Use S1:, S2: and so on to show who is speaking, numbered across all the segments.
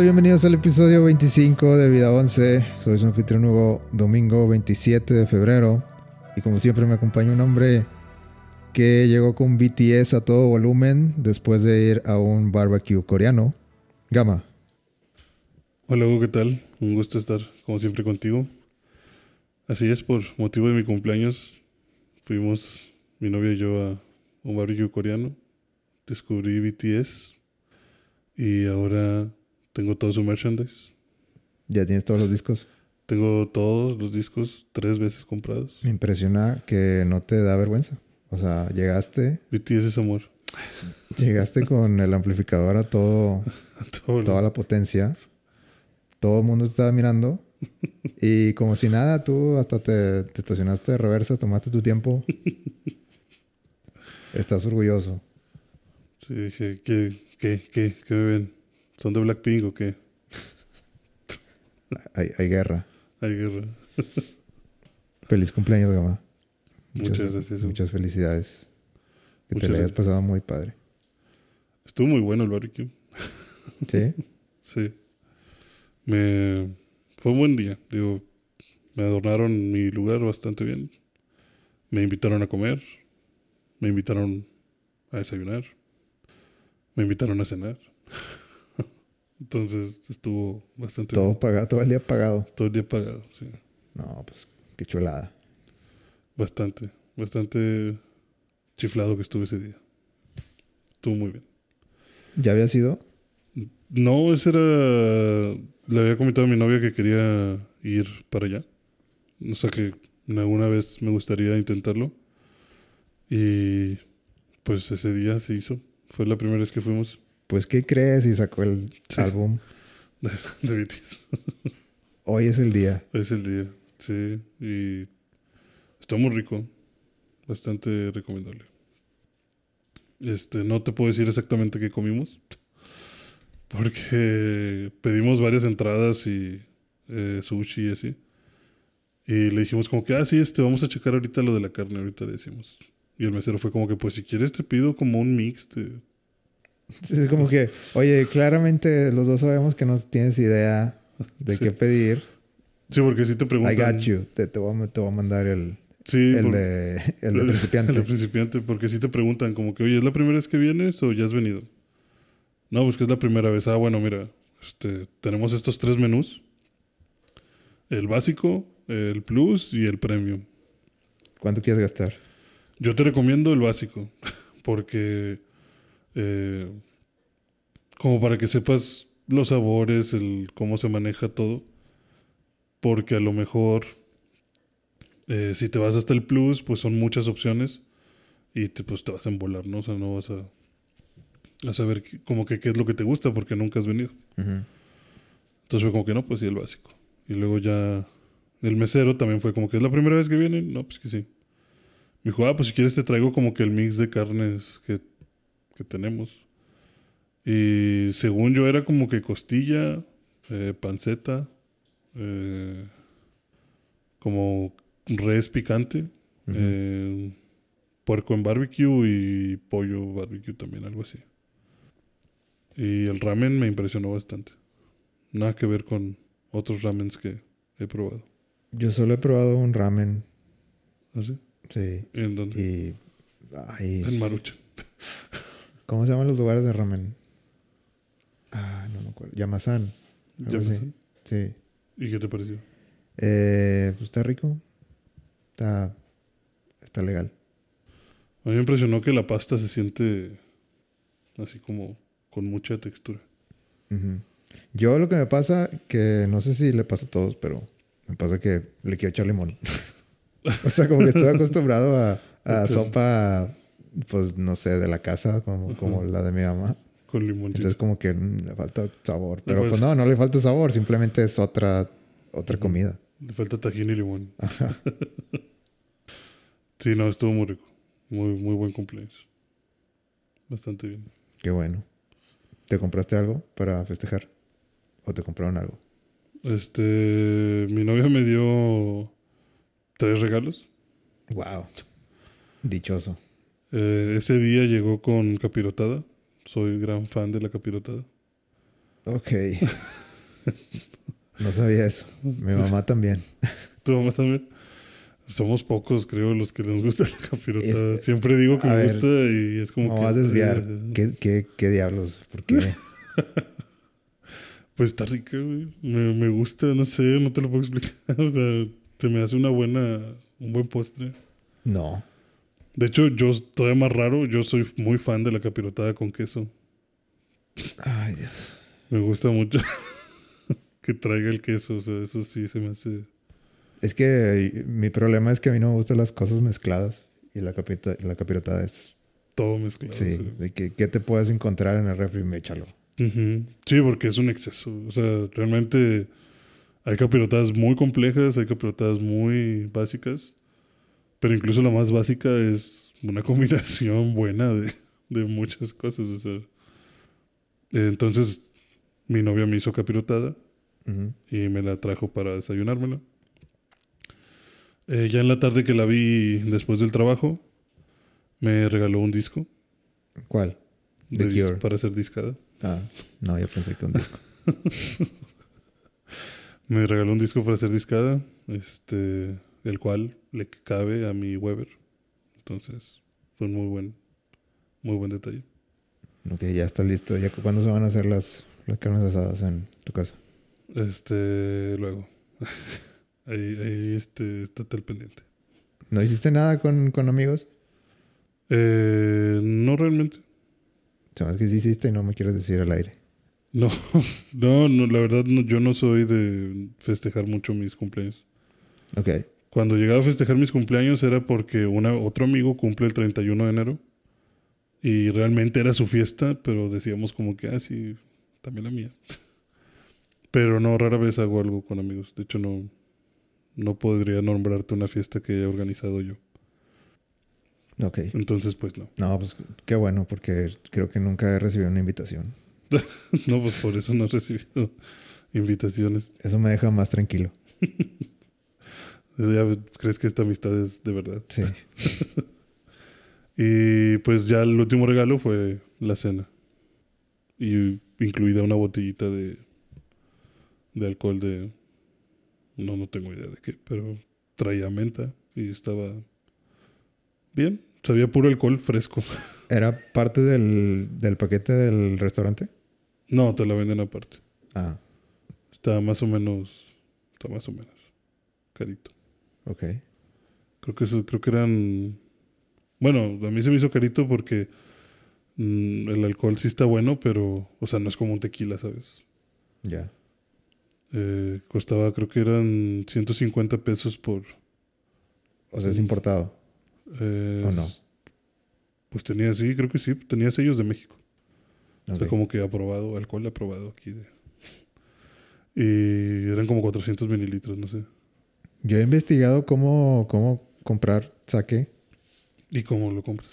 S1: Bienvenidos al episodio 25 de Vida 11. Soy su anfitrión nuevo domingo 27 de febrero. Y como siempre me acompaña un hombre que llegó con BTS a todo volumen después de ir a un barbecue coreano. Gama.
S2: Hola Hugo, ¿qué tal? Un gusto estar como siempre contigo. Así es, por motivo de mi cumpleaños fuimos mi novia y yo a un barbecue coreano. Descubrí BTS y ahora tengo todo su merchandise.
S1: ¿Ya tienes todos los discos?
S2: Tengo todos los discos tres veces comprados.
S1: Me impresiona que no te da vergüenza. O sea, llegaste.
S2: BTS es amor.
S1: Llegaste con el amplificador a todo, toda la potencia. Todo el mundo te estaba mirando. Y como si nada, tú hasta te, te estacionaste de reversa, tomaste tu tiempo. Estás orgulloso.
S2: Sí, dije, ¿qué, qué, qué, qué me ven? ¿Son de Blackpink o qué?
S1: Hay, hay guerra.
S2: Hay guerra.
S1: Feliz cumpleaños, Gama.
S2: Muchas gracias. Hugo.
S1: Muchas felicidades. Que te
S2: Muchas
S1: lo hayas
S2: gracias.
S1: pasado muy padre.
S2: Estuvo muy bueno el barbecue.
S1: ¿Sí?
S2: Sí. Me... Fue un buen día. Digo, me adornaron mi lugar bastante bien. Me invitaron a comer. Me invitaron a desayunar. Me invitaron a cenar. Entonces estuvo bastante
S1: Todo
S2: bien.
S1: pagado, todo el día pagado.
S2: Todo el día pagado, sí.
S1: No, pues qué chulada.
S2: Bastante. Bastante chiflado que estuve ese día. Estuvo muy bien.
S1: ¿Ya había sido?
S2: No, ese era. Le había comentado a mi novia que quería ir para allá. O sea que alguna vez me gustaría intentarlo. Y pues ese día se hizo. Fue la primera vez que fuimos
S1: Pues, ¿qué crees? Y sacó el
S2: Sí.
S1: álbum.
S2: de, de BTS.
S1: Hoy es el día.
S2: Es el día, sí. Y está muy rico. Bastante recomendable. Este, no te puedo decir exactamente qué comimos. Porque pedimos varias entradas y eh, sushi y así. Y le dijimos como que, ah, sí, este, vamos a checar ahorita lo de la carne, ahorita le decimos. Y el mesero fue como que, pues si quieres te pido como un mix de...
S1: Es como que, oye, claramente los dos sabemos que no tienes idea de
S2: Sí.
S1: qué pedir.
S2: Sí, porque si te
S1: I
S2: preguntan...
S1: got you. Te, te voy, a, te voy a mandar el,
S2: Sí,
S1: el,
S2: por-
S1: de, el de
S2: El
S1: principiante.
S2: de principiante, porque si te preguntan como que, oye, ¿es la primera vez que vienes o ya has venido? No, pues que es la primera vez. Ah, bueno, mira, este, tenemos estos tres menús. El básico, el plus y el premium.
S1: ¿Cuánto quieres gastar?
S2: Yo te recomiendo el básico, porque eh, como para que sepas los sabores, el cómo se maneja todo, porque a lo mejor eh, si te vas hasta el plus, pues son muchas opciones y te, pues te vas a embolar, ¿no? O sea, no vas a, a saber qué- como que qué es lo que te gusta porque nunca has venido.
S1: Ujú.
S2: Entonces fue como que no, pues sí, el básico. Y luego ya el mesero también fue como que es la primera vez que vienen. No, pues que sí. Me dijo, ah, pues si quieres te traigo como que el mix de carnes que, que tenemos. Y según yo era como que costilla, eh, panceta, eh, como res picante, eh, puerco en barbecue y pollo barbecue también, algo así. Y el ramen me impresionó bastante. Nada que ver con otros ramens que he probado.
S1: Yo solo he probado un ramen.
S2: ¿Así?
S1: Sí.
S2: ¿En dónde?
S1: Y. Ay,
S2: En Maruchan.
S1: ¿Cómo se llaman los lugares de ramen? Ah, no me acuerdo. Yamazán.
S2: ¿Ya
S1: Algo así.
S2: pasó?
S1: Sí.
S2: ¿Y qué te pareció?
S1: Eh, pues está rico. Está. Está legal.
S2: A mí me impresionó que la pasta se siente así como con mucha textura.
S1: Yo lo que me pasa, que no sé si le pasa a todos, pero me pasa que le quiero echar limón. o sea, como que estoy acostumbrado a, sopa, pues no sé, de la casa, como, como la de mi mamá.
S2: Con limoncito.
S1: Entonces como que mm, le falta sabor. Pero pues no, no le falta sabor, simplemente es otra, otra comida.
S2: Le falta tajín y limón.
S1: Ajá.
S2: Sí, no, estuvo muy rico. Muy, muy buen cumpleaños. Bastante bien.
S1: Qué bueno. ¿Te compraste algo para festejar? ¿O te compraron algo?
S2: Este, mi novia me dio tres regalos.
S1: Wow. Dichoso.
S2: Eh, ese día llegó con capirotada. Soy gran fan de la capirotada.
S1: Ok. no sabía eso. Mi mamá también.
S2: ¿Tu mamá también? Somos pocos, creo, los que les gusta la capirotada.
S1: Es-
S2: Siempre digo que me
S1: ver,
S2: gusta y es como que...
S1: vas a desviar.
S2: eh,
S1: ¿Qué, qué, qué diablos? ¿Por qué?
S2: Pues está rica, güey. Me, me gusta, no sé, no te lo puedo explicar. O sea, se me hace una buena... Un buen postre.
S1: No.
S2: De hecho, yo todavía más raro, yo soy muy fan de la capirotada con queso.
S1: Ay, Dios.
S2: Me gusta mucho que traiga el queso, o sea, eso sí se me hace...
S1: Es que mi problema es que a mí no me gustan las cosas mezcladas. Y la, capita, la capirotada es...
S2: Todo mezclado.
S1: Sí,
S2: sí.
S1: de que, ¿qué te puedes encontrar en el refri? Échalo.
S2: Ujú. Sí, porque es un exceso. O sea, realmente hay capirotadas muy complejas, hay capirotadas muy básicas, pero incluso la más básica es una combinación buena de, de muchas cosas. O sea. Entonces, mi novia me hizo capirotada
S1: Ujú.
S2: y me la trajo para desayunármela. Eh, ya en la tarde que la vi después del trabajo, me regaló un disco
S1: ¿Cuál?
S2: de
S1: The Cure.
S2: para ser discada.
S1: Ah, no, yo pensé que un disco.
S2: Me regaló un disco para hacer discada, este, el cual le cabe a mi Weber. Entonces, fue un muy buen, muy buen detalle.
S1: ok, ya está listo. ¿Ya cu- cuándo se van a hacer las, las carnes asadas en tu casa?
S2: Este, luego. ahí, ahí, este, estate al pendiente.
S1: ¿No hiciste nada con, con amigos?
S2: Eh, no realmente.
S1: Hace que sí hiciste y no me quieres decir al aire.
S2: No, no, no, la verdad, no, yo no soy de festejar mucho mis cumpleaños.
S1: Ok.
S2: Cuando llegaba a festejar mis cumpleaños era porque una, otro amigo cumple el 31 de enero y realmente era su fiesta, pero decíamos como que, ah, sí, también la mía. Pero no, rara vez hago algo con amigos. De hecho, no, no podría nombrarte una fiesta que haya organizado yo.
S1: Ok.
S2: Entonces, pues no.
S1: No, pues qué bueno, porque creo que nunca he recibido una invitación.
S2: No, pues por eso no he recibido invitaciones.
S1: Eso me deja más tranquilo.
S2: Ya crees que esta amistad es de verdad.
S1: Sí.
S2: Y pues ya el último regalo fue la cena. Y incluida una botellita de, de alcohol de... No, no tengo idea de qué, pero traía menta y estaba bien. Sabía puro alcohol fresco.
S1: ¿Era parte del, del paquete del restaurante?
S2: No, te la venden aparte.
S1: Ah,
S2: Está más o menos... Está más o menos carito.
S1: Ok.
S2: Creo que eso, creo que eran. Bueno, a mí se me hizo carito porque mm, el alcohol sí está bueno, pero, o sea, no es como un tequila, ¿sabes?
S1: Ya.
S2: Eh, costaba, creo que eran 150 pesos por.
S1: O sea, es importado.
S2: eh,
S1: ¿O no?
S2: Pues tenía, sí, creo que sí, tenía sellos de México. O
S1: Ok.
S2: sea, como que aprobado, alcohol aprobado aquí. De... Y eran como 400 mililitros, no sé.
S1: Yo he investigado cómo, cómo comprar sake.
S2: ¿Y cómo lo compras?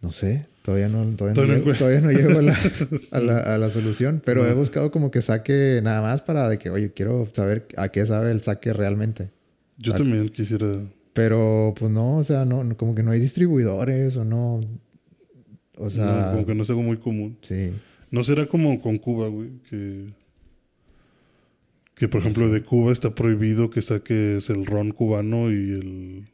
S1: No sé, todavía no, todavía
S2: Todavía
S1: no, llego, todavía no llego a la, a la, a la solución, pero he buscado como que saque nada más para de que, oye, quiero saber a qué sabe el saque realmente.
S2: Yo también quisiera.
S1: Pero pues no, o sea, no, no- como que no hay distribuidores o no. O sea,
S2: no, como que no es algo muy común.
S1: sí.
S2: No será como con Cuba, güey, que... Que, por ejemplo, de Cuba está prohibido que saques el ron cubano y el...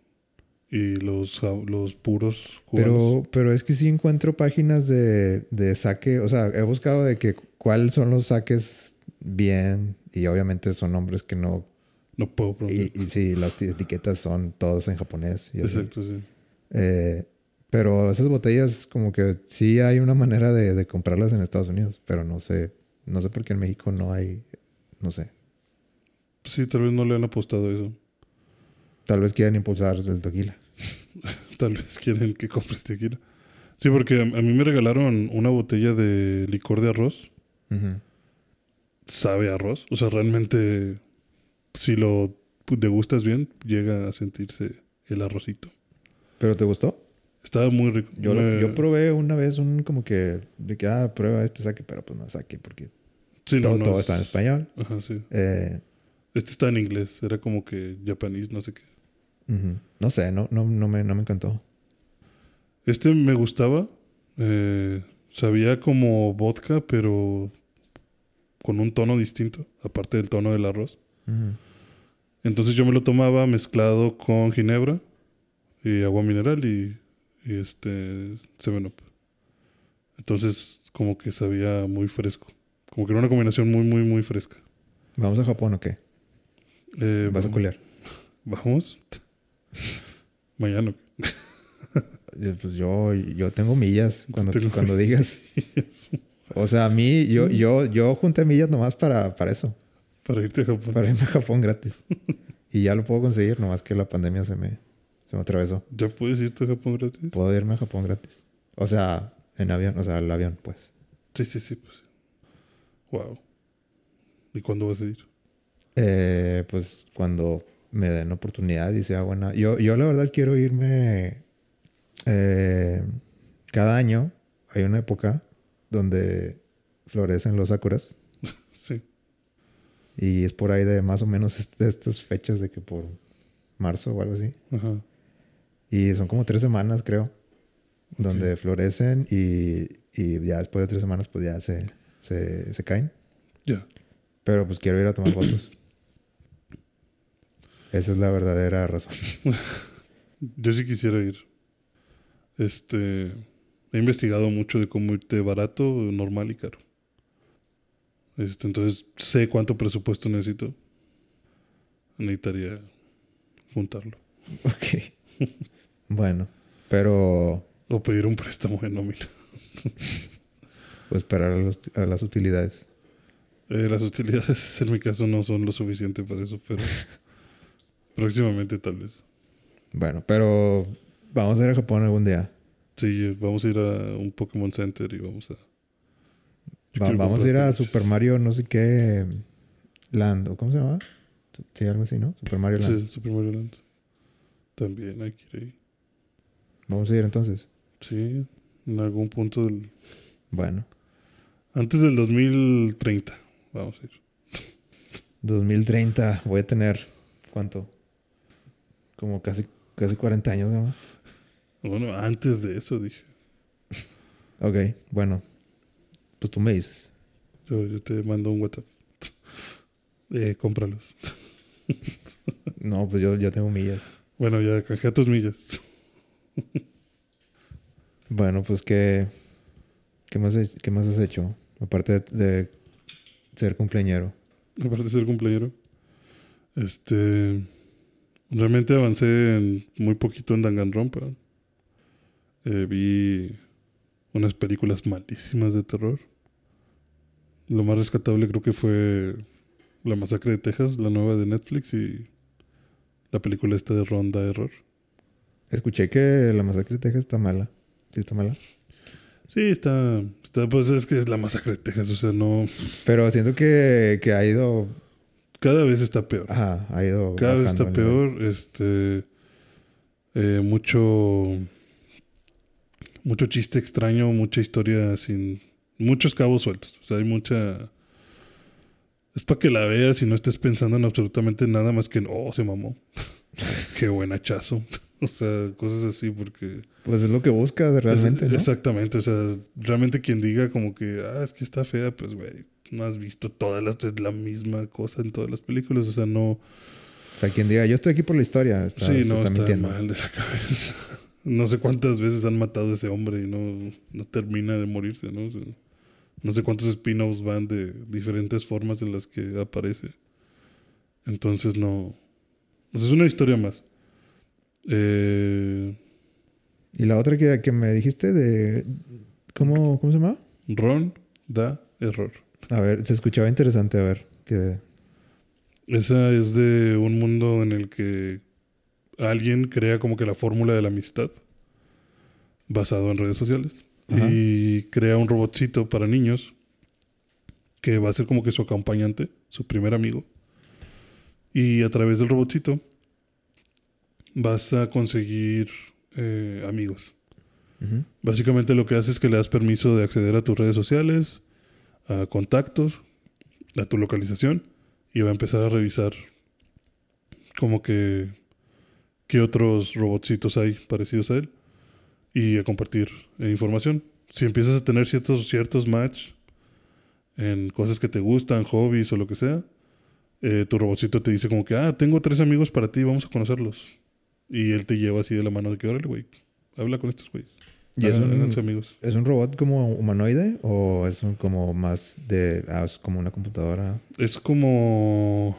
S2: Y los, los puros cubanos.
S1: Pero, pero es que sí encuentro páginas de, de saque, o sea, he buscado de que cuáles son los saques bien y obviamente son nombres que no...
S2: No puedo
S1: Y,
S2: pronunciar.
S1: y sí, las etiquetas son todas en japonés. y así.
S2: Exacto, sí.
S1: Eh, pero esas botellas como que sí hay una manera de, de comprarlas en Estados Unidos, pero no sé, no sé por qué en México no hay, no sé.
S2: Sí, tal vez no le han apostado a eso.
S1: Tal vez quieran impulsar el tequila.
S2: Tal vez quieren que compres tequila. Sí, porque a, a mí me regalaron una botella de licor de arroz.
S1: Ujú.
S2: Sabe a arroz. O sea, realmente, si lo degustas bien, llega a sentirse el arrocito.
S1: ¿Pero te gustó?
S2: Estaba muy rico.
S1: Yo, lo-
S2: Me-
S1: yo probé una vez un como que de que, ah, prueba este saque, pero pues no saque porque
S2: Sí, no,
S1: todo,
S2: no,
S1: todo
S2: es-
S1: está en español.
S2: Ajá, sí.
S1: Eh,
S2: Este está en inglés. Era como que japonés, no sé qué.
S1: No sé, no, no, no, me, no me encantó.
S2: Este me gustaba. eh, sabía como vodka, pero con un tono distinto, aparte del tono del arroz. Entonces yo me lo tomaba mezclado con ginebra y agua mineral y, y este Seven Up. Entonces como que sabía muy fresco. Como que era una combinación muy, muy, muy fresca.
S1: ¿Vamos a Japón o qué?
S2: Eh,
S1: ¿Vas a culiar?
S2: Vamos. Mañana.
S1: Yo, Pues yo, yo tengo millas cuando,
S2: Tengo
S1: cuando digas. O sea, a mí, yo, yo, yo junté millas nomás para, para eso.
S2: Para irte a Japón.
S1: Para irme a Japón gratis. Y ya lo puedo conseguir, nomás que la pandemia se me, se me atravesó.
S2: ¿Ya puedes irte a Japón gratis?
S1: Puedo irme a Japón gratis. O sea, en avión, o sea, el avión, pues.
S2: Sí, sí, sí. Pues. Wow. ¿Y cuándo vas a ir?
S1: Eh, pues cuando me den oportunidad y sea buena. Yo, yo la verdad quiero irme eh, cada año. Hay una época donde florecen los sakuras.
S2: Sí.
S1: Y es por ahí de más o menos est- estas fechas de que por marzo o algo así.
S2: Ajá.
S1: Y son como tres semanas, creo. Donde florecen y, y ya después de tres semanas pues ya se, se, se caen.
S2: Ya.
S1: Pero pues quiero ir a tomar fotos. Esa es la verdadera razón.
S2: Yo sí quisiera ir. Este. He investigado mucho de cómo irte barato, normal y caro. Este, entonces sé cuánto presupuesto necesito. Necesitaría juntarlo.
S1: Ok. bueno, pero
S2: O pedir un préstamo de nómina.
S1: pues esperar a, los- a las utilidades.
S2: Eh, las utilidades en mi caso no son lo suficiente para eso, pero próximamente tal vez.
S1: Bueno, pero vamos a ir a Japón algún día.
S2: Sí, vamos a ir a un Pokémon Center y vamos a...
S1: Va- vamos a ir a. Super Mario, no sé qué Land, ¿o cómo se llama? Sí, algo así, ¿no? Super Mario Land.
S2: Sí, Super Mario Land. También hay que ir ahí.
S1: Vamos a ir entonces.
S2: Sí, en algún punto del...
S1: Bueno,
S2: Antes del 2030 vamos a ir.
S1: 2030 voy a tener, ¿cuánto? Como casi, casi 40 años, ¿no?
S2: Bueno, antes de eso dije.
S1: Ok, bueno. Pues tú me dices.
S2: Yo, yo te mando un WhatsApp. Eh, cómpralos.
S1: No, pues yo, yo tengo millas.
S2: Bueno, ya canjea tus millas.
S1: Bueno, pues ¿qué, qué, más, qué más has hecho? Aparte de, de ser cumpleañero.
S2: Aparte de ser cumpleañero. Este. Realmente avancé en muy poquito en Danganronpa. Eh, vi unas películas malísimas de terror. Lo más rescatable creo que fue La Masacre de Texas, la nueva de Netflix, y la película esta de Ronda Error.
S1: Escuché que la masacre de Texas está mala. ¿Sí está mala?
S2: Sí, está, está. Pues es que es la Masacre de Texas, o sea, no.
S1: Pero siento que, que ha ido...
S2: Cada vez está peor.
S1: Ajá, ha ido
S2: Cada vez está peor. Este. eh, mucho. Mucho chiste extraño, mucha historia sin. Muchos cabos sueltos. O sea, hay mucha. Es para que la veas y no estés pensando en absolutamente nada más que en, oh, se mamó. Qué buen hachazo. o sea, cosas así, porque.
S1: Pues es lo que buscas realmente,
S2: Es-
S1: ¿no?
S2: Exactamente. O sea, realmente quien diga como que, ah, es que está fea, pues, güey, no has visto todas las. Es la misma cosa en todas las películas. O sea, no.
S1: O sea, quien diga, yo estoy aquí por la historia, está,
S2: sí, no,
S1: está
S2: está
S1: mintiendo.
S2: mal de la cabeza. No sé cuántas veces han matado a ese hombre y no, no termina de morirse, ¿no? O sea, no sé cuántos spin-offs van de diferentes formas en las que aparece. Entonces no... Es una historia más. Eh,
S1: Y la otra que, que me dijiste de... ¿Cómo, ¿Cómo se llama?
S2: Ron da error.
S1: A ver, se escuchaba interesante, a ver. Que,
S2: Esa es de un mundo en el que alguien crea como que la fórmula de la amistad basado en redes sociales.
S1: Ajá.
S2: Y crea un robotcito para niños que va a ser como que su acompañante, su primer amigo. Y a través del robotcito vas a conseguir eh, amigos. Básicamente lo que hace es que le das permiso de acceder a tus redes sociales, a contactos, a tu localización y va a empezar a revisar como que qué otros robotcitos hay parecidos a él y a compartir eh, información. Si empiezas a tener ciertos, ciertos match, en cosas que te gustan, hobbies o lo que sea, eh, tu robotcito te dice como que, ah, tengo tres amigos para ti, vamos a conocerlos. Y él te lleva así de la mano de que, órale, güey, habla con estos güeyes.
S1: ¿Y es un-
S2: amigos.
S1: ¿Es un robot como humanoide o es un como más de... ah, es como una computadora?
S2: Es como...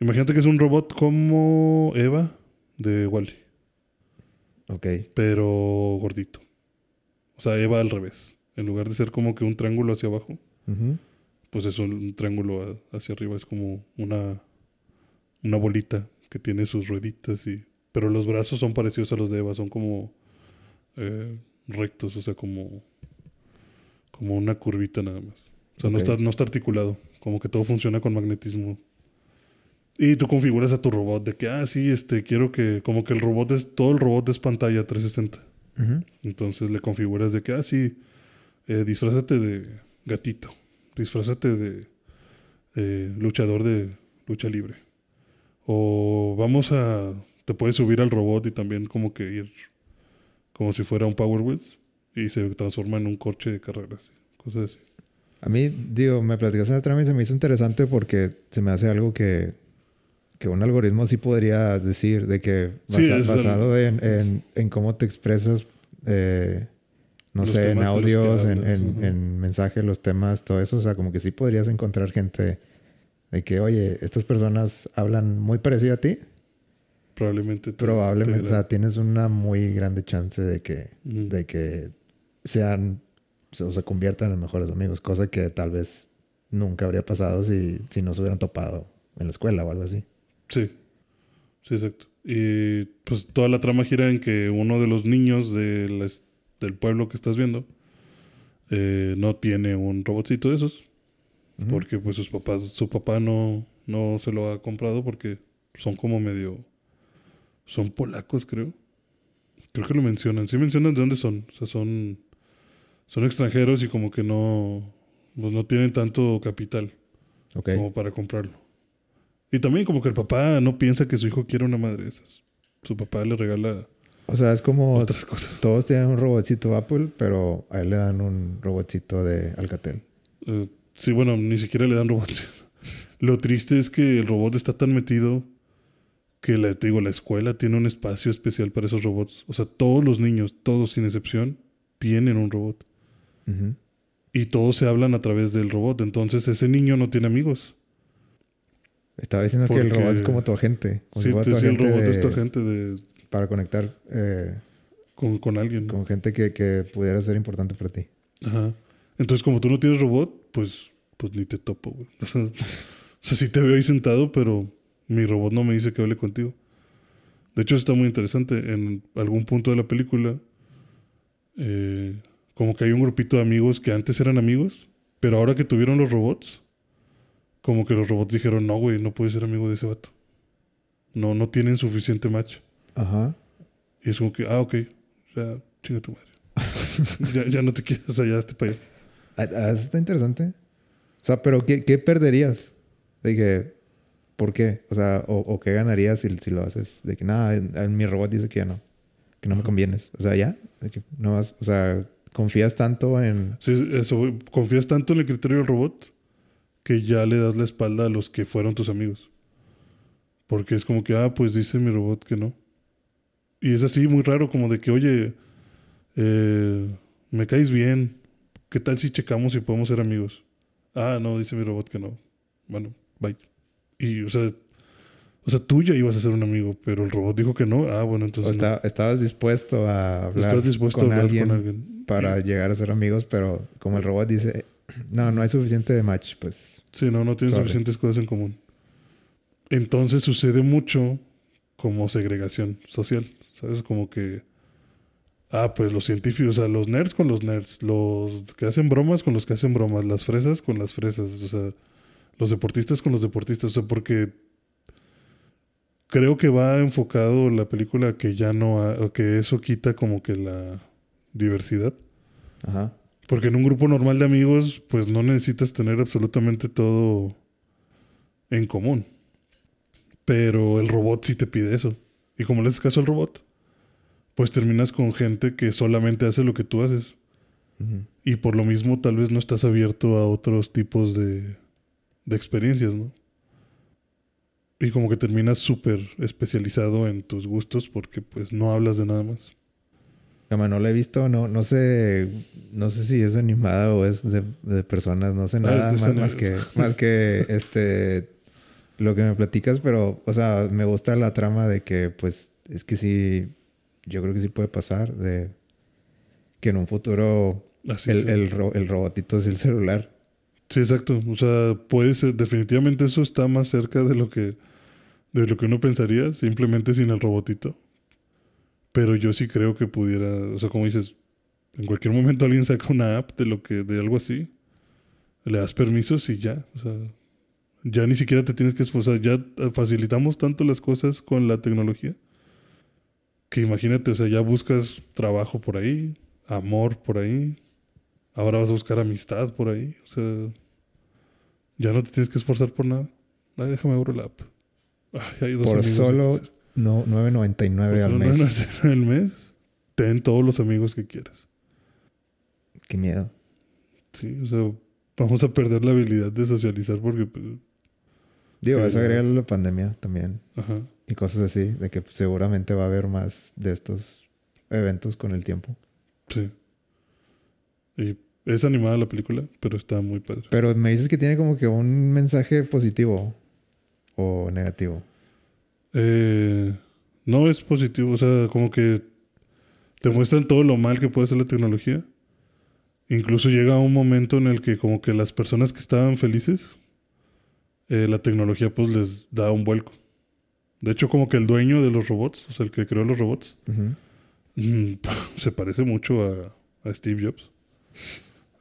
S2: Imagínate que es un robot como Eva de Wally,
S1: Ok.
S2: pero gordito. O sea, Eva al revés. En lugar de ser como que un triángulo hacia abajo, pues es un triángulo hacia arriba. Es como una, una bolita que tiene sus rueditas y... Pero los brazos son parecidos a los de Eva, son como eh, rectos, o sea, como, como una curvita nada más. O sea, no, está, no está articulado, como que todo funciona con magnetismo. Y tú configuras a tu robot de que, ah, sí, este, quiero que, como que el robot es, todo el robot es pantalla 360.
S1: Ujú.
S2: Entonces le configuras de que, ah, sí, eh, disfrázate de gatito, disfrázate de eh, luchador de lucha libre. O vamos a, te puedes subir al robot y también como que ir como si fuera un Power Wheels y se transforma en un coche de carreras, cosas así.
S1: A mí, digo, me platicaste en el trámite y se me hizo interesante porque se me hace algo que, que un algoritmo sí podría decir, de que
S2: Sí,
S1: basa-
S2: es
S1: basado en, en- en cómo te expresas, eh, no
S2: Los
S1: sé, en audios, en, en mensajes, los temas, todo eso. O sea, como que sí podrías encontrar gente de que, oye, estas personas hablan muy parecido a ti.
S2: Probablemente. te-
S1: Probablemente,
S2: te-
S1: o sea, tienes una muy grande chance de que, de que sean o se conviertan en mejores amigos, cosa que tal vez nunca habría pasado si, si no se hubieran topado en la escuela o algo así.
S2: Sí, sí, exacto. Y pues toda la trama gira en que uno de los niños de la del pueblo que estás viendo eh, no tiene un robotcito de esos. Porque pues sus papás, su papá no, no se lo ha comprado porque son como medio... Son polacos, creo. Creo que lo mencionan. Sí mencionan de dónde son. O sea, son, son extranjeros y como que no, pues no tienen tanto capital
S1: Ok.
S2: como para comprarlo. Y también como que el papá no piensa que su hijo quiere una madre de esas. Su papá le regala
S1: O sea, es como
S2: otras cosas.
S1: todos tienen un robotcito Apple, pero a él le dan un robotcito de Alcatel.
S2: Eh, sí, bueno, ni siquiera le dan robots. Lo triste es que el robot está tan metido que la, te digo, la escuela tiene un espacio especial para esos robots. O sea, todos los niños, todos sin excepción, tienen un robot. Y todos se hablan a través del robot. Entonces ese niño no tiene amigos.
S1: Estaba diciendo que el robot es como tu agente. Como
S2: Sí,
S1: si tu
S2: el robot
S1: de-
S2: es tu agente de,
S1: para conectar eh,
S2: con, con alguien.
S1: con gente que, que pudiera ser importante para ti.
S2: Ajá. Entonces, como tú no tienes robot, pues, pues ni te topo, güey. O sea, sí te veo ahí sentado, pero mi robot no me dice que hable contigo. De hecho, está muy interesante. En algún punto de la película, eh, como que hay un grupito de amigos que antes eran amigos, pero ahora que tuvieron los robots, como que los robots dijeron, no, güey, no puedes ser amigo de ese vato. No, no tienen suficiente match.
S1: Ajá.
S2: Y es como que, ah, ok, ya, chinga tu madre. ya, ya no te quiero, o sea, ya para allá.
S1: Ah, ah, eso está interesante. O sea, pero ¿qué, qué perderías? De que, ¿por qué? O sea, o, o qué ganarías si, si lo haces? De que, nada, mi robot dice que ya no. Que no me convienes. O sea, ya. De que no vas, o sea, confías tanto en...
S2: Sí, eso, confías tanto en el criterio del robot que ya le das la espalda a los que fueron tus amigos. Porque es como que, ah, pues dice mi robot que no. Y es así, muy raro, como de que, oye, eh, me caes bien. ¿Qué tal si checamos si podemos ser amigos? Ah, no, dice mi robot que no. Bueno, bye. Y, o sea, o sea, tú ya ibas a ser un amigo, pero el robot dijo que no. Ah, bueno,
S1: O
S2: entonces no.
S1: está- estabas dispuesto a hablar
S2: dispuesto
S1: con,
S2: a hablar
S1: alguien
S2: con alguien.
S1: para llegar a ser amigos, pero como el robot dice, no, no hay suficiente match, pues...
S2: Sí, no, no tienen suficientes cosas en común. Entonces sucede mucho como segregación social, ¿sabes? Como que, ah, pues los científicos, o sea, los nerds con los nerds, los que hacen bromas con los que hacen bromas, las fresas con las fresas, o sea, los deportistas con los deportistas, o sea, porque creo que va enfocado la película que ya no, ha- que eso quita como que la diversidad.
S1: Ajá.
S2: Porque en un grupo normal de amigos, pues no necesitas tener absolutamente todo en común. Pero el robot sí te pide eso. Y como le haces caso al robot, pues terminas con gente que solamente hace lo que tú haces. Y por lo mismo tal vez no estás abierto a otros tipos de, de experiencias, ¿no? Y como que terminas súper especializado en tus gustos porque pues no hablas de nada más.
S1: Como no la he visto, no, no sé, no sé si es animada o es de, de personas, no sé nada
S2: es
S1: más, que, más que este lo que me platicas, pero, o sea, me gusta la trama de que, pues, es que sí, yo creo que sí puede pasar, de que en un futuro el, el, el robotito es el celular.
S2: Sí, exacto. O sea, puede ser, definitivamente eso está más cerca de lo que de lo que uno pensaría, simplemente sin el robotito. Pero yo sí creo que pudiera, o sea, como dices, en cualquier momento alguien saca una app de lo que de algo así, le das permisos y ya, o sea, ya ni siquiera te tienes que esforzar, ya facilitamos tanto las cosas con la tecnología que imagínate, o sea, ya buscas trabajo por ahí, amor por ahí, ahora vas a buscar amistad por ahí, o sea, ya no te tienes que esforzar por nada. Ay, déjame abrir la app. Ay, hay dos
S1: Por
S2: amigos
S1: solo no, 9.99
S2: Por
S1: al mes.
S2: 9.99 al mes, ten todos los amigos que quieras.
S1: Qué miedo.
S2: Sí, o sea, vamos a perder la habilidad de socializar porque, pues,
S1: Digo,
S2: Sí,
S1: eso agrega la pandemia también.
S2: ajá,
S1: Y cosas así, de que seguramente va a haber más de estos eventos con el tiempo.
S2: sí. Y es animada la película, pero está muy padre.
S1: Pero me dices que tiene como que un mensaje positivo o negativo.
S2: Eh, no es positivo, o sea, como que te muestran todo lo mal que puede hacer la tecnología. Incluso llega un momento en el que como que las personas que estaban felices, eh, la tecnología pues les da un vuelco. De hecho, como que el dueño de los robots, o sea, el que creó los robots, mm, se parece mucho a, a Steve Jobs.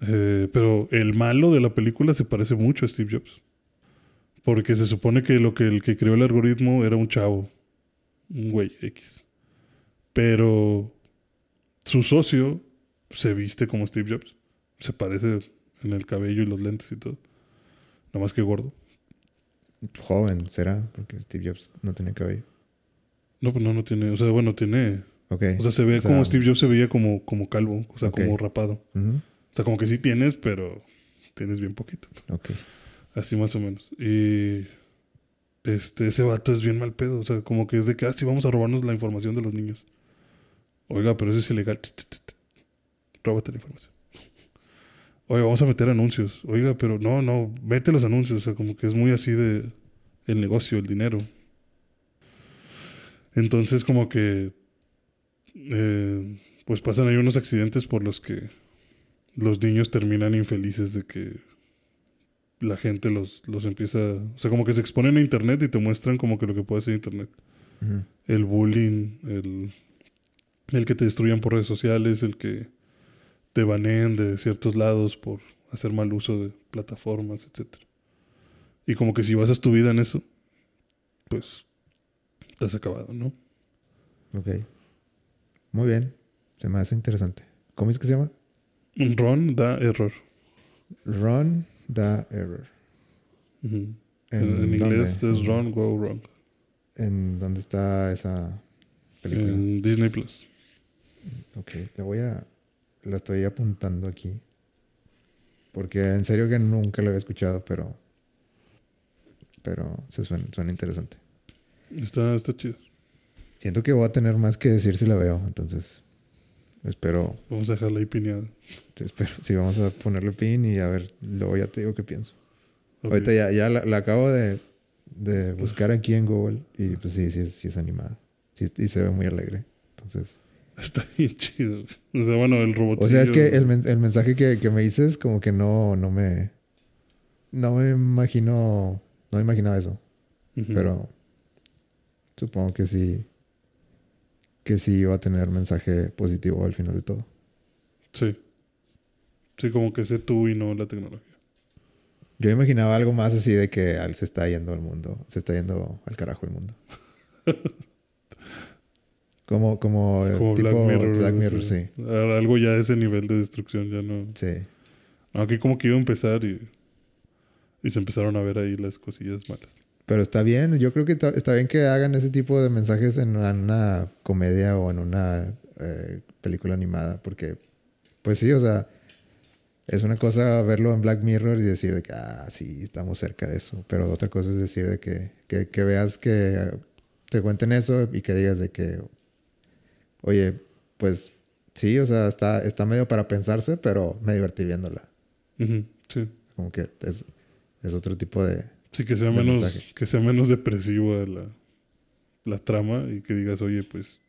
S2: Eh, pero el malo de la película se parece mucho a Steve Jobs. Porque se supone que lo que el que creó el algoritmo era un chavo, un güey X. Pero su socio se viste como Steve Jobs. Se parece en el cabello y los lentes y todo. Nada más que gordo.
S1: Joven, ¿será? Porque Steve Jobs no tenía cabello.
S2: No, pues no, no tiene. O sea, bueno, tiene.
S1: Ok.
S2: O sea, se ve
S1: O sea,
S2: como Steve Jobs se veía como, como calvo, o sea, como rapado.
S1: Ujú.
S2: O sea, como que sí tienes, pero tienes bien poquito.
S1: Ok.
S2: Así más o menos. Y este, ese vato es bien mal pedo. O sea, como que es de que, ah, sí, vamos a robarnos la información de los niños. Oiga, pero eso es ilegal. Róbate la información. Oiga, vamos a meter anuncios. Oiga, pero no, no, mete los anuncios. O sea, como que es muy así de el negocio, el dinero. Entonces, como que eh, pues pasan ahí unos accidentes por los que los niños terminan infelices de que la gente los, los empieza... O sea, como que se exponen a internet y te muestran como que lo que puede hacer internet. El bullying, el, el que te destruyan por redes sociales, el que te baneen de ciertos lados por hacer mal uso de plataformas, etc. Y como que si basas tu vida en eso, pues has acabado, ¿no?
S1: Ok. Muy bien. Se me hace interesante. ¿Cómo es que se llama?
S2: Ron da error.
S1: Run the Error. ¿En,
S2: En, en inglés es Run, Go Wrong.
S1: ¿En dónde está esa película?
S2: En Disney Plus.
S1: Ok, la voy a... La estoy apuntando aquí. Porque en serio que nunca la había escuchado, pero... Pero se suena, suena interesante.
S2: Está, está chido.
S1: Siento que voy a tener más que decir si la veo, entonces... Espero...
S2: Vamos a dejarla ahí pineada.
S1: espero sí, vamos a ponerle pin y a ver, luego ya te digo qué pienso. Ahorita ya, ya la, la acabo de, de buscar aquí en Google y pues sí, sí, es- sí es animada. Sí, y se ve muy alegre. Entonces...
S2: Está bien chido. O sea, bueno, el robot.
S1: O sea, es que el, men- el mensaje que, que me dices como que no, no me... No me imagino... No me imaginaba eso. Pero supongo que sí... Que sí iba a tener mensaje positivo al final de todo.
S2: Sí. Sí, como que sé tú y no la tecnología.
S1: Yo imaginaba algo más así de que al- se está yendo al mundo. Se está yendo al carajo el mundo. como, como, eh,
S2: Como
S1: tipo
S2: Black Mirror.
S1: Black sí.
S2: Algo ya de ese nivel de destrucción, ya no.
S1: Sí.
S2: Aquí como que iba a empezar y. Y se empezaron a ver ahí las cosillas malas.
S1: Pero está bien, yo creo que está, bien que hagan ese tipo de mensajes en una, una comedia o en una eh, película animada, porque, pues sí, o sea, Es una cosa verlo en Black Mirror y decir de que, ah, sí, estamos cerca de eso. Pero otra cosa es decir de que, que, que veas que te cuenten eso y que digas de que, oye, pues sí, o sea, está, está medio para pensarse, pero me divertí viéndola.
S2: Sí.
S1: Como que es, es otro tipo de...
S2: Sí, que sea menos,
S1: mensaje.
S2: que sea menos depresiva la, la trama y que digas, oye, pues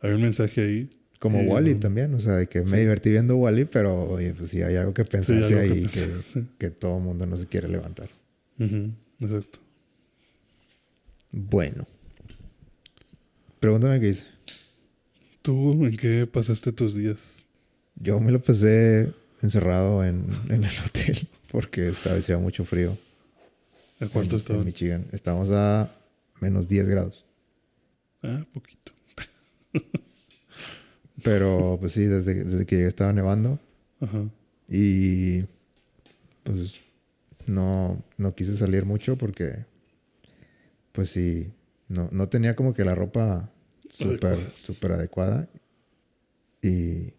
S2: hay un mensaje ahí.
S1: Como
S2: Sí,
S1: Wally
S2: no.
S1: también, o sea, que me
S2: Sí.
S1: divertí viendo Wally, pero oye, pues sí hay algo que pensarse
S2: algo
S1: ahí que,
S2: pensar.
S1: que todo el mundo no se quiere levantar.
S2: Exacto.
S1: Bueno. Pregúntame qué hice.
S2: ¿Tú en qué pasaste tus días?
S1: Yo me lo pasé encerrado en, en el hotel porque estaba hacía mucho frío.
S2: ¿A cuánto
S1: en,
S2: estaban?
S1: En Michigan. Estábamos a menos 10 grados.
S2: Ah, poquito.
S1: Pero pues sí, desde, desde que llegué estaba nevando
S2: Ajá.
S1: y pues no, no quise salir mucho porque pues sí, no, no tenía como que la ropa súper
S2: Adecuada.
S1: súper adecuada y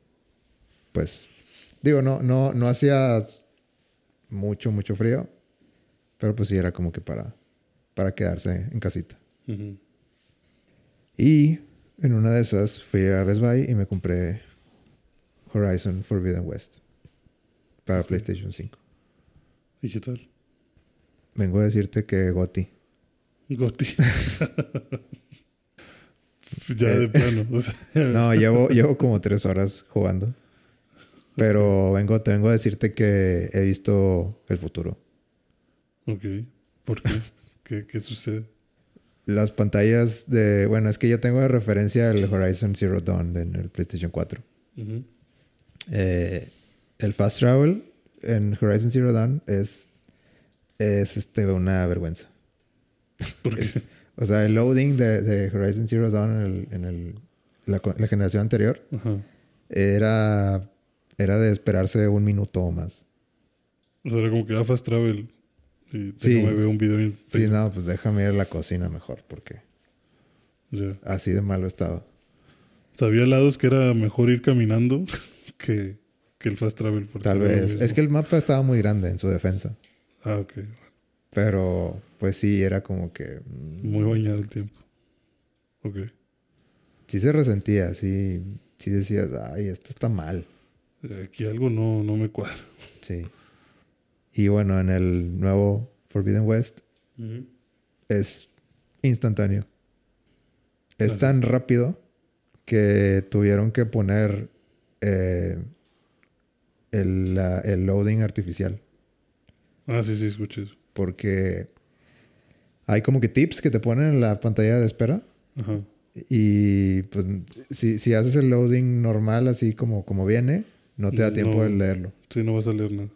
S1: pues digo, no, no, no hacía mucho, mucho frío, pero pues sí era como que para, para quedarse en casita. Y en una de esas fui a Best Buy y me compré Horizon Forbidden West para. PlayStation 5.
S2: ¿Y qué tal?
S1: Vengo a decirte que Gotti.
S2: Goti. ya
S1: Eh,
S2: de plano. o sea,
S1: No, llevo, llevo como tres horas jugando. Pero vengo, te vengo a decirte que he visto el futuro.
S2: Ok. ¿Por qué? ¿Qué, qué sucede?
S1: Las pantallas de... Bueno, es que yo tengo de referencia el Horizon Zero Dawn en el PlayStation 4.
S2: Ujú.
S1: Eh, el Fast Travel en Horizon Zero Dawn es, es este, una vergüenza.
S2: ¿Por qué?
S1: O sea, el loading de, de Horizon Zero Dawn en, el, en el- la, generación anterior era, era de esperarse un minuto o más.
S2: O sea, era como que ah, fast travel. Y
S1: Sí.
S2: déjame ver un video. en
S1: Sí, no, pues déjame ir a la cocina mejor porque así de malo estaba.
S2: Sabía lados que era mejor ir caminando que, que el fast travel.
S1: Tal vez. Es que el mapa estaba muy grande en su defensa.
S2: Ah, ok.
S1: Pero pues sí, era como que... mm,
S2: Muy bañado el tiempo. Ok.
S1: Sí se resentía, sí, sí decías, ay, esto está mal.
S2: Aquí algo no, no me cuadra.
S1: Sí. Y bueno, en el nuevo Forbidden West es instantáneo. Es
S2: Vale.
S1: tan rápido que tuvieron que poner eh, el, la- el loading artificial.
S2: Ah, sí, sí, escuché eso.
S1: Porque hay como que tips que te ponen en la pantalla de espera.
S2: Ajá.
S1: Y pues si, si haces el loading normal así como, como viene, no te da tiempo
S2: No.
S1: de leerlo.
S2: Sí, no va a salir nada.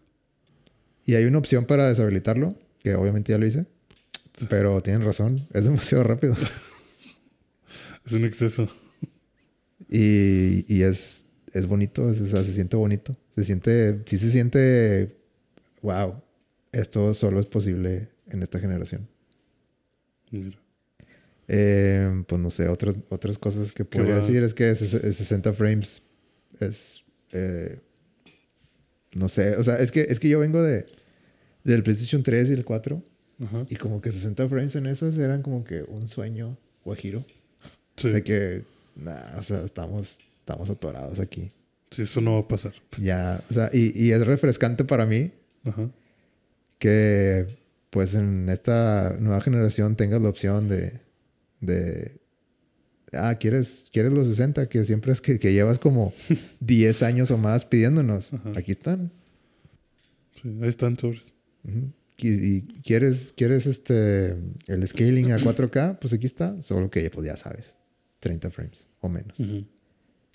S1: Y hay una opción para deshabilitarlo, que obviamente ya lo hice. Pero tienen razón, es demasiado rápido.
S2: Es un exceso.
S1: Y, y es, es bonito, es- o sea, se siente bonito. Se siente, sí se siente, wow, esto solo es posible en esta generación.
S2: Mira.
S1: Eh, pues no sé, otras, otras cosas que podría decir es que ses- 60 frames es, eh, no sé, o sea, es que, es que yo vengo de, del PlayStation 3 y el 4
S2: Ajá.
S1: y como que 60 frames en esas eran como que un sueño guajiro.
S2: Sí.
S1: De que, nah, o sea, estamos, estamos atorados aquí.
S2: Sí, eso no va a pasar.
S1: Ya, o sea, y, y es refrescante para mí
S2: Ajá.
S1: que pues en esta nueva generación tengas la opción de, de ah, ¿quieres, quieres los 60 que siempre es que, que llevas como 10 años o más pidiéndonos.
S2: Ajá.
S1: Aquí están.
S2: Sí, ahí están sobres.
S1: Y, y quieres, quieres este el scaling a 4K, pues aquí está, solo que pues ya sabes, 30 frames o menos.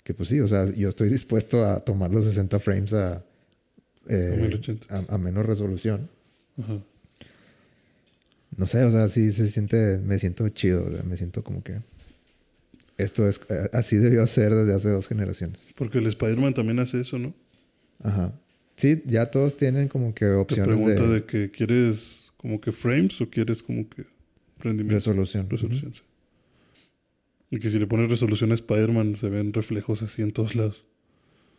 S1: Que pues sí, o sea, yo estoy dispuesto a tomar los 60 frames a, eh,
S2: A 1080.
S1: a- a menos resolución.
S2: Ajá.
S1: No sé, o sea, sí se siente, me siento chido, o sea, me siento como que esto es, eh, así debió ser desde hace dos generaciones.
S2: Porque el Spider-Man también hace eso, ¿no?
S1: Ajá. Sí, ya todos tienen como que
S2: Te
S1: opciones
S2: pregunta
S1: de,
S2: de, que quieres como que frames o quieres como que rendimiento.
S1: resolución.
S2: Resolución, sí. Y que si le pones resolución a Spider-Man se ven reflejos así en todos lados.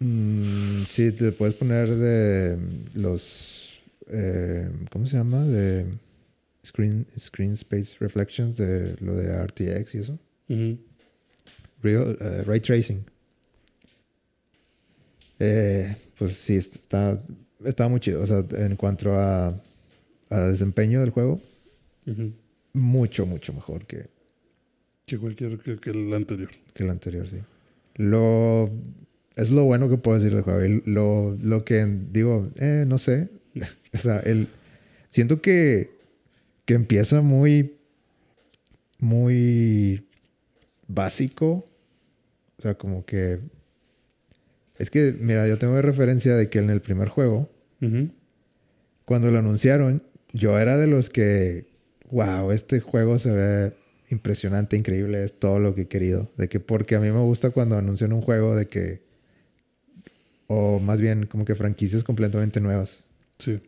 S1: Mm, sí, te puedes poner de los. eh, ¿Cómo se llama? De screen, screen Space Reflections, de lo de RTX y eso.
S2: Ujú.
S1: Real, eh, ray tracing. Eh, pues sí, está, está muy chido. O sea, en cuanto a, a desempeño del juego, mucho, mucho mejor que,
S2: Que cualquier que, que el anterior.
S1: que el anterior, sí. Lo, es lo bueno que puedo decir del juego. Lo, lo que digo, eh, no sé. o sea, el, siento que, que empieza muy, muy básico. O sea, como que... Es que, mira, yo tengo referencia de que en el primer juego, cuando lo anunciaron, yo era de los que, wow, este juego se ve impresionante, increíble, es todo lo que he querido. De que, porque a mí me gusta cuando anuncian un juego de que, o más bien como que franquicias completamente nuevas.
S2: Sí.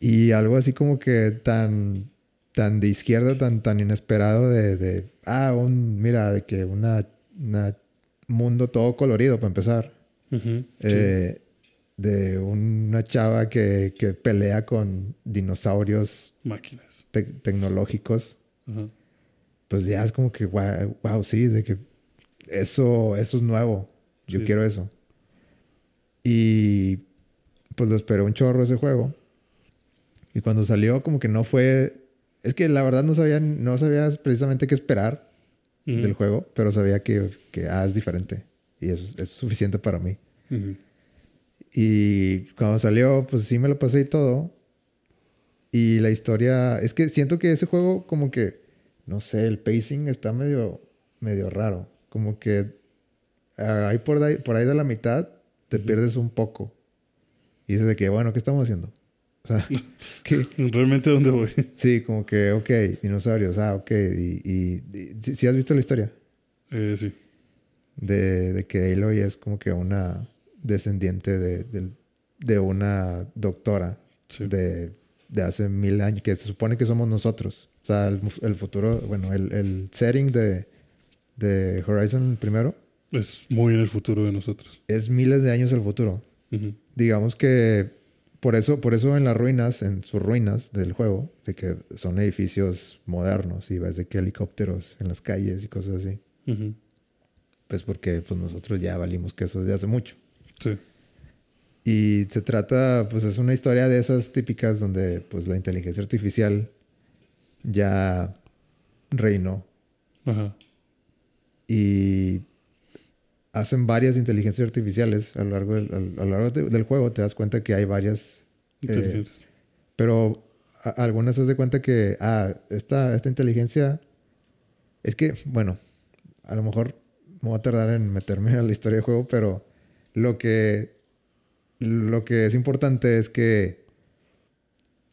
S1: Y algo así como que tan, tan de izquierda, tan, tan inesperado de, de, ah, un, mira, de que una, una mundo todo colorido para empezar. Eh, de una chava que, que pelea con dinosaurios
S2: Máquinas.
S1: te- tecnológicos, pues ya es como que, wow, wow, sí, de que eso, eso es nuevo. Yo
S2: Sí.
S1: quiero eso. Y pues lo esperé un chorro ese juego. Y cuando salió, como que no fue. Es que la verdad no sabía, no sabías precisamente qué esperar del juego, pero sabía que, que ah, es diferente. Y eso es- suficiente para mí. Y cuando salió, pues sí me lo pasé y todo. Y la historia, es que siento que ese juego como que, no sé, el pacing está medio, medio raro. Como que ah, ahí por ahí, por ahí de la mitad te pierdes un poco. Y dices de que, bueno, ¿qué estamos haciendo? O sea, que,
S2: ¿Realmente dónde voy?
S1: sí, como que, ok, dinosaurios, ah, ok. Y, y, y- ¿sí, sí has visto la historia?
S2: Eh, sí.
S1: de, de que Aloy es como que una descendiente de, de una doctora
S2: Sí.
S1: de, de hace mil años, que se supone que somos nosotros. O sea, el, el futuro, bueno, el, el setting de, de Horizon primero
S2: Es muy en el futuro de nosotros.
S1: es miles de años el futuro. Digamos que por eso, por eso en las ruinas, en sus ruinas del juego, de que son edificios modernos y ves de que helicópteros en las calles y cosas así. Pues porque pues nosotros ya valimos que eso desde hace mucho.
S2: Sí.
S1: Y se trata, pues es una historia de esas típicas donde pues la inteligencia artificial ya reinó
S2: Ajá.
S1: y hacen varias inteligencias artificiales a lo largo del, al- a lo largo de- del juego. Te das cuenta que hay varias,
S2: Inteligentes.
S1: pero a- algunas das de cuenta que, ah, esta, esta inteligencia es que, bueno, a lo mejor me voy a tardar en meterme a la historia del juego, pero lo que, lo que es importante es que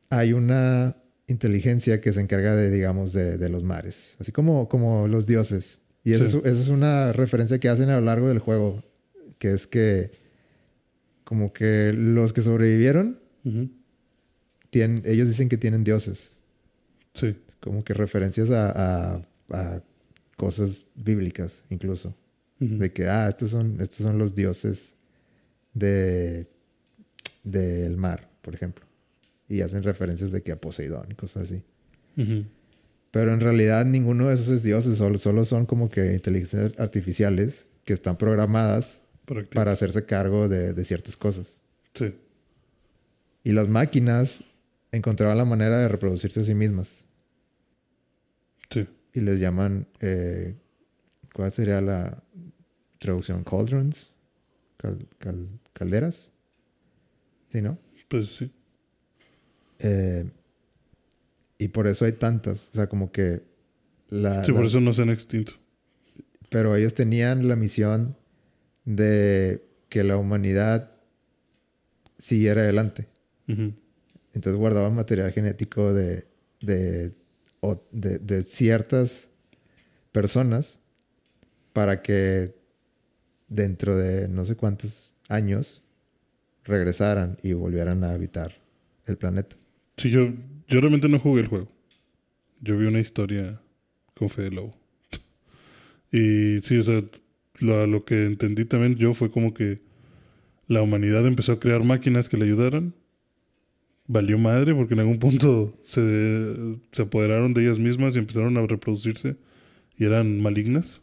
S1: hay una inteligencia que se encarga de, digamos, de, de los mares, así como, como los dioses. Y esa,
S2: Sí.
S1: es, esa es una referencia que hacen a lo largo del juego, que es que como que los que sobrevivieron, tienen, ellos dicen que tienen dioses,
S2: Sí.
S1: como que referencias a, a- a cosas bíblicas incluso. De que, ah, estos son, estos son los dioses de del mar, por ejemplo. Y hacen referencias de que a Poseidón y cosas así.
S2: Ujú.
S1: Pero en realidad ninguno de esos es dioses, solo, solo son como que inteligencias artificiales que están programadas
S2: Para
S1: hacerse cargo de, de ciertas cosas.
S2: Sí.
S1: Y las máquinas encontraban la manera de reproducirse a sí mismas.
S2: Sí.
S1: Y les llaman, eh, ¿cuál sería la traducción? Cauldrons, Cal- cal- calderas. ¿Sí, no?
S2: Pues sí.
S1: Eh, y por eso hay tantas. O sea, como que... La,
S2: Sí, por eso no se han extinto.
S1: Pero ellos tenían la misión de que la humanidad siguiera adelante. Entonces guardaban material genético de, de, de, de ciertas personas para que dentro de no sé cuántos años regresaran y volvieran a habitar el planeta.
S2: Sí, yo, yo realmente no jugué el juego. Yo vi una historia con Fede Lobo. y sí, o sea, lo, lo que entendí también yo fue como que la humanidad empezó a crear máquinas que le ayudaran. Valió madre porque en algún punto se, se apoderaron de ellas mismas y empezaron a reproducirse y eran malignas.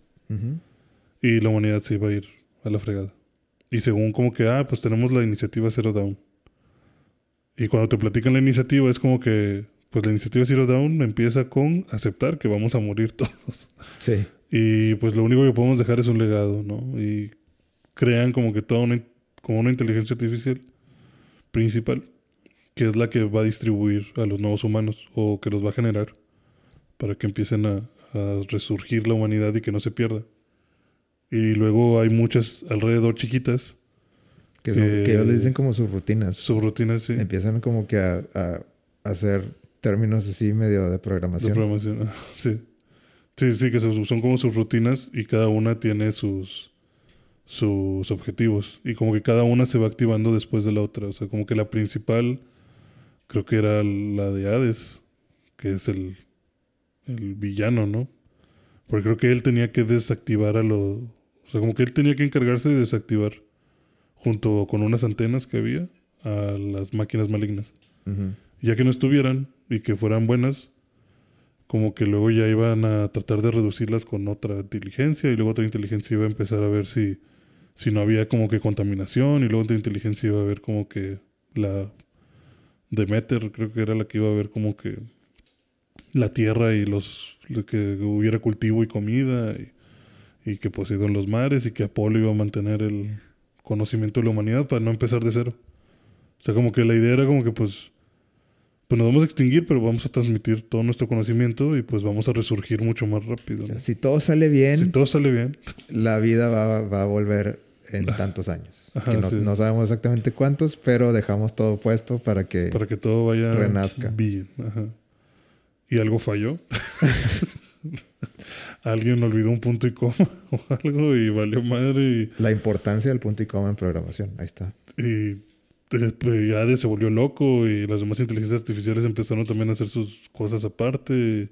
S2: Y la humanidad se iba a ir a la fregada. Y según como que, ah, pues tenemos la iniciativa Zero Down. Y cuando te platican la iniciativa es como que, pues la iniciativa Zero Down empieza con aceptar que vamos a morir todos.
S1: Sí.
S2: Y pues lo único que podemos dejar es un legado, ¿no? Y crean como que toda una, como una inteligencia artificial principal, que es la que va a distribuir a los nuevos humanos o que los va a generar para que empiecen a, a resurgir la humanidad y que no se pierda. Y luego hay muchas alrededor chiquitas,
S1: Que, son-
S2: que
S1: ellos le dicen como sus rutinas.
S2: subrutinas, sí,
S1: Empiezan como que a, a hacer términos así medio de
S2: de
S1: programación.
S2: programación. Sí. Sí, sí, que son son como sus rutinas y cada una tiene sus, sus objetivos. Y como que cada una se va activando después de la otra. O sea, como que la principal creo que era la de Hades, que es el, el villano, ¿no? Porque creo que él tenía que desactivar a los... O sea, como que él tenía que encargarse de desactivar, junto con unas antenas que había, a las máquinas malignas. Ya que no estuvieran y que fueran buenas, como que luego ya iban a tratar de reducirlas con otra inteligencia y luego otra inteligencia iba a empezar a ver si, si no había como que contaminación y luego otra inteligencia iba a ver como que la Demeter creo que era la que iba a ver como que la tierra y los lo que hubiera cultivo y comida y, y que Poseidón los mares y que Apolo iba a mantener el conocimiento de la humanidad para no empezar de cero. O sea, como que la idea era como que pues pues nos vamos a extinguir, pero vamos a transmitir todo nuestro conocimiento y pues vamos a resurgir mucho más rápido. ¿no?
S1: Si todo sale bien,
S2: Si todo sale bien,
S1: la vida va, va a volver en tantos años.
S2: Ajá,
S1: que no,
S2: sí.
S1: no sabemos exactamente cuántos, pero dejamos todo puesto para que...
S2: para que todo vaya
S1: Renazca.
S2: bien. Ajá. Y algo falló. Alguien olvidó un punto y coma o algo y valió madre y,
S1: La importancia del punto y coma en programación. Ahí está.
S2: y ya Hades se volvió loco y las demás inteligencias artificiales empezaron también a hacer sus cosas aparte.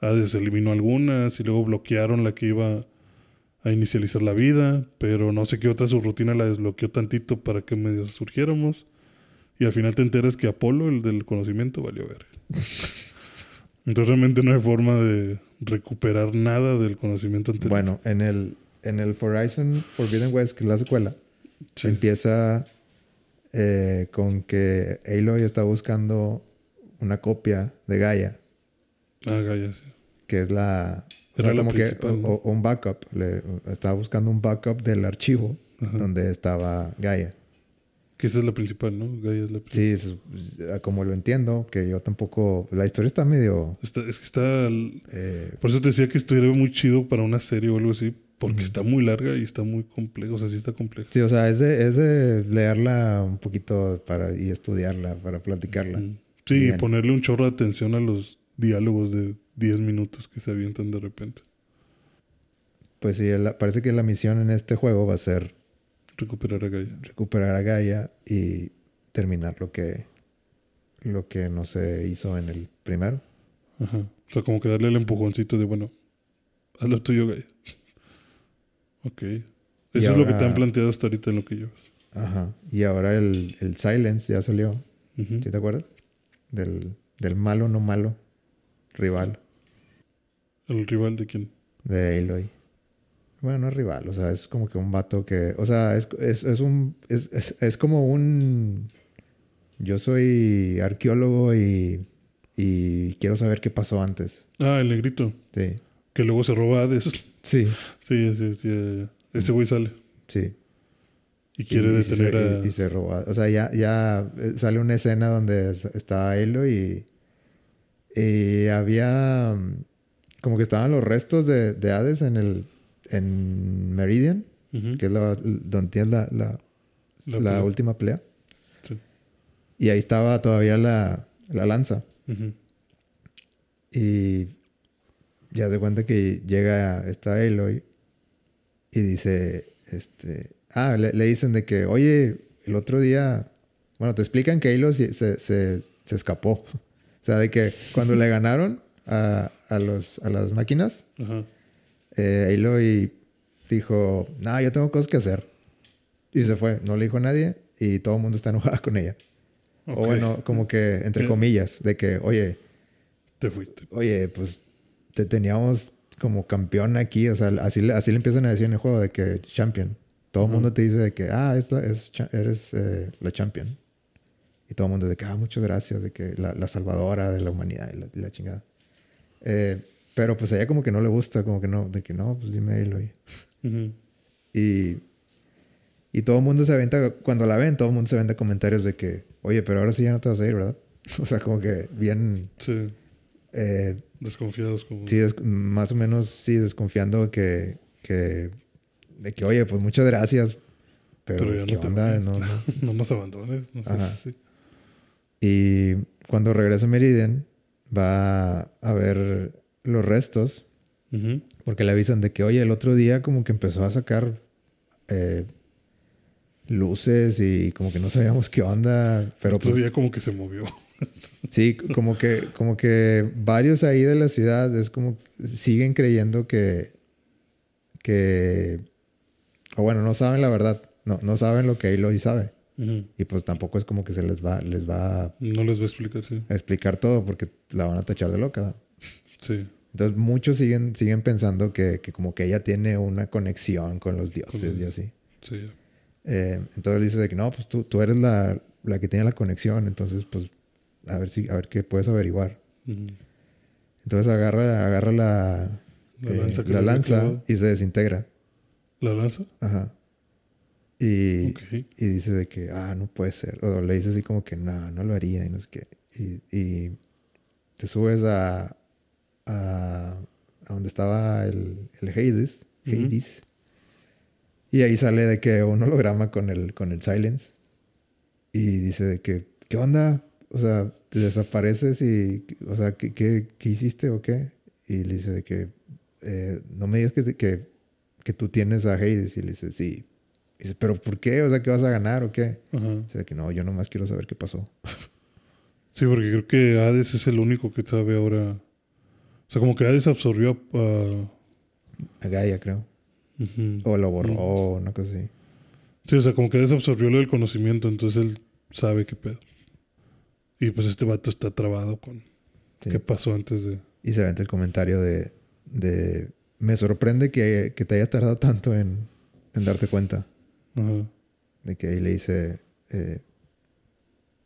S2: Hades eliminó algunas y luego bloquearon la que iba a inicializar la vida, pero no sé qué otra subrutina la desbloqueó tantito para que medio surgiéramos. Y al final te enteras que Apolo, el del conocimiento, valió ver. Entonces realmente no hay forma de recuperar nada del conocimiento anterior.
S1: Bueno, en el, en el Horizon Forbidden West, que es la secuela,
S2: Sí.
S1: empieza eh, con que Aloy está buscando una copia de Gaia,
S2: Ah, Gaia, sí.
S1: que es la... O sea,
S2: la
S1: como que o- o un backup. Le, estaba buscando un backup del archivo
S2: Ajá.
S1: donde estaba Gaia.
S2: Que esa es la principal, ¿no? Gaia es la principal.
S1: Sí, eso es- como lo entiendo, que yo tampoco... La historia está medio...
S2: Está- es que está...
S1: eh,
S2: Por eso te decía que estuviera muy chido para una serie o algo así. Porque está muy larga y está muy compleja. O sea, sí está compleja.
S1: sí, o sea, es de, es de leerla un poquito para, y estudiarla, para platicarla.
S2: Sí, y ponerle un chorro de atención a los diálogos de 10 minutos que se avientan de repente.
S1: Pues sí, la- parece que la misión en este juego va a ser
S2: Recuperar a Gaia.
S1: recuperar a Gaia y terminar lo que lo que no se hizo en el primero.
S2: Ajá. O sea, como que darle el empujoncito de, bueno, haz lo tuyo, Gaia. ok. Eso es lo que te han planteado hasta ahorita en lo que llevas.
S1: Ajá. Y ahora el, el Silence ya salió. ¿Sí te acuerdas? Del, del malo no malo rival
S2: ¿El rival de quién?
S1: de Aloy. Bueno, no es rival, o sea, es como que un vato que, o sea, es, es, es un, es, es, es como un, yo soy arqueólogo y, y quiero saber qué pasó antes.
S2: Ah, el negrito.
S1: Sí,
S2: Que luego se roba a Hades.
S1: sí,
S2: sí, sí, sí. Ese güey sale.
S1: sí.
S2: Y quiere
S1: y, y
S2: detener
S1: se,
S2: a...
S1: y- y se roba. O sea, ya, ya eh, sale una escena donde es- está Aloy y, y había como que estaban los restos de, de Hades en el en Meridian,
S2: Ujú.
S1: que es la, donde tienes la, la,
S2: La
S1: última pelea.
S2: Sí.
S1: Y ahí estaba todavía la, la lanza.
S2: Ujú.
S1: Y ya de cuenta que llega esta Aloy y dice, este, ah, le, le dicen de que, oye, el otro día, bueno, te explican que Aloy se, se, se- se escapó. O sea, de que cuando le ganaron a, a, los, a las máquinas,
S2: Ajá.
S1: Eh, Aloy dijo, no, yo tengo cosas que hacer. Y se fue, no le dijo a nadie y todo el mundo está enojado con ella. O
S2: Ok.
S1: bueno, como que entre comillas, de que, oye,
S2: Te fuiste.
S1: oye, pues te teníamos como campeón aquí, o sea, así, le- así le empiezan a decir en el juego de que champion. Todo el mundo te dice de que, ah, es la- es eres eh, la champion. Y todo el mundo de que, ah, muchas gracias, de que la, la salvadora de la humanidad y la, y la chingada. Eh, pero pues a ella como que no le gusta, como que no, de que no, pues dime él, oye.
S2: Ujú.
S1: Y, y todo el mundo se aventa, cuando la ven, todo el mundo se aventa comentarios de que, oye, pero ahora sí ya no te vas a ir, ¿verdad? O sea, como que bien,
S2: Sí,
S1: eh,
S2: desconfiados como...
S1: sí, des- más o menos, sí, desconfiando que, que, de que, oye, pues muchas gracias, pero,
S2: Pero ya
S1: ¿qué
S2: no te
S1: onda? No, no.
S2: No nos abandones. No sé si-
S1: Y cuando regresa Meridian, va a ver los restos, porque le avisan de que, oye, el otro día como que empezó a sacar eh, luces y como que no sabíamos qué onda, pero
S2: Otro
S1: pues,
S2: día como que se movió.
S1: sí, como que, como que varios ahí de la ciudad es como siguen creyendo que, que, o bueno, no saben la verdad, no, no saben lo que Aloy sabe.
S2: Ujú.
S1: Y pues tampoco es como que se les va, les va a
S2: No les voy a explicar, sí.
S1: explicar todo porque la van a tachar de loca.
S2: Sí.
S1: Entonces muchos siguen, siguen pensando que, que como que ella tiene una conexión con los dioses y así.
S2: Sí.
S1: Eh, entonces dice de que no, pues tú, tú eres la, la que tiene la conexión, entonces pues a ver si, a ver qué puedes averiguar. Entonces agarra, agarra la,
S2: La
S1: eh,
S2: lanza
S1: la y se desintegra.
S2: ¿La lanza?
S1: Ajá. Y, y dice de que, ah, no puede ser. O le dice así como que, no, no lo haría y no sé qué. Y, y te subes a, a, a donde estaba el, el Hades. Hades. Y ahí sale de que un holograma con el, con el Silence. Y dice de que, ¿qué onda? O sea, te desapareces y, o sea, ¿qué, qué, qué hiciste o qué? Y le dice de que, eh, no me digas que, que, que tú tienes a Hades. Y le dice, sí. Y dice, ¿pero por qué? O sea, ¿qué vas a ganar o qué?
S2: Ajá.
S1: Dice que no, yo nomás quiero saber qué pasó.
S2: Sí, porque creo que Hades es el único que sabe ahora. O sea, como que Hades absorbió a.
S1: A Gaia, creo. O lo borró, una cosa así.
S2: Sí, o sea, como que Hades absorbió lo del conocimiento, entonces él sabe qué pedo. Y pues este vato está trabado con
S1: Sí.
S2: qué pasó antes de.
S1: Y se aventa el comentario de, de me sorprende que, que te hayas tardado tanto en, en darte cuenta.
S2: Ajá.
S1: De que ahí le dice, eh,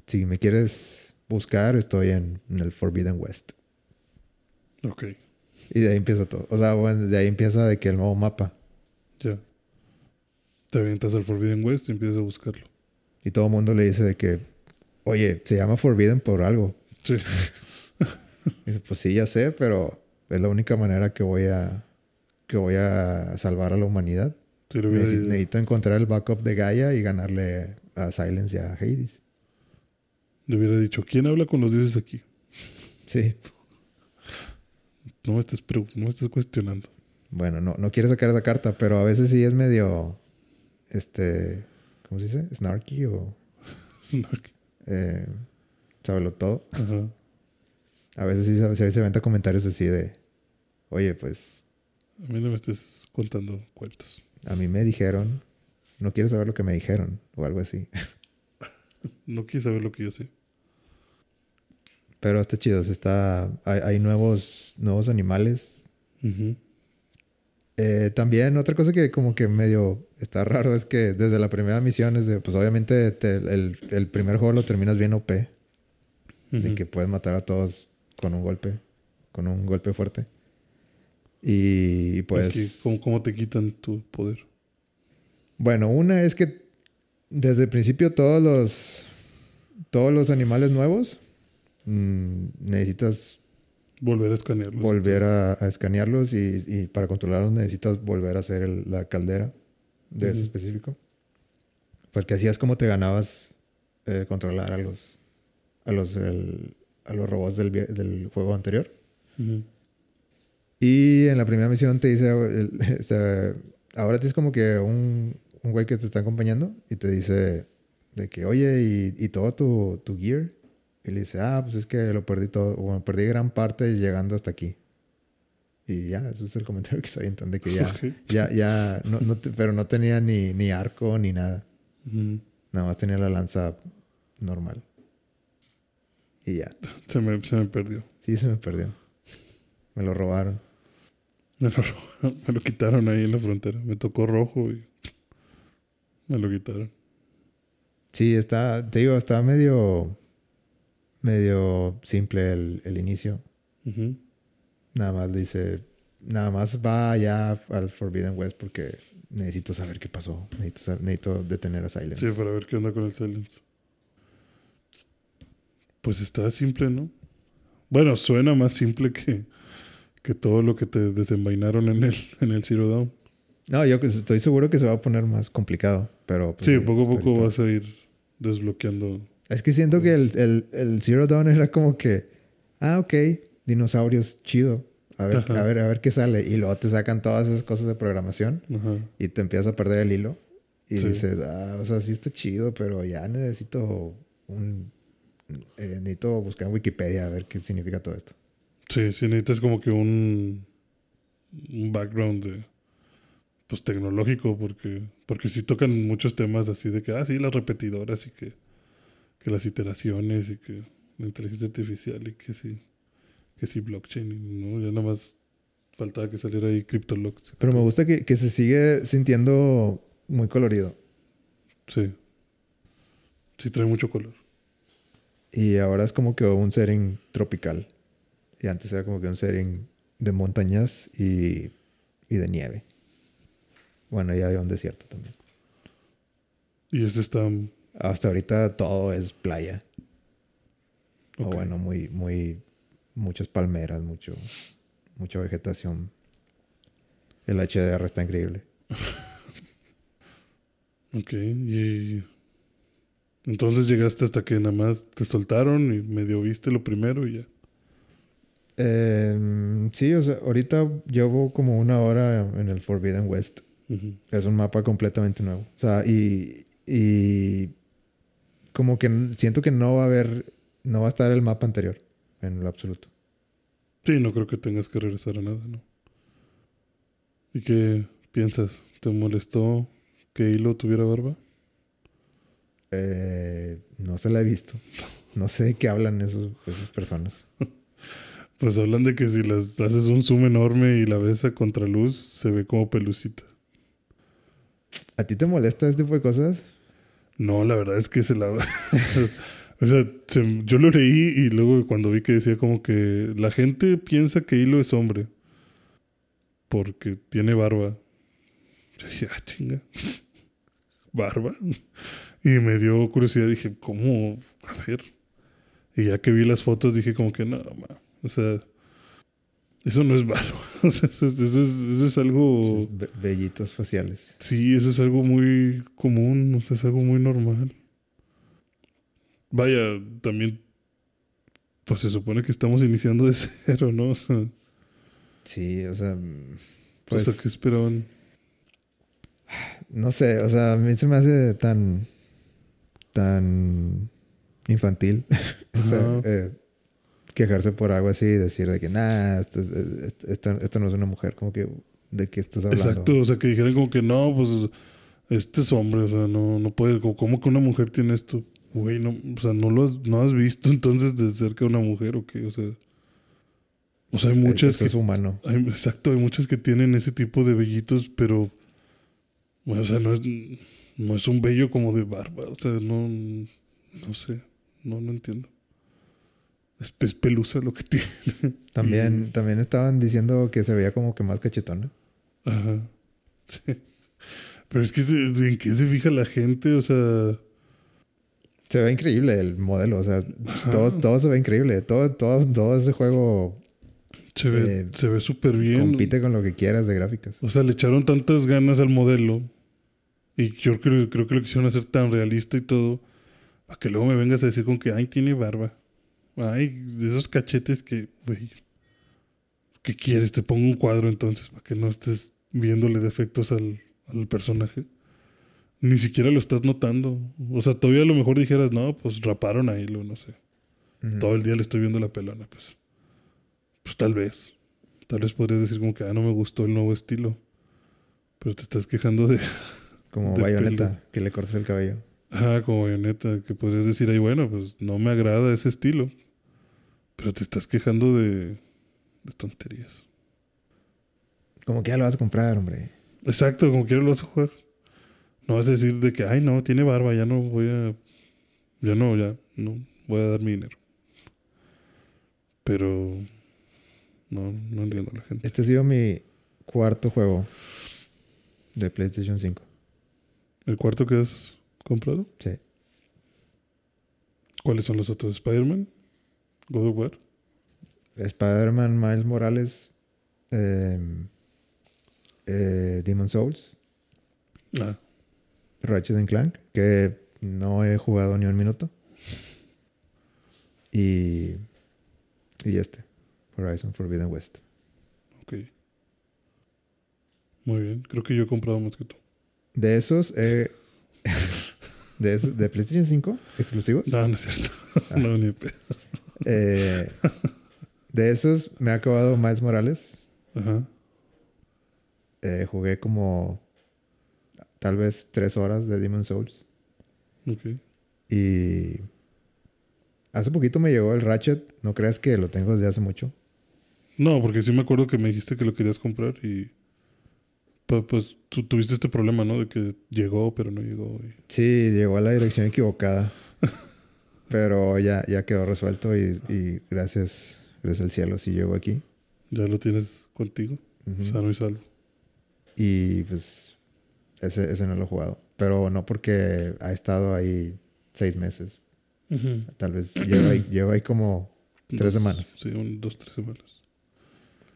S1: si me quieres buscar, estoy en, en el Forbidden West.
S2: Ok,
S1: Y de ahí empieza todo. O sea, bueno, de ahí empieza de que el nuevo mapa.
S2: ya. Te avientas al Forbidden West y empiezas a buscarlo.
S1: Y todo el mundo le dice de que, oye, se llama Forbidden por algo.
S2: Sí.
S1: Y dice, pues sí, ya sé, pero es la única manera que voy a, que voy a salvar a la humanidad.
S2: Sí, ido-
S1: necesito encontrar el backup de Gaia y ganarle a Silence y a Hades.
S2: le hubiera dicho, ¿quién habla con los dioses aquí?
S1: Sí.
S2: No me estés, no estés cuestionando.
S1: Bueno, no, no quiere sacar esa carta, pero a veces sí es medio, este, ¿cómo se dice? Snarky o, eh, sábelo todo.
S2: Ajá.
S1: A veces sí se, se, se aventa comentarios así de, oye, pues
S2: A mí no me estés contando cuentos.
S1: a mí me dijeron, no quieres saber lo que me dijeron o algo así.
S2: No quieres saber lo que yo sé.
S1: Pero está chido, se está, hay, hay nuevos, nuevos animales. Eh, también otra cosa que como que medio está raro es que desde la primera misión es de, pues obviamente te- el, el primer juego lo terminas bien OP, de
S2: Ujú.
S1: que puedes matar a todos con un golpe, con un golpe fuerte. Y pues...
S2: ¿cómo, cómo te quitan tu poder?
S1: Bueno, una es que desde el principio todos los todos los animales nuevos mm, necesitas
S2: Volver a escanearlo.
S1: volver a, a escanearlos y, y para controlarlos necesitas volver a hacer el- la caldera de ese específico. Porque así es como te ganabas eh, controlar a los a los el- a los robots del, del juego anterior.
S2: Ujú.
S1: Y en la primera misión te dice, el- este, ahora tienes como que un, un güey que te está acompañando y te dice de que, oye, ¿y, y todo tu, tu gear? Y le dice, ah, pues es que lo perdí todo, bueno, perdí gran parte llegando hasta aquí. Y ya, eso es el comentario que se avientan, de que ya, ya, ya, no, no te- pero no tenía ni, ni arco ni nada. Nada más tenía la lanza normal. Y ya.
S2: se, me, se me perdió.
S1: Sí, se me perdió. Me lo robaron.
S2: Me lo, robaron, me lo quitaron ahí en la frontera. Me tocó rojo y me lo quitaron.
S1: Sí, está, te digo, está medio, medio simple el, el inicio. Nada más dice, nada más va allá al Forbidden West porque necesito saber qué pasó. Necesito, necesito detener a Silence.
S2: Sí, para ver qué onda con el Silence. Pues está simple, ¿no? Bueno, suena más simple que, que todo lo que te desenvainaron en el, en el Zero Dawn.
S1: No, yo estoy seguro que se va a poner más complicado, pero... pues,
S2: Sí, poco a poco
S1: ahorita-
S2: vas a ir desbloqueando.
S1: Es que siento que el, el, el Zero Dawn era como que, ah, ok, dinosaurios, chido. A ver,
S2: Ajá.
S1: a ver, a ver qué sale. Y luego te sacan todas esas cosas de programación
S2: Ajá.
S1: y te empiezas a perder el hilo. Y
S2: Sí.
S1: dices, ah, o sea, sí está chido, pero ya necesito un... eh, necesito buscar en Wikipedia a ver qué significa todo esto.
S2: Sí, sí necesitas como que un, un background de pues tecnológico porque porque sí tocan muchos temas así de que ah sí las repetidoras y que que las iteraciones y que la inteligencia artificial y que sí que sí blockchain no ya nada más faltaba que saliera ahí CryptoLock.
S1: Pero me gusta que, que se sigue sintiendo muy colorido.
S2: Sí. Sí trae mucho color.
S1: Y ahora es como que un setting tropical. Y antes era como que un setting de montañas y, y de nieve. Bueno, ya había un desierto también.
S2: Y este está
S1: Hasta ahorita todo es playa. O bueno, muy, muy, muchas palmeras, mucho, mucha vegetación. El HDR está increíble.
S2: Ok, y entonces llegaste hasta que nada más te soltaron y medio viste lo primero y ya.
S1: Eh, sí, o sea, ahorita llevo como una hora en el Forbidden West. Es un mapa completamente nuevo. O sea, y, y como que siento que no va a haber, no va a estar el mapa anterior en lo absoluto.
S2: Sí, no creo que tengas que regresar a nada, ¿no? ¿Y qué piensas? ¿Te molestó que Hilo tuviera barba?
S1: Eh, no se la he visto. No sé de qué hablan esos, esas personas.
S2: Pues hablan de que si las haces un zoom enorme y la ves a contraluz, se ve como pelucita.
S1: ¿A ti te molesta este tipo de cosas?
S2: No, la verdad es que se la... o sea, se- yo lo leí y luego cuando vi que decía como que la gente piensa que Hilo es hombre porque tiene barba. Yo dije, ah, chinga. ¿Barba? Y me dio curiosidad, dije, ¿cómo? A ver. Y ya que vi las fotos dije como que no, ma, o sea, eso no es barba. O sea, eso, es- eso es, eso es algo...
S1: Vellitos faciales.
S2: Sí, eso es algo muy común, o sea, es algo muy normal. Vaya, también, pues se supone que estamos iniciando de cero, ¿no? O sea,
S1: Sí, o sea, mm,
S2: pues,
S1: pues
S2: ¿a qué esperaban?
S1: no sé, o sea, a mí se me hace tan, tan infantil. o sea, eh, quejarse por algo así y decir de que, nah, esto, es- esto, esto- esto no es una mujer, como que, ¿de qué estás hablando?
S2: Exacto, o sea, que dijeran como que no, pues este es hombre, o sea, no, no puede, como- ¿cómo que una mujer tiene esto? Güey, no, o sea, no lo has, no has visto entonces de cerca una mujer o qué, o sea. O sea, hay muchas
S1: Esto
S2: que
S1: es humano.
S2: Hay- exacto, hay muchas que tienen ese tipo de vellitos, pero. bueno, o sea, no es, no es un vello como de barba. O sea, no. No sé. No, no entiendo. Es, es pelusa lo que tiene.
S1: También, también estaban diciendo que se veía como que más cachetona.
S2: Ajá. Sí. Pero es que se- en qué se fija la gente, o sea.
S1: Se ve increíble el modelo, o sea, todo, todo se ve increíble. Todo, todo, todo ese juego
S2: Se ve,
S1: Eh,
S2: se ve súper bien.
S1: compite con lo que quieras de gráficas.
S2: O sea, le echaron tantas ganas al modelo. Y yo creo, creo que lo quisieron hacer tan realista y todo. Para que luego me vengas a decir con que, ay, tiene barba. Ay, de esos cachetes que, güey. ¿Qué quieres? Te pongo un cuadro entonces, para que no estés viéndole defectos al, al personaje. Ni siquiera lo estás notando. O sea, todavía a lo mejor dijeras, no, pues raparon a Hilo, no sé. Todo el día le estoy viendo la pelona, pues. Pues tal vez. Tal vez podrías decir como que, ah, no me gustó el nuevo estilo. Pero te estás quejando de...
S1: Como
S2: de
S1: bayoneta,
S2: pelos.
S1: que le cortas el cabello.
S2: Ajá, como bayoneta, que podrías decir ahí, bueno, pues no me agrada ese estilo. Pero te estás quejando de, de tonterías.
S1: Como que ya lo vas a comprar, hombre.
S2: Exacto, como quieras lo vas a jugar. No vas a decir de que, ay, no, tiene barba, ya no voy a. Ya no, ya, no voy a dar mi dinero. Pero. No, no entiendo a la gente.
S1: Este ha sido mi cuarto juego de PlayStation 5.
S2: ¿El cuarto que has comprado?
S1: Sí.
S2: ¿Cuáles son los otros? ¿Spider-Man? ¿God of War?
S1: Spider-Man, Miles Morales, eh, eh, Demon Souls,
S2: Ah,
S1: Ratchet and Clank, que no he jugado ni un minuto. Y, y este, Horizon Forbidden West.
S2: ok. Muy bien. Creo que yo he comprado más que tú.
S1: De esos, eh, de esos, de PlayStation 5 exclusivos,
S2: No, no es cierto. no, ni pedo.
S1: Eh, de esos me ha acabado Miles Morales.
S2: Ajá.
S1: Eh, jugué como tal vez tres horas de Demon Souls.
S2: Ok.
S1: Y hace poquito me llegó el Ratchet. No creas que lo tengo desde hace mucho.
S2: No, porque sí me acuerdo que me dijiste que lo querías comprar y. Pues tú tuviste este problema, ¿no? De que llegó, pero no llegó. y-
S1: Sí, llegó a la dirección equivocada. Pero ya, ya quedó resuelto y, y gracias, gracias al cielo sí llegó aquí.
S2: Ya lo tienes contigo, sano y salvo.
S1: Y pues ese, ese no lo he jugado. Pero no porque ha estado ahí seis meses. Tal vez llevo ahí, llevo ahí como tres
S2: Dos-
S1: semanas.
S2: Sí, un, dos, tres semanas.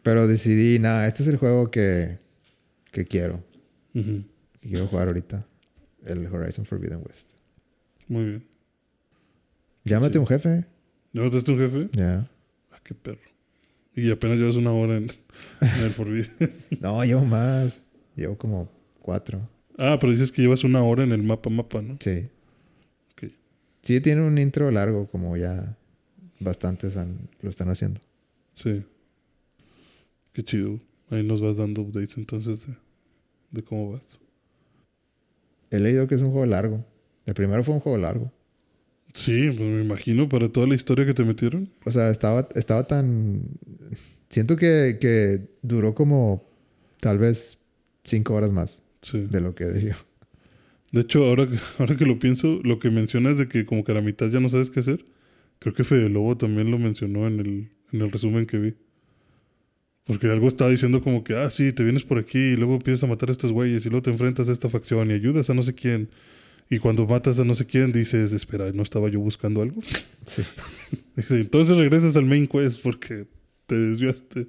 S1: Pero decidí, nada, este es el juego que, que quiero. Que quiero jugar ahorita. El Horizon Forbidden West.
S2: Muy bien.
S1: Llámate
S2: Sí.
S1: un jefe.
S2: ¿Ya mataste un jefe?
S1: Ya.
S2: Ah, qué perro. Y apenas llevas una hora en, en el Forbidden.
S1: No, llevo más. Llevo como cuatro.
S2: ah, pero dices que llevas una hora en el mapa mapa, ¿no?
S1: Sí.
S2: Ok.
S1: Sí, tiene un intro largo, como ya bastantes han- lo están haciendo.
S2: Sí. Qué chido. Ahí nos vas dando updates entonces de, de cómo vas.
S1: He leído que es un juego largo. El primero fue un juego largo.
S2: Sí, pues me imagino para toda la historia que te metieron.
S1: O sea, estaba, estaba tan... Siento que, que duró como tal vez cinco horas más
S2: Sí.
S1: de lo que debió.
S2: De hecho, ahora, que- ahora que lo pienso, lo que mencionas de que como que a la mitad ya no sabes qué hacer, creo que Fede Lobo también lo mencionó en el, en el resumen que vi. Porque algo estaba diciendo como que, ah, sí, te vienes por aquí y luego empiezas a matar a estos güeyes y luego te enfrentas a esta facción y ayudas a no sé quién. Y cuando matas a no sé quién dices, espera, ¿no estaba yo buscando algo?
S1: Sí.
S2: Dice, entonces regresas al main quest porque te desviaste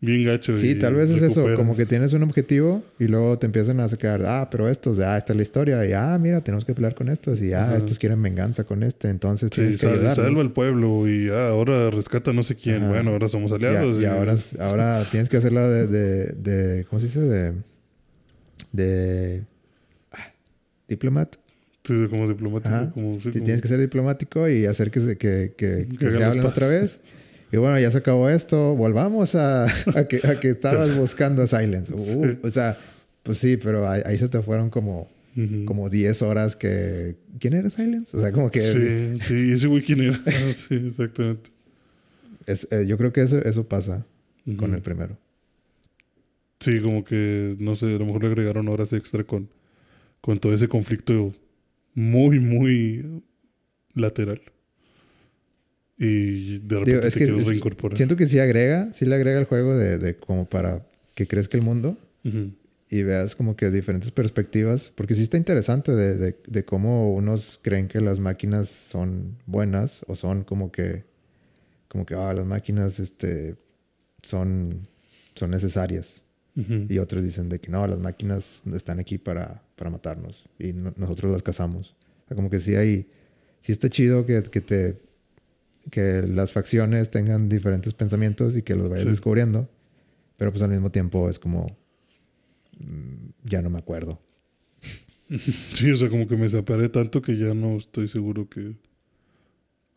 S2: bien gacho.
S1: Sí,
S2: y
S1: tal vez es eso, como que tienes un objetivo y luego te empiezan a sacar, ah, pero estos, ah, esta es la historia, y ah, mira, tenemos que pelear con estos, y ah,
S2: Ajá.
S1: estos quieren venganza con este, entonces
S2: Sí,
S1: tienes que
S2: sal-
S1: ayudarlos.
S2: salva al pueblo y ah, ahora rescata no sé quién.
S1: Ajá.
S2: Bueno, ahora somos
S1: Y,
S2: aliados.
S1: y
S2: y-
S1: ahora, ahora tienes que hacerla de, de, de- ¿cómo se dice? De, de ah, diplomat.
S2: Sí, como diplomático.
S1: Ajá.
S2: Como, sí, como-
S1: Tienes que ser diplomático y hacer que se, que, que- que
S2: Que
S1: se hablen otra vez. Y bueno, ya se acabó esto. Volvamos a, a que, a que estabas buscando a Silence. Uh,
S2: Sí.
S1: O sea, pues sí, pero ahí, ahí se te fueron como, como 10 horas que... ¿Quién era Silence? O sea, como que...
S2: Sí, sí, ¿y ese güey quién era? Sí, exactamente.
S1: es- eh, yo creo que eso, eso pasa con el primero.
S2: Sí, como que, no sé, a lo mejor le agregaron horas extra con, con todo ese conflicto muy, muy lateral. Y de repente
S1: Digo, es
S2: te
S1: que
S2: quedó
S1: es-
S2: reincorporar.
S1: Siento que sí agrega, sí le agrega el juego de, de como para que crezca el mundo y veas como que diferentes perspectivas, porque sí está interesante de, de, de cómo unos creen que las máquinas son buenas o son como que, como que, ah, las máquinas este, son, son necesarias. Y otros dicen de que no, las máquinas están aquí para, para matarnos y no- nosotros las cazamos. O sea, como que sí hay, sí está chido que, que te, que las facciones tengan diferentes pensamientos y que los vayas
S2: Sí.
S1: descubriendo. Pero pues al mismo tiempo es como, mm, ya no me acuerdo.
S2: Sí, o sea, como que me separé tanto que ya no estoy seguro que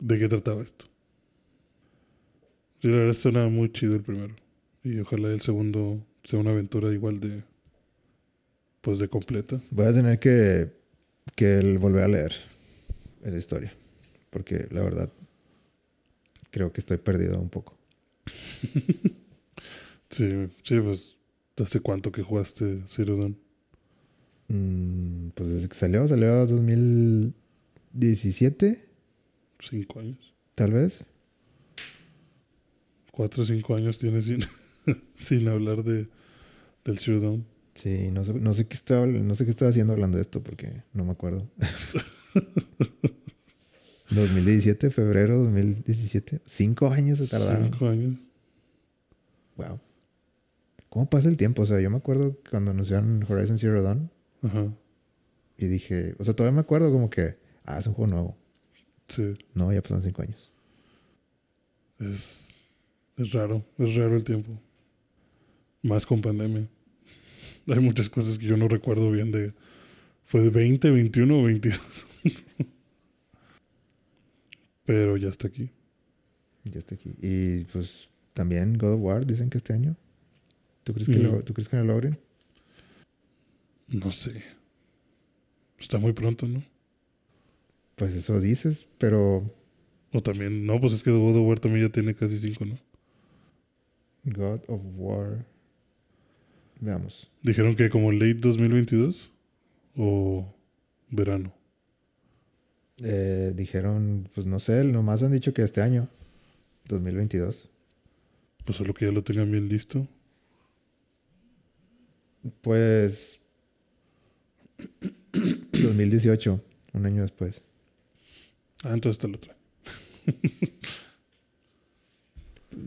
S2: de qué trataba esto. Sí, la verdad suena muy chido el primero. Y ojalá el segundo sea una aventura igual de pues de completa.
S1: Voy a tener que, que volver a leer esa historia. Porque la verdad, creo que estoy perdido un poco.
S2: sí, sí, pues, ¿hace cuánto que jugaste Zero Dawn?
S1: Mm, pues desde que salió, salió 2017.
S2: Cinco años.
S1: Tal vez.
S2: Cuatro o cinco años tienes sin, sin hablar de, del Dawn.
S1: Sí, no sé, no sé qué estaba, no sé qué estaba haciendo hablando de esto porque no me acuerdo. 2017, febrero 2017. Cinco años se tardaron.
S2: Cinco años.
S1: Wow. ¿Cómo pasa el tiempo? O sea, yo me acuerdo cuando anunciaron Horizon Zero Dawn.
S2: Ajá.
S1: Y dije, o sea, todavía me acuerdo como que, ah, es un juego nuevo.
S2: Sí.
S1: No, ya pasaron cinco años.
S2: Es, es raro, es raro el tiempo. Más con pandemia. Hay muchas cosas que yo no recuerdo bien de... ¿Fue de 20, 21 o 22? Pero ya está aquí.
S1: Ya está aquí. Y pues también God of War dicen que este año. ¿Tú crees que, lo, ¿tú crees que lo logren?
S2: No sé. Está muy pronto, ¿no?
S1: Pues eso dices, pero...
S2: O también, no, pues es que God of War también ya tiene casi cinco, ¿no?
S1: God of War. Veamos.
S2: Dijeron que como late 2022 o verano.
S1: Eh, dijeron, pues no sé, nomás han dicho que este año, 2022.
S2: Pues solo que ya lo tengan bien listo.
S1: Pues 2018, un año después.
S2: Ah, entonces te lo trae.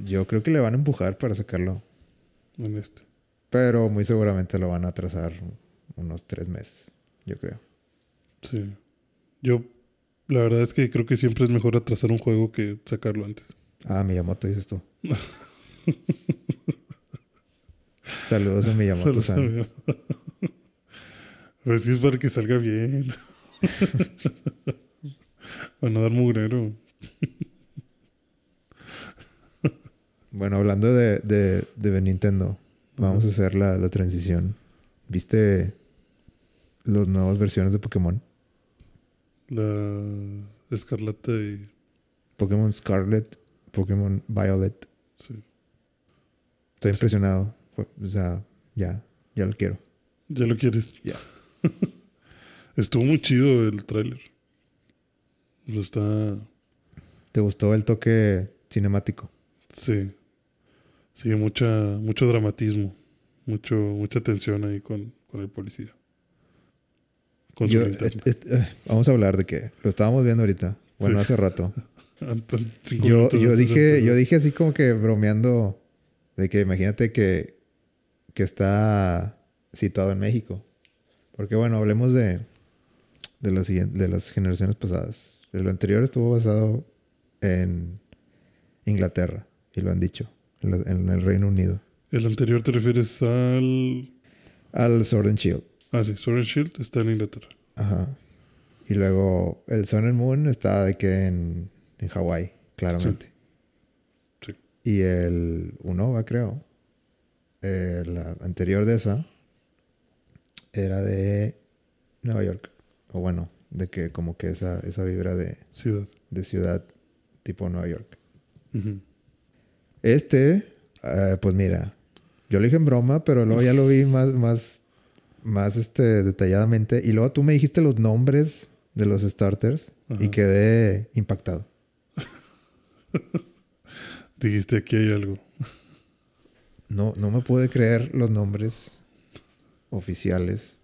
S1: Yo creo que le van a empujar para sacarlo.
S2: En este.
S1: Pero muy seguramente lo van a atrasar unos tres meses, yo creo.
S2: Sí. Yo, la verdad es que creo que siempre es mejor atrasar un juego que sacarlo antes.
S1: Ah, Miyamoto dices tú. Saludos a Miyamoto-san.
S2: Pues sí es para que salga bien. Van a dar mugrero.
S1: bueno, hablando de, de, de Nintendo, vamos a hacer la, la, transición. ¿Viste las nuevas versiones de Pokémon?
S2: La Escarlata y...
S1: Pokémon Scarlet, Pokémon Violet.
S2: Sí.
S1: Estoy impresionado. O sea, ya, ya lo quiero.
S2: ¿Ya lo quieres?
S1: Ya.
S2: Estuvo muy chido el tráiler. Lo está...
S1: ¿Te gustó el toque cinemático?
S2: Sí. Sí, mucha, mucho dramatismo. Mucho, mucha tensión ahí con, con el policía.
S1: Con Yo, eh, vamos a hablar de que lo estábamos viendo ahorita. Bueno, hace rato. yo, yo dije, yo dije así como que bromeando de que imagínate que, que está situado en México. Porque bueno, hablemos de, de, las, de las generaciones pasadas. El anterior estuvo basado en Inglaterra, y lo han dicho, en, el Reino Unido.
S2: ¿El anterior te refieres al...?
S1: Al Sword and Shield.
S2: Ah, sí, Sword and Shield está en Inglaterra.
S1: Ajá. Y luego el Sun and Moon está de que en, en Hawái, claramente.
S2: Sí.
S1: Y el Unova, creo, eh, la anterior de esa, era de Nueva York. O bueno, de que como que esa, esa vibra de
S2: ciudad.
S1: De ciudad tipo Nueva York. Este, eh, pues mira, yo lo dije en broma, pero luego ya lo vi más, más, más este, detalladamente. Y luego tú me dijiste los nombres de los starters y quedé impactado.
S2: dijiste aquí hay algo.
S1: No, no me pude creer los nombres oficiales.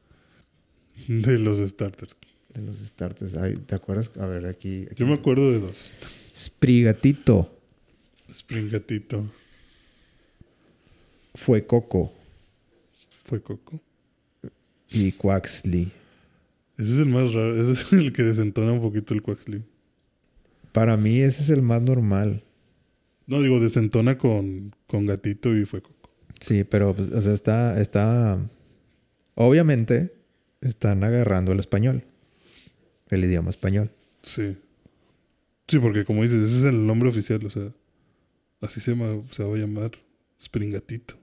S2: De los starters.
S1: De los starters. ¿Te acuerdas? A ver, aquí,
S2: Yo me acuerdo de dos.
S1: Sprigatito.
S2: Springatito.
S1: Fue Coco.
S2: Fue Coco.
S1: Y Quaxley.
S2: Ese es el más raro. Ese es el que desentona un poquito el Quaxley.
S1: Para mí ese es el más normal.
S2: No, digo, desentona con, con gatito y fue Coco.
S1: Sí, pero, pues, o sea, está, está... Obviamente están agarrando el español. El idioma español.
S2: Sí. Sí, porque como dices, ese es el nombre oficial, o sea, así se, llama, se va a llamar Springatito.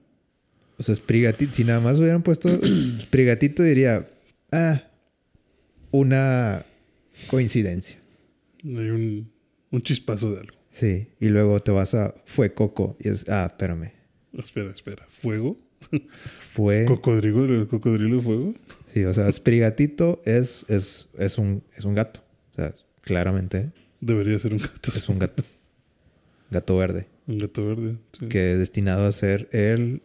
S1: O sea, Sprigatito, si nada más hubieran puesto Sprigatito, diría, ah, una coincidencia.
S2: Hay un, un chispazo de algo.
S1: Sí, y luego te vas a Fue Coco y es, ah, espérame.
S2: Espera, espera. ¿Fuego?
S1: Fue.
S2: ¿Cocodrilo, el cocodrilo de fuego?
S1: Sí, o sea, Sprigatito es, es, es, un, es un gato. O sea, claramente
S2: Debería ser un gato.
S1: es un gato. Gato verde.
S2: Un gato verde. Sí.
S1: Que es destinado a ser el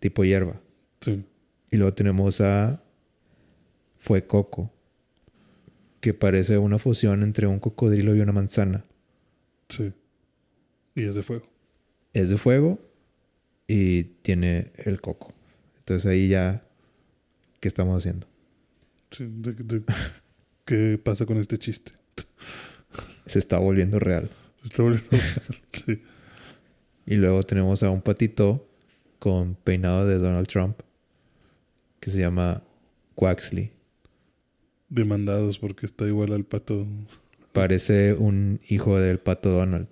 S1: tipo hierba.
S2: Sí.
S1: Y luego tenemos a Fue Coco. Que parece una fusión entre un cocodrilo y una manzana.
S2: Sí. Y es de fuego.
S1: Es de fuego y tiene el coco. Entonces ahí ya, ¿qué estamos haciendo?
S2: Sí. de- de- ¿Qué pasa con este chiste?
S1: Se está volviendo real.
S2: Se está volviendo real. Sí.
S1: Y luego tenemos a un patito con peinado de Donald Trump que se llama Quaxley.
S2: Demandados porque está igual al pato.
S1: Parece un hijo del pato Donald.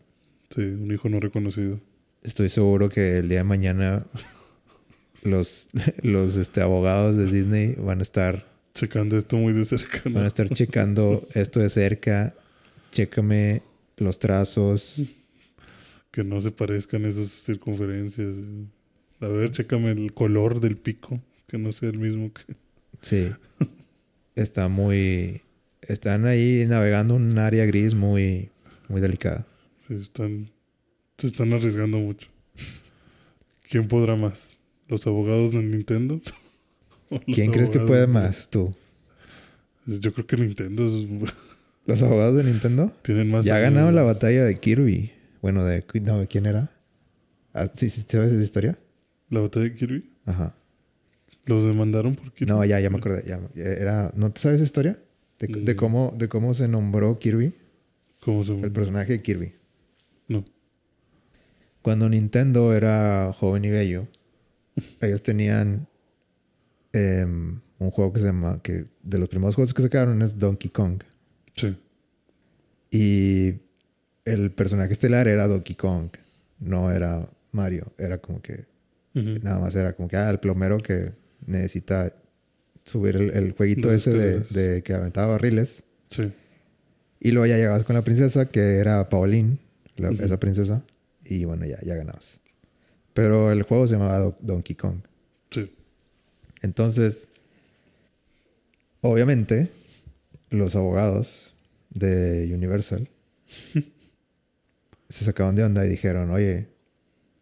S2: Sí, un hijo no reconocido.
S1: Estoy seguro que el día de mañana los, los este, abogados de Disney van a estar
S2: Checando esto muy de cerca. ¿no?
S1: van a estar checando esto de cerca. Chécame los trazos.
S2: Que no se parezcan esas circunferencias. A ver, chécame el color del pico. Que no sea el mismo que.
S1: Sí. Está muy. Están ahí navegando un área gris muy, muy delicada.
S2: Sí, están, se están arriesgando mucho. ¿Quién podrá más? ¿Los abogados de Nintendo? ¿O los
S1: ¿Quién crees que puede
S2: de-
S1: más? ¿Tú?
S2: Yo creo que Nintendo es-
S1: ¿Los abogados de Nintendo?
S2: tienen más.
S1: Ya
S2: años.
S1: ganaron la batalla de Kirby. Bueno, de. No, ¿de quién era? Ah, ¿Sí, sí, ¿Sabes esa historia?
S2: ¿La batalla de Kirby?
S1: Ajá.
S2: ¿Los demandaron por Kirby?
S1: No, ya, ya me acordé. ya. Era, ¿No te sabes esa historia? De, de
S2: Mm.
S1: cómo, de cómo se nombró Kirby,
S2: ¿Cómo se
S1: el personaje de Kirby.
S2: No.
S1: Cuando Nintendo era joven y bello, ellos tenían em, un juego que se llama, que de los primeros juegos que sacaron es Donkey Kong.
S2: Sí.
S1: Y el personaje estelar era Donkey Kong, no era Mario. Era como que, nada más era como que, ah, el plomero que necesita subir el, el jueguito
S2: Los
S1: ese de, que aventaba barriles.
S2: Sí.
S1: Y luego ya llegabas con la princesa, que era Pauline, la- esa princesa. Y bueno, ya, ya ganabas. Pero el juego se llamaba Do- Donkey Kong.
S2: Sí.
S1: Entonces, obviamente, los abogados de Universal se sacaban de onda y dijeron, oye,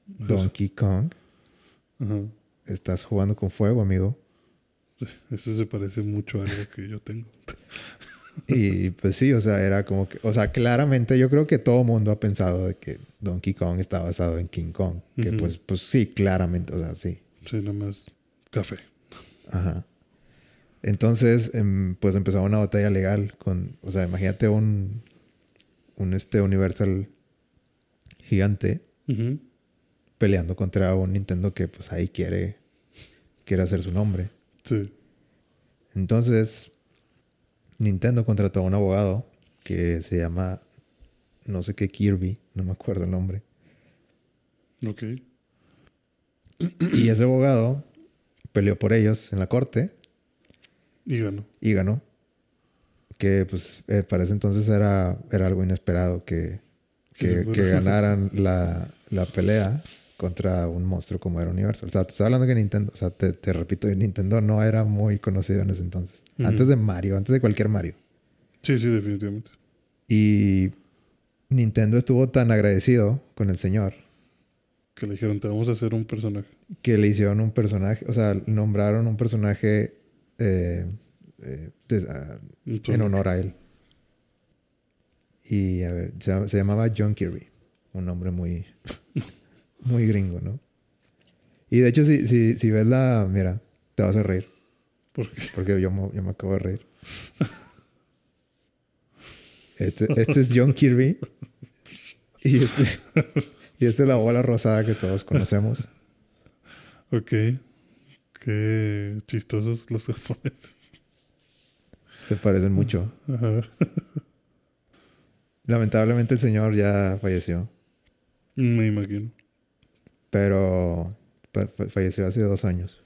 S1: Donkey Kong,
S2: Ajá.
S1: estás jugando con fuego, amigo.
S2: Eso se parece mucho a algo que yo tengo.
S1: Y pues sí, o sea, era como que, o sea, claramente yo creo que todo mundo ha pensado de que Donkey Kong está basado en King Kong. Que pues, pues sí, claramente, o sea, sí.
S2: Sí, nada más café.
S1: Ajá. Entonces, em, pues empezaba una batalla legal con, o sea, imagínate un, un este Universal gigante peleando contra un Nintendo que pues ahí quiere, quiere hacer su nombre.
S2: Sí.
S1: Entonces, Nintendo contrató a un abogado que se llama, no sé qué, Kirby, no me acuerdo el nombre.
S2: Ok.
S1: Y ese abogado peleó por ellos en la corte
S2: Y ganó.
S1: y ganó. Que pues eh, para ese entonces era, era algo inesperado que,
S2: Que
S1: ganaran la, la pelea contra un monstruo como era Universal. O sea, te estoy hablando que Nintendo, o sea, te, te repito, Nintendo no era muy conocido en ese entonces. Antes de Mario, antes de cualquier Mario.
S2: Sí, sí, definitivamente.
S1: Y Nintendo estuvo tan agradecido con el señor
S2: Que le dijeron, te vamos a hacer un personaje.
S1: que le hicieron un personaje, o sea, nombraron un personaje eh, eh, ah, en honor a él. Y a ver, se, se llamaba John Kirby. Un nombre muy, muy gringo, ¿no? Y de hecho, si, si, si ves la. Mira, te vas a reír.
S2: ¿Por qué?
S1: Porque yo me, yo me acabo de reír. Este, este es John Kirby. Y este, y esta es la bola rosada que todos conocemos.
S2: Ok. Qué chistosos los japoneses.
S1: Se parecen mucho.
S2: Ajá.
S1: Lamentablemente el señor ya falleció.
S2: Me imagino.
S1: Pero fa- fa- falleció hace dos años.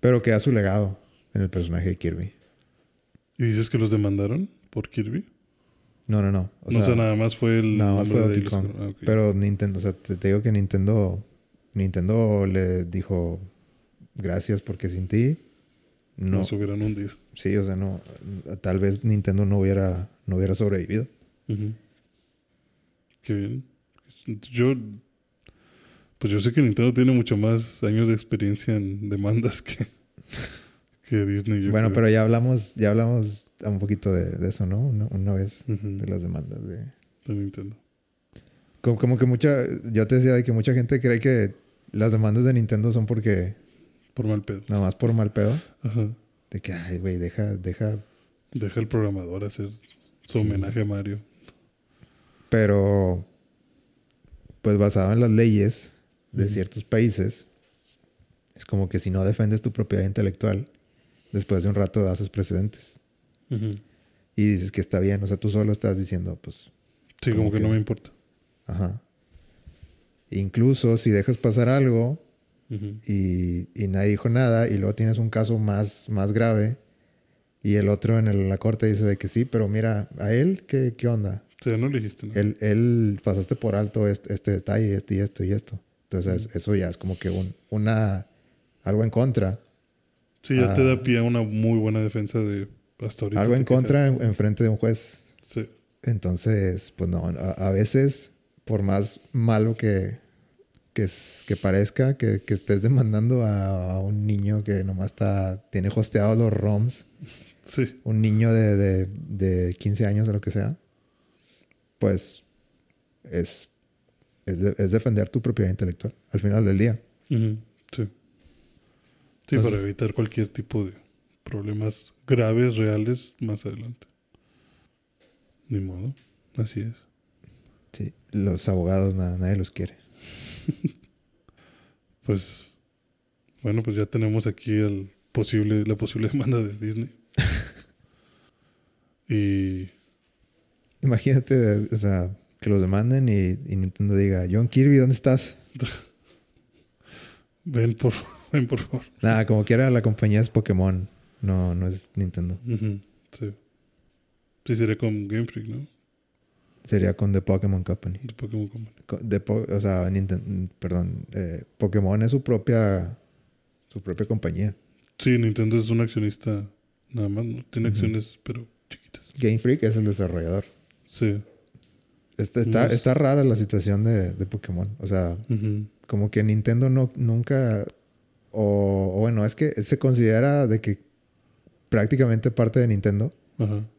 S1: Pero queda su legado en el personaje de Kirby.
S2: ¿Y dices que los demandaron por Kirby?
S1: No, no, no. O
S2: no,
S1: sea,
S2: o sea, nada más fue el.
S1: nada más fue Donkey Kong.
S2: ah.
S1: Pero Nintendo, o sea, te, te digo que Nintendo, Nintendo le dijo gracias porque sin ti no,
S2: No se hubieran hundido.
S1: sí, o sea, no, tal vez Nintendo no hubiera, no hubiera sobrevivido.
S2: Ujú. Qué bien. Yo. Pues yo sé que Nintendo tiene mucho más años de experiencia en demandas que, que Disney. yo
S1: bueno,
S2: creo.
S1: pero ya hablamos, ya hablamos un poquito de, de eso, ¿no? Una, una vez de las demandas de
S2: de Nintendo.
S1: como, como que mucha, yo te decía de que mucha gente cree que las demandas de Nintendo son porque
S2: Por mal pedo.
S1: nada más por mal pedo,
S2: Ajá.
S1: de que ay, güey, deja, deja
S2: Deja al programador hacer su
S1: Sí.
S2: homenaje a Mario.
S1: Pero pues basado en las leyes de ciertos países, es como que si no defendes tu propiedad intelectual, después de un rato haces precedentes y dices que está bien, o sea, tú solo estás diciendo, pues,
S2: Sí,
S1: Como
S2: como que
S1: que-
S2: no me importa.
S1: ajá. Incluso si dejas pasar algo y, y nadie dijo nada y luego tienes un caso más, más grave y el otro en el- la corte dice de que sí, pero mira, a él, ¿qué, qué onda?
S2: Sea, no le dijiste.
S1: Él, él pasaste por alto este, este detalle, este y esto y esto. Entonces eso ya es como que un, una, algo en contra.
S2: Sí, ya te
S1: Ah.
S2: da pie a una muy buena defensa de hasta ahorita.
S1: algo en contra en, en frente de un juez.
S2: Sí.
S1: Entonces, pues no, a, a veces, por más malo que, que, es- que parezca, que, que estés demandando a, a un niño que nomás está, tiene hosteados los ROMs,
S2: Sí.
S1: un niño de, de, de 15 años o lo que sea, pues es, es, de- es defender tu propiedad intelectual al final del día.
S2: Sí. Sí,
S1: Entonces-
S2: para evitar cualquier tipo de problemas graves, reales, más adelante. Ni modo. Así es.
S1: Sí, los abogados na- nadie los quiere.
S2: Pues, bueno, pues ya tenemos aquí el posible, la posible demanda de Disney. y
S1: Imagínate, o sea, que los demanden y, y Nintendo diga, John Kirby, ¿dónde estás?
S2: ven por, ven por favor.
S1: Nada, como quiera la compañía es Pokémon, no, no es Nintendo.
S2: Sí. Sí, sería con Game Freak, ¿no?
S1: Sería con The Pokémon Company.
S2: De Pokémon Company.
S1: Po- o sea, Ninten- perdón, eh, Pokémon es su propia, su propia compañía.
S2: Sí, Nintendo es un accionista nada más, ¿no? Tiene acciones, pero chiquitas.
S1: Game Freak es el desarrollador.
S2: Sí.
S1: Está, está, está rara la situación de, de Pokémon. O sea, como que Nintendo no, nunca, o, o bueno, es que se considera de que prácticamente parte de Nintendo,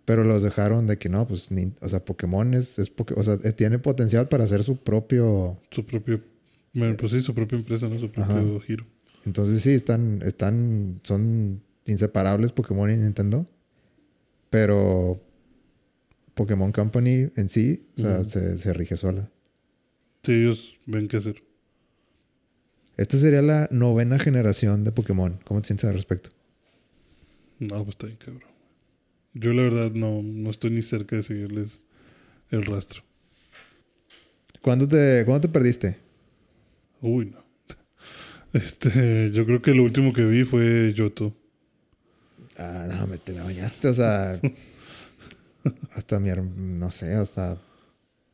S1: pero los dejaron de que no, pues, o sea, Pokémon es, es Poké- o sea, es- tiene potencial para hacer su propio,
S2: Su propio. Bueno, pues sí, su propia empresa, ¿no? Su propio
S1: Ajá.
S2: giro.
S1: entonces sí, están, están, son inseparables Pokémon y Nintendo, pero Pokémon Company en sí, o sea, se rige sola.
S2: Sí, ellos ven qué hacer.
S1: Esta sería la novena generación de Pokémon. ¿Cómo te sientes al respecto?
S2: No, pues está bien, cabrón. Yo la verdad no, no estoy ni cerca de seguirles el rastro.
S1: ¿Cuándo te, ¿cuándo te perdiste?
S2: Uy, no. Este, yo creo que lo último que vi fue Yoto.
S1: Ah, no, me te la bañaste, o sea. hasta mi no sé, hasta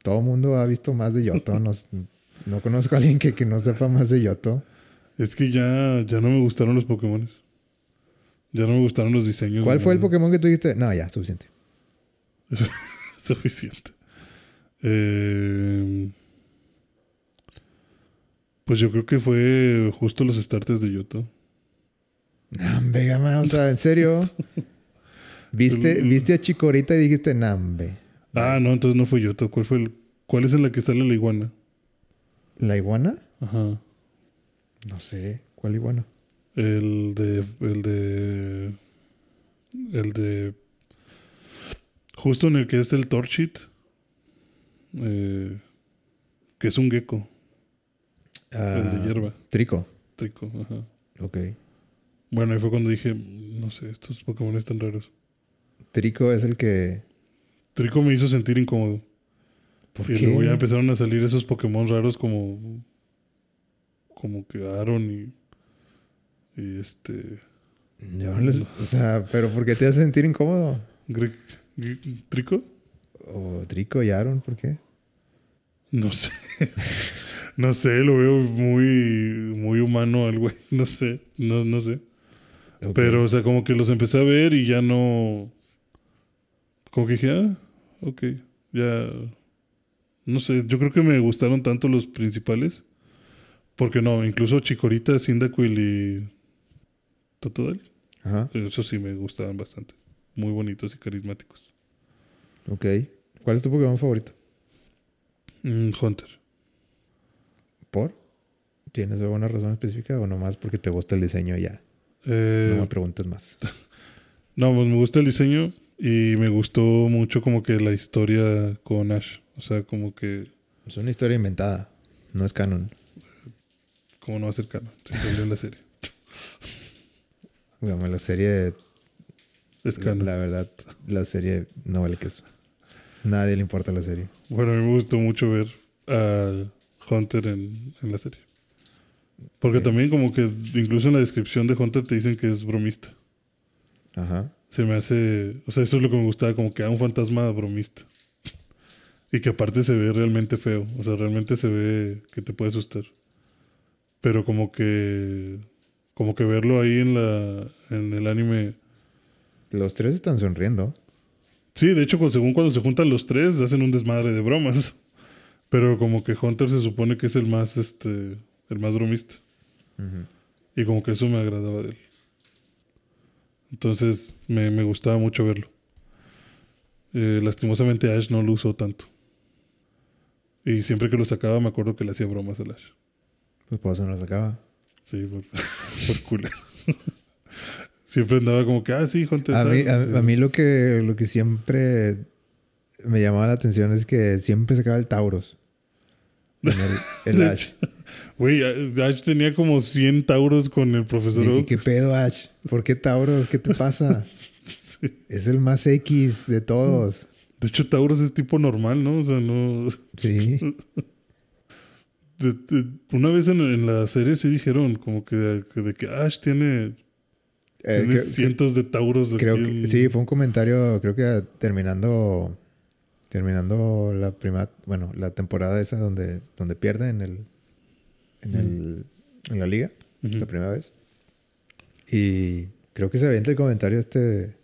S1: todo el mundo ha visto más de Yoto. No, no conozco a alguien que, que no sepa más de Yoto.
S2: Es que ya, ya no me gustaron los Pokémon. Ya no me gustaron los diseños.
S1: ¿Cuál fue el. Pokémon que tú dijiste? No, ya, suficiente.
S2: Suficiente. Eh, pues yo creo que fue justo los starters de Yoto.
S1: Nambe, gama, o sea, en serio. ¿Viste, viste a Chikorita y dijiste Nambe?
S2: Ah, no, entonces no fue Yoto. ¿Cuál fue el, cuál es en la que sale la iguana?
S1: ¿La iguana?
S2: Ajá.
S1: No sé. ¿Cuál iguana?
S2: El de. El de. El de. Justo en el que es el Torchit. Eh, que es un gecko. el
S1: Ah,
S2: de hierba.
S1: Trico.
S2: Trico. Ajá.
S1: Ok.
S2: Bueno, ahí fue cuando dije. No sé, estos Pokémon están raros.
S1: Trico es el que.
S2: Trico me hizo sentir incómodo.
S1: ¿Por
S2: y
S1: qué?
S2: luego ya empezaron a salir esos Pokémon raros como. como que Aaron y. Y este.
S1: Yo no les- o sea, pero ¿por qué te hace sentir incómodo?
S2: ¿Trico?
S1: O Trico y Aaron, ¿por qué?
S2: No sé. no sé, lo veo muy, muy humano al güey. No sé, no, no sé. Pero, o sea, como que los empecé a ver y ya no. Como que dije, ah, ok, ya. No sé, yo creo que me gustaron tanto los principales. Porque no, incluso Chikorita, Cyndaquil y. Totodile.
S1: Ajá,
S2: Eso sí me gustaban bastante. Muy bonitos y carismáticos.
S1: ok. ¿Cuál es tu Pokémon favorito?
S2: Mm, Hunter.
S1: ¿Por? ¿Tienes alguna razón específica o nomás porque te gusta el diseño ya?
S2: Eh,
S1: No me preguntes más.
S2: No, pues me gusta el diseño y me gustó mucho como que la historia con Ash. O sea, como que,
S1: Es una historia inventada, no es canon.
S2: ¿cómo no va a ser canon? Se salió en la serie.
S1: Digamos, la serie,
S2: Es canon.
S1: la verdad, la serie no vale queso. Nadie le importa la serie.
S2: Bueno, a mí me gustó mucho ver a Hunter en, en la serie. Porque también como que incluso en la descripción de Hunter te dicen que es bromista.
S1: Ajá.
S2: Se me hace, o sea, eso es lo que me gustaba, como que era un fantasma bromista. Y que aparte se ve realmente feo, o sea, realmente se ve que te puede asustar. Pero como que, como que verlo ahí en la, en el anime.
S1: Los tres están sonriendo.
S2: Sí, de hecho, según cuando se juntan los tres, hacen un desmadre de bromas. Pero como que Hunter se supone que es el más, este, el más bromista. Y como que eso me agradaba de él. Entonces me, me gustaba mucho verlo. Eh, lastimosamente Ash no lo usó tanto. Y siempre que lo sacaba me acuerdo que le hacía bromas al Ash.
S1: Pues por eso no lo sacaba.
S2: Sí, por, por culo. siempre andaba como que, ah, sí, Hunter.
S1: A mí, a, a mí lo que, lo que siempre me llamaba la atención es que siempre sacaba el Tauros. El, Ash.
S2: Güey, Ash tenía como 100 tauros con el profesor Oak.
S1: ¿Qué pedo, Ash? ¿Por qué Tauros? ¿Qué te pasa?
S2: Sí.
S1: Es el más X de todos.
S2: De hecho, Tauros es tipo normal, ¿no? O sea, no...
S1: Sí.
S2: de- de- una vez en, en la serie sí dijeron como que, de que Ash tiene
S1: Eh,
S2: cientos de tauros
S1: Creo
S2: aquí
S1: que
S2: en-
S1: sí, fue un comentario, creo que terminando terminando la prima, bueno, la temporada esa donde donde pierden en el en el en la liga
S2: Ujú.
S1: la primera vez. Y creo que se avienta el comentario este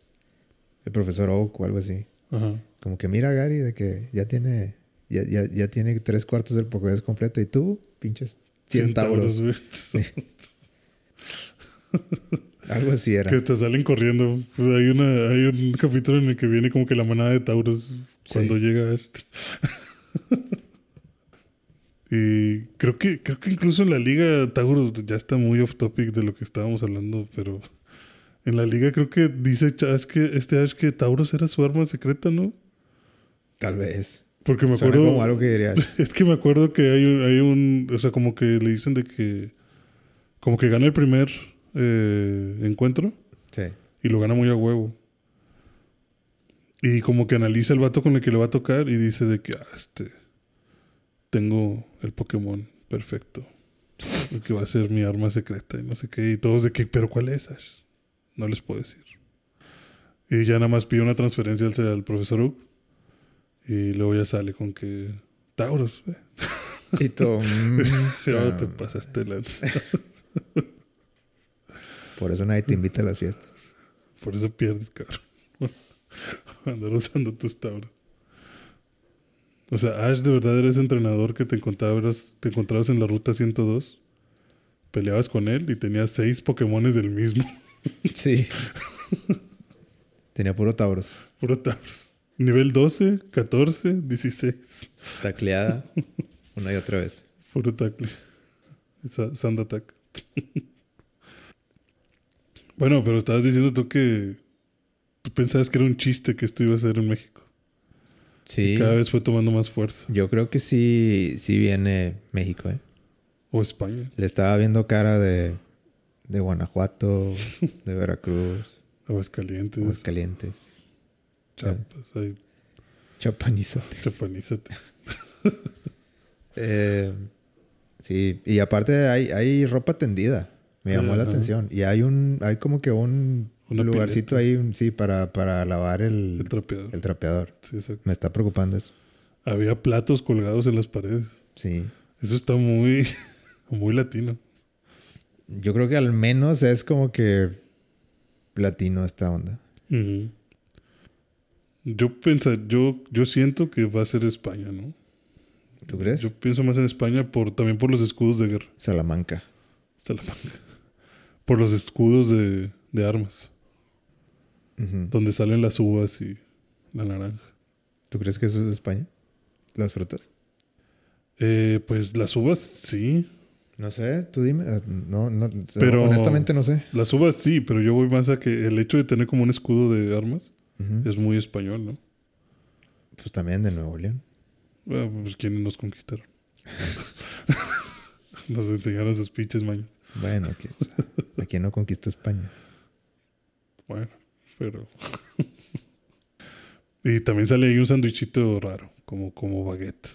S1: el profesor Oak o algo así,
S2: Ajá.
S1: como que mira Gary de que ya tiene ya, ya, ya tiene tres cuartos del Pokédex completo y tú pinches 100 tauros,
S2: güey.
S1: algo así era.
S2: que te salen corriendo. Pues hay, una, hay un capítulo en el que viene como que la manada de tauros cuando
S1: Sí.
S2: llega Ash. y creo que, creo que incluso en la liga Tauros ya está muy off topic de lo que estábamos hablando, pero en la liga creo que dice Ash que este Ash que Tauros era su arma secreta, ¿no?
S1: Tal vez.
S2: Porque me
S1: Suena
S2: acuerdo.
S1: como algo que diría
S2: Es que me acuerdo que hay un, hay un. O sea, como que le dicen de que. Como que gana el primer eh, encuentro
S1: Sí.
S2: y lo gana muy a huevo. Y como que analiza el vato con el que le va a tocar y dice de que, ah, este. Tengo el Pokémon perfecto. El que va a ser mi arma secreta y no sé qué. Y todos de que, ¿pero cuál es, Ash? No les puedo decir. Y ya nada más pide una transferencia al, al profesor Oak. Y luego ya sale con que. Tauros, eh.
S1: Y todo. mm,
S2: Ya te pasaste lanza.
S1: Por eso nadie te invita a las fiestas.
S2: Por eso pierdes, cabrón. Andar usando tus tauros. O sea, Ash, de verdad eres entrenador que te encontrabas, te encontrabas en la ruta 102. Peleabas con él y tenías seis Pokémones del mismo.
S1: Sí. Tenía puro Tauros.
S2: Puro tauros. Nivel 12, 14, 16.
S1: Tacleada una y otra vez.
S2: Puro tackle. Sa- Sand attack. bueno, pero estabas diciendo tú que tú pensabas que era un chiste que esto iba a ser en México.
S1: Sí.
S2: Cada vez fue tomando más fuerza.
S1: Yo creo que sí, sí viene México, ¿eh?
S2: O España.
S1: Le estaba viendo cara de, de Guanajuato, de Veracruz,
S2: Aguascalientes.
S1: Aguascalientes,
S2: Chiapas. Ahí,
S1: Chapanizote.
S2: chapanízate.
S1: Eh, Sí, y aparte hay, hay ropa tendida. Me llamó la atención. Y hay un, hay como que un
S2: Una
S1: lugarcito ahí, un- sí, para, para lavar el,
S2: El trapeador.
S1: el trapeador.
S2: Sí, exacto.
S1: Me está preocupando eso.
S2: Había platos colgados en las paredes.
S1: Sí.
S2: Eso está muy, muy latino.
S1: Yo creo que al menos es como que latino esta onda.
S2: Yo pensa, yo, yo siento que va a ser España, ¿no?
S1: ¿Tú crees?
S2: Yo pienso más en España por también por los escudos de guerra.
S1: Salamanca.
S2: Salamanca. Por los escudos de, de armas. Donde salen las uvas y la naranja.
S1: ¿Tú crees que eso es de España? Las frutas.
S2: Eh, pues las uvas sí.
S1: No sé, tú dime. Ah, No, no,
S2: Pero-
S1: honestamente no sé.
S2: Las uvas sí, pero yo voy más a que el hecho de tener como un escudo de armas es muy español, ¿no?
S1: Pues también de Nuevo León.
S2: Ah, pues quienes nos conquistaron. nos enseñaron sus pinches mañas.
S1: Bueno, sea, aquí no conquistó España.
S2: Bueno, pero. y también sale ahí un sándwichito raro, como, como baguette.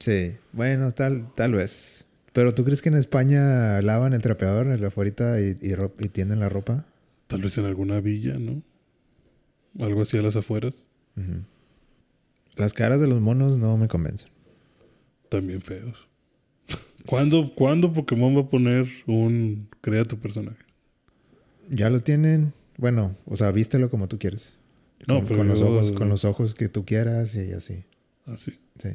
S1: Sí, bueno, tal, tal vez. Pero ¿tú crees que en España lavan el trapeador en la afuera y, y, y tienden la ropa?
S2: Tal vez en alguna villa, ¿no? Algo así a las afueras.
S1: Las caras de los monos no me convencen.
S2: También feos. ¿Cuándo, ¿Cuándo Pokémon va a poner un crea tu personaje?
S1: Ya lo tienen. Bueno, o sea, vístelo como tú quieres.
S2: No,
S1: con,
S2: pero
S1: con los
S2: yo-
S1: ojos, con los ojos que tú quieras y así.
S2: Así.
S1: Sí.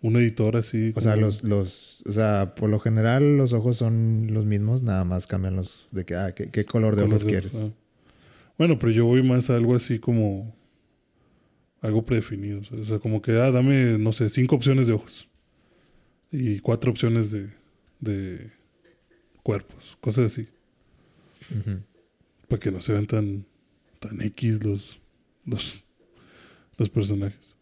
S2: Un editor así.
S1: O sea, los, los, o sea, por lo general los ojos son los mismos, nada más cambian los de que, ah, qué, qué color de
S2: color
S1: ojos
S2: de-
S1: quieres.
S2: ah. Bueno, pero yo voy más a algo así como. Algo predefinido. O sea, como que, ah, dame, no sé, cinco opciones de ojos. Y cuatro opciones de, de cuerpos. Cosas así. Para que no se vean tan, tan X los, los, los personajes.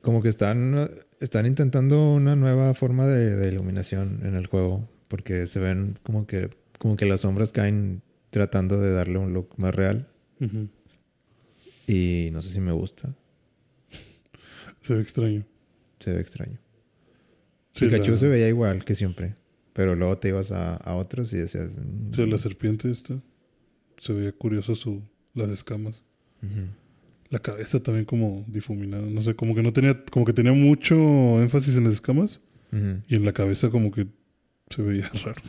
S1: Como que están, están intentando una nueva forma de, de iluminación en el juego. Porque se ven como que, como que las sombras caen tratando de darle un look más real. Y no sé si me gusta.
S2: Se ve extraño.
S1: Se ve extraño.
S2: Sí,
S1: Pikachu
S2: la,
S1: se veía igual que siempre. Pero luego te ibas a, a otros y decías... mm,
S2: sí, la serpiente esta. Se veía curioso su, las escamas.
S1: ujú.
S2: La cabeza también como difuminada. No sé, como que no tenía, como que tenía mucho énfasis en las escamas.
S1: Ujú.
S2: Y en la cabeza como que se veía raro.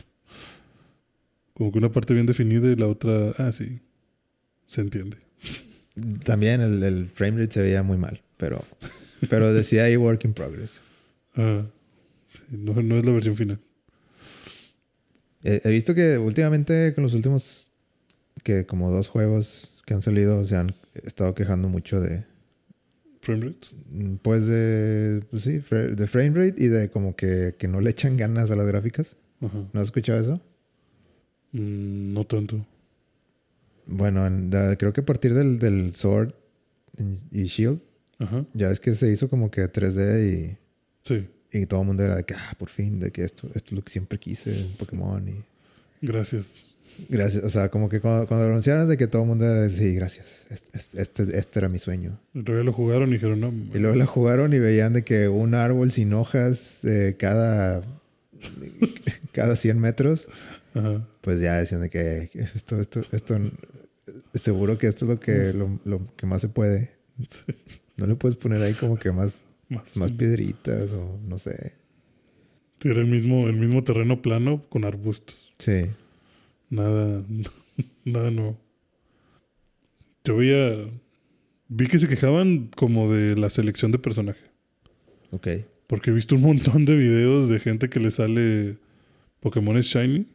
S2: Como que una parte bien definida y la otra, ah, sí, se entiende.
S1: También el, el frame rate se veía muy mal. Pero, pero decía ahí work in progress.
S2: Ah, sí, no, no es la versión final.
S1: He visto que últimamente con los últimos... Que como dos juegos que han salido se han estado quejando mucho de...
S2: Frame rate.
S1: mm, Pues de... Pues sí, de frame rate y de como que, que no le echan ganas a las gráficas.
S2: Ajá.
S1: ¿No has escuchado eso?
S2: Mm, no tanto.
S1: Bueno, en- creo que a partir del, del Sword y Shield,
S2: Ajá.
S1: ya es que se hizo como que 3D
S2: Sí,
S1: y, y todo el mundo era de que, ah, por fin, de que esto, esto es lo que siempre quise en Pokémon. Y
S2: gracias.
S1: Gracias, o sea, como que cuando, cuando lo anunciaron de que todo el mundo era sí, gracias, este, este, este era mi sueño.
S2: Realidad lo jugaron y dijeron, no.
S1: Y luego la jugaron y veían de que un árbol sin hojas eh, cada, cada 100 metros,
S2: Ajá.
S1: pues ya decían de que esto, esto, esto, seguro que esto es lo que, lo, lo que más se puede.
S2: Sí,
S1: No le puedes poner ahí como que más,
S2: más.
S1: más piedritas o no sé.
S2: Era el mismo, el mismo terreno plano con arbustos.
S1: Sí.
S2: Nada, nada nuevo. Yo veía, vi que se quejaban como de la selección de personaje.
S1: Ok.
S2: Porque he visto un montón de videos de gente que le sale Pokémon Shiny.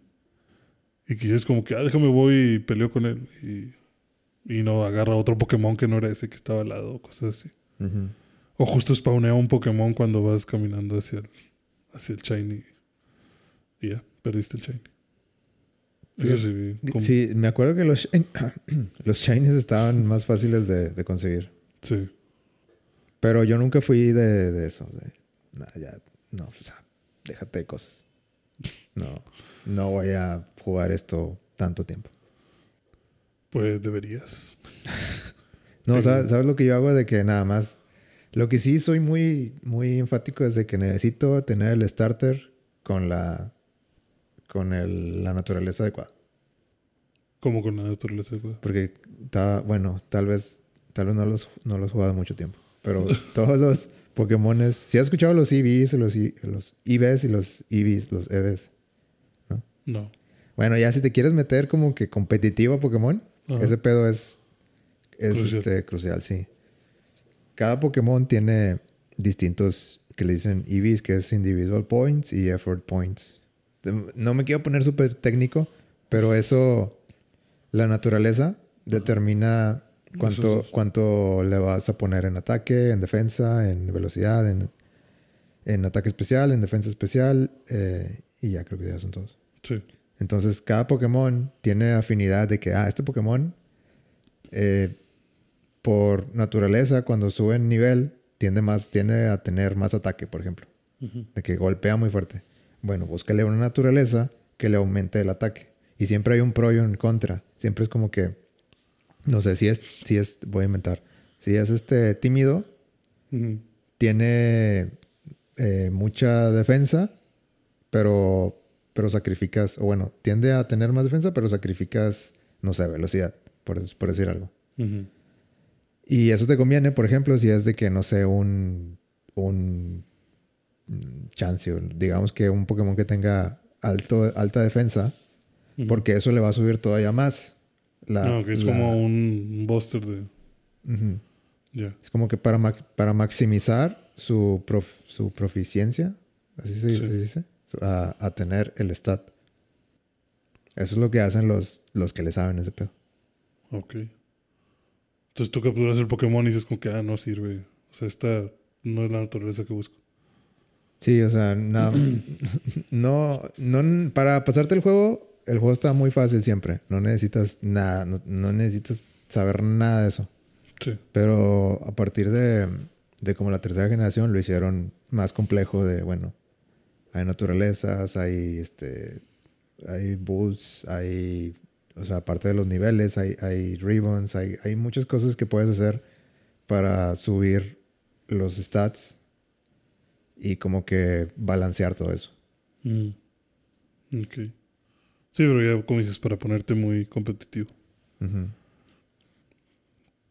S2: Y que es como que, ah, déjame voy y peleo con él. Y, y no agarra otro Pokémon que no era ese que estaba al lado, cosas así. O justo spawnea un Pokémon cuando vas caminando hacia el, hacia el Shiny. Y ya, perdiste el Shiny. Eso sí,
S1: me acuerdo que los, los shinies estaban más fáciles de, de conseguir.
S2: sí.
S1: Pero yo nunca fui de, de eso. De, nah, ya, no, o sea, déjate de cosas. No, no voy a jugar esto tanto tiempo.
S2: Pues deberías.
S1: No. ¿sabes, sabes lo que yo hago? De que nada más. Lo que sí soy muy, muy enfático es de que necesito tener el starter con la con el- la naturaleza adecuada.
S2: Como con la naturaleza. güey.
S1: Porque está, bueno, tal vez, tal vez no los, no los he jugado mucho tiempo. Pero todos los Pokémones, si has escuchado los EVs, los, I- los EVs y los EVs, los EVs.
S2: No.
S1: Bueno, ya si te quieres meter como que competitivo a Pokémon,
S2: Ajá.
S1: ese pedo es, es
S2: Crucial.
S1: este, crucial, sí. Cada Pokémon tiene distintos que le dicen EVs, que es Individual Points y Effort Points. No me quiero poner súper técnico, pero eso, la naturaleza determina cuánto,
S2: es-
S1: cuánto le vas a poner en ataque, en defensa, en velocidad, en, en ataque especial, en defensa especial, eh, y ya creo que ya son todos.
S2: Sí.
S1: Entonces, cada Pokémon tiene afinidad de que, ah, este Pokémon, eh, por naturaleza, cuando sube en nivel, tiende, más, tiende a tener más ataque, por ejemplo. De que golpea muy fuerte. Bueno, búscale una naturaleza que le aumente el ataque. Y siempre hay un pro y un contra. Siempre es como que, no sé, si es, si es, voy a inventar. Si es este tímido, tiene eh, mucha defensa, pero, pero sacrificas, o bueno, tiende a tener más defensa, pero sacrificas, no sé, velocidad, por, por decir algo. Y eso te conviene, por ejemplo, si es de que, no sé, un, un mm, Chansey, digamos que un Pokémon que tenga alto, alta defensa, porque eso le va a subir todavía más. La,
S2: No, que es
S1: la-
S2: como un buster de.
S1: Es como que para, max- para maximizar su, prof- su proficiencia, así se
S2: Sí.
S1: así se dice, a, a tener el stat. Eso es lo que hacen los, los que le saben ese pedo.
S2: Ok. Entonces tú capturas el Pokémon y dices como que, ah, no sirve. O sea, esta no es la naturaleza que busco.
S1: Sí, o sea, no, no, para pasarte el juego, el juego está muy fácil siempre. No necesitas nada, no, no necesitas saber nada de eso.
S2: Sí.
S1: Pero a partir de, de como la tercera generación lo hicieron más complejo de, bueno, hay naturalezas, hay este, hay bulls, hay, o sea, aparte de los niveles, hay, hay ribbons, hay, hay muchas cosas que puedes hacer para subir los stats y como que balancear todo eso.
S2: Mm. Ok. Sí, pero ya, como dices, para ponerte muy competitivo.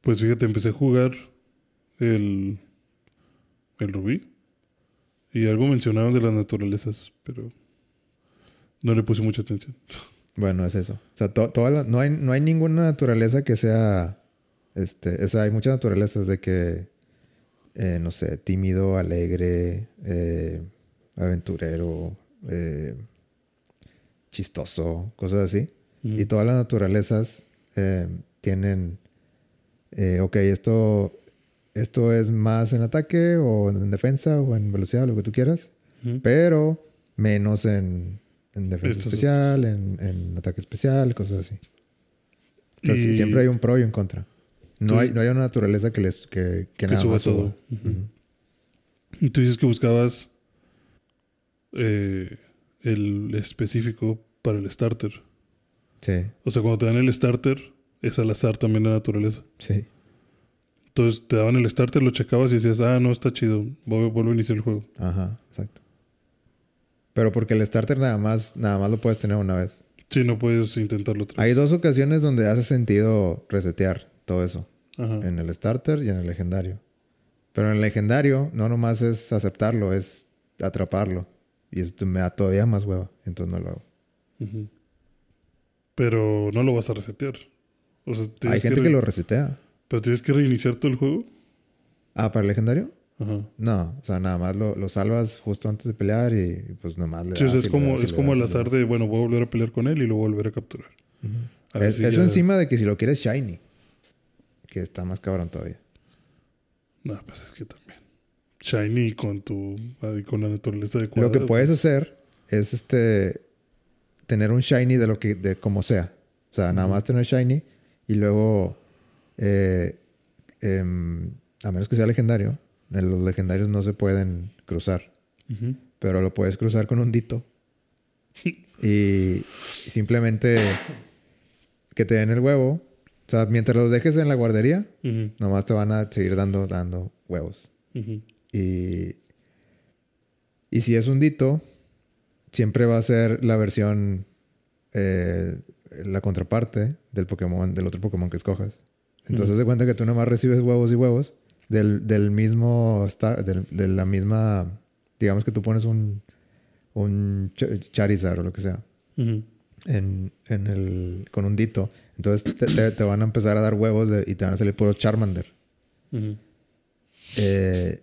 S2: Pues fíjate, empecé a jugar el, el Rubí. Y algo mencionaron de las naturalezas, pero no le puse mucha atención.
S1: Bueno, es eso. O sea, to- toda la- no, hay, no hay ninguna naturaleza que sea. Este, o sea, hay muchas naturalezas de que. Eh, no sé, tímido, alegre, eh, aventurero, eh, chistoso, cosas así.
S2: Mm.
S1: Y todas las naturalezas eh, tienen. ok, esto. Esto es más en ataque o en defensa o en velocidad, lo que tú quieras. Pero menos en, en defensa
S2: Estos
S1: especial, en, en ataque especial, cosas así. O sea, sí,
S2: Y-
S1: siempre hay un pro y un contra. No, hay, no hay una naturaleza que, les, que, que
S2: Que
S1: nada
S2: suba
S1: más suba.
S2: todo. Y tú dices que buscabas eh, el específico para el starter.
S1: Sí,
S2: O sea, cuando te dan el starter, es al azar también la naturaleza.
S1: sí.
S2: Entonces te daban el starter, lo checabas y decías, ah, no, está chido, vuelvo, vuelvo a iniciar el juego.
S1: Ajá, exacto. Pero porque el starter nada más, nada más lo puedes tener una vez.
S2: Sí, no puedes intentarlo otra vez.
S1: Hay dos ocasiones donde hace sentido resetear todo eso.
S2: Ajá.
S1: En el starter y en el legendario. Pero en el legendario no nomás es aceptarlo, es atraparlo. Y esto me da todavía más hueva. Entonces no lo hago.
S2: Pero no lo vas a resetear. O sea,
S1: Hay gente
S2: re-
S1: que lo resetea.
S2: Pero tienes que reiniciar todo el juego.
S1: Ah, ¿para el legendario?
S2: Ajá.
S1: No, o sea, nada más lo, lo salvas justo antes de pelear y pues nomás le das
S2: es
S1: y le
S2: como,
S1: das
S2: es como
S1: das
S2: el azar de, bueno, voy a volver a pelear con él y lo voy a volver a capturar. A
S1: Es-
S2: si
S1: eso
S2: ya-
S1: encima de que si lo quieres shiny, que está más cabrón todavía.
S2: No, pues es que también. Shiny con tu. con la naturaleza adecuada.
S1: Lo que puedes hacer es este tener un shiny de lo que de como sea. O sea, nada más tener shiny y luego eh, em, a menos que sea legendario, en los legendarios no se pueden cruzar, pero lo puedes cruzar con un dito. y simplemente que te den el huevo. O sea, mientras los dejes en la guardería, nomás te van a seguir dando, dando huevos.
S2: Ujú.
S1: Y, y si es un dito, siempre va a ser la versión, eh, la contraparte del Pokémon, del otro Pokémon que escojas. Entonces, de cuenta que tú nomás recibes huevos y huevos del, del mismo, star- del- de la misma, digamos que tú pones un, un Ch- Charizard o lo que sea en, en el, con un dito. Entonces te, te- te van a empezar a dar huevos de- y te van a salir puro Charmander. Eh,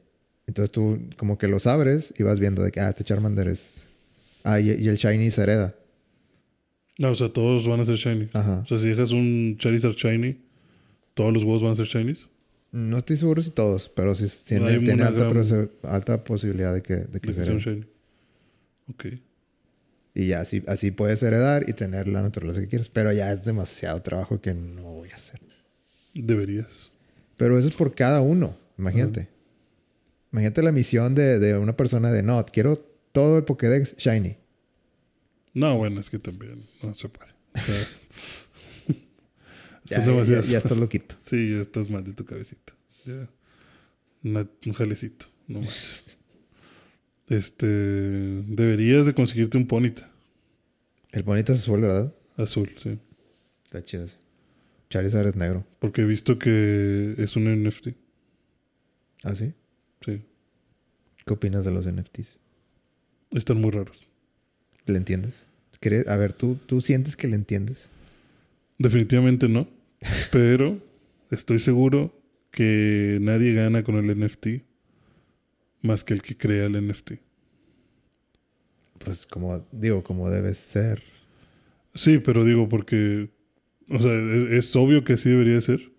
S1: entonces tú como que los abres y vas viendo de que, ah, este Charmander es... Ah, y, y el Shiny se hereda.
S2: No, o sea, todos van a ser shiny.
S1: Ajá.
S2: O sea, si dejas un Charizard shiny, todos los huevos van a ser shinies.
S1: No estoy seguro si todos, pero tiene,
S2: Hay
S1: tiene alta, alta posibilidad de que, de que
S2: De que shiny. Ok.
S1: Y ya así, así puedes heredar y tener la naturaleza que quieres. Pero ya es demasiado trabajo que no voy a hacer.
S2: Deberías.
S1: Pero eso es por cada uno. Imagínate. Imagínate la misión de, de una persona de no, quiero todo el Pokédex shiny.
S2: No, bueno, es que también no se puede. O sea,
S1: Ya, ya, estás loquito.
S2: Sí, ya estás mal de tu cabecita. Ya. Una- un jalecito, no más. Este. Deberías de conseguirte un Ponita.
S1: El bonito es azul, ¿verdad?
S2: Azul, sí.
S1: Está chido ese. Charizard es negro.
S2: Porque he visto que es un NFT.
S1: ¿Ah, sí?
S2: Sí.
S1: ¿Qué opinas de los NFTs?
S2: Están muy raros.
S1: ¿Le entiendes? ¿Crees- A ver, ¿tú, ¿tú sientes que le entiendes?
S2: Definitivamente no. Pero estoy seguro que nadie gana con el NFT más que el que crea el NFT.
S1: Pues como digo, como debe ser.
S2: Sí, pero digo porque, o sea, es, es obvio que así debería ser.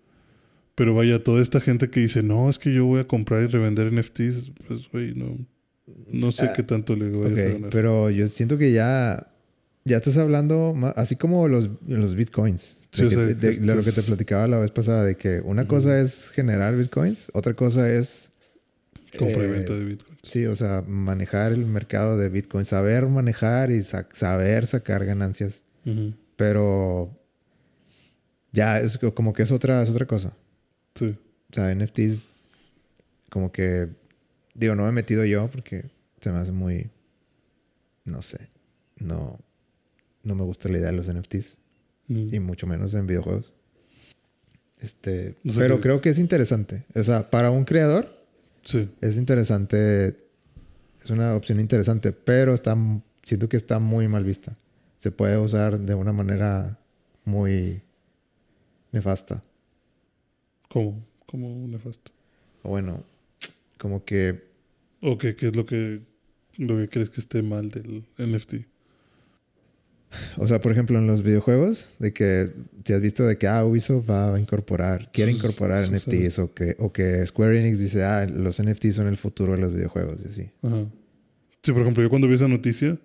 S2: Pero vaya, toda esta gente que dice, no, es que yo voy a comprar y revender NFTs, pues, güey, no, no sé
S1: Ah,
S2: qué tanto le vayas a ganar.
S1: pero yo siento que ya, ya estás hablando, así como los, los bitcoins.
S2: Sí,
S1: de,
S2: o sea,
S1: de- lo que te platicaba la vez pasada, de que una cosa es generar bitcoins, otra cosa es...
S2: Compra y
S1: eh,
S2: venta de Bitcoin.
S1: Sí, o sea, manejar el mercado de bitcoin, saber manejar y sa- saber sacar ganancias.
S2: Ujú.
S1: Pero ya es co- como que es otra, es otra cosa.
S2: Sí.
S1: O sea, NFTs, como que, digo, no me he metido yo porque se me hace muy, no sé, no, no me gusta la idea de los NFTs y mucho menos en videojuegos. Este,
S2: O sea
S1: pero
S2: que-
S1: creo que es interesante. O sea, para un creador
S2: Sí.
S1: es interesante, es una opción interesante, pero está, siento que está muy mal vista. Se puede usar de una manera muy nefasta.
S2: ¿Cómo? ¿Cómo nefasto?
S1: Bueno, como que
S2: ¿O qué, qué es lo que, lo que crees que esté mal del NFT?
S1: O sea, por ejemplo, en los videojuegos, de que te has visto de que ah, Ubisoft va a incorporar, quiere incorporar NFTs o que, o que Square Enix dice, ah, los NFTs son el futuro de los videojuegos y así.
S2: Ajá. Sí, por ejemplo, yo cuando vi esa noticia,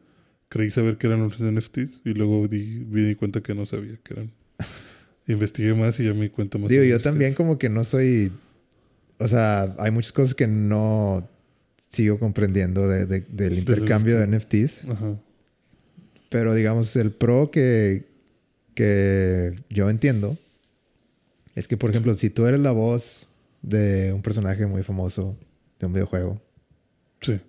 S2: creí saber que eran los NFTs y luego di, me di cuenta que no sabía que eran. Investigué más y ya me di cuenta más.
S1: Digo, yo también como que no soy, o sea, hay muchas cosas que no sigo comprendiendo de- de- del intercambio de NFTs,
S2: Ajá.
S1: Pero digamos, el pro que, que yo entiendo es que, por ejemplo, si tú eres la voz de un personaje muy famoso de un videojuego,
S2: Sí.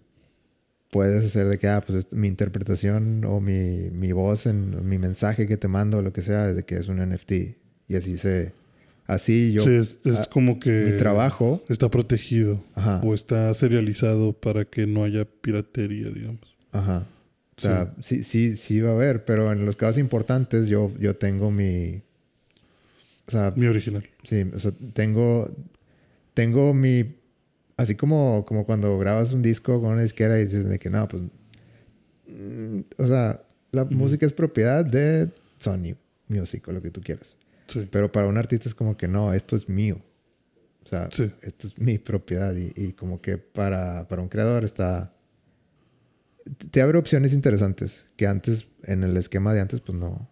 S1: puedes hacer de que, ah, pues es mi interpretación o mi, mi voz en mi mensaje que te mando o lo que sea, es de que es un NFT. Y así se, así yo,
S2: sí, es, es como que
S1: mi trabajo,
S2: está protegido
S1: ajá,
S2: o está serializado para que no haya piratería, digamos.
S1: ajá. O sea, sí, sí, sí va a haber, pero en los casos importantes yo, yo tengo mi, o sea,
S2: Mi original.
S1: sí, o sea, tengo, tengo mi, así como, como cuando grabas un disco con una disquera y dices de que no, pues, mm, o sea, la música es propiedad de Sony Music o lo que tú quieras.
S2: Sí.
S1: Pero para un artista es como que no, esto es mío. O sea,
S2: Sí.
S1: esto es mi propiedad. Y, y como que para, para un creador está. Te abre opciones interesantes que antes, en el esquema de antes, pues no,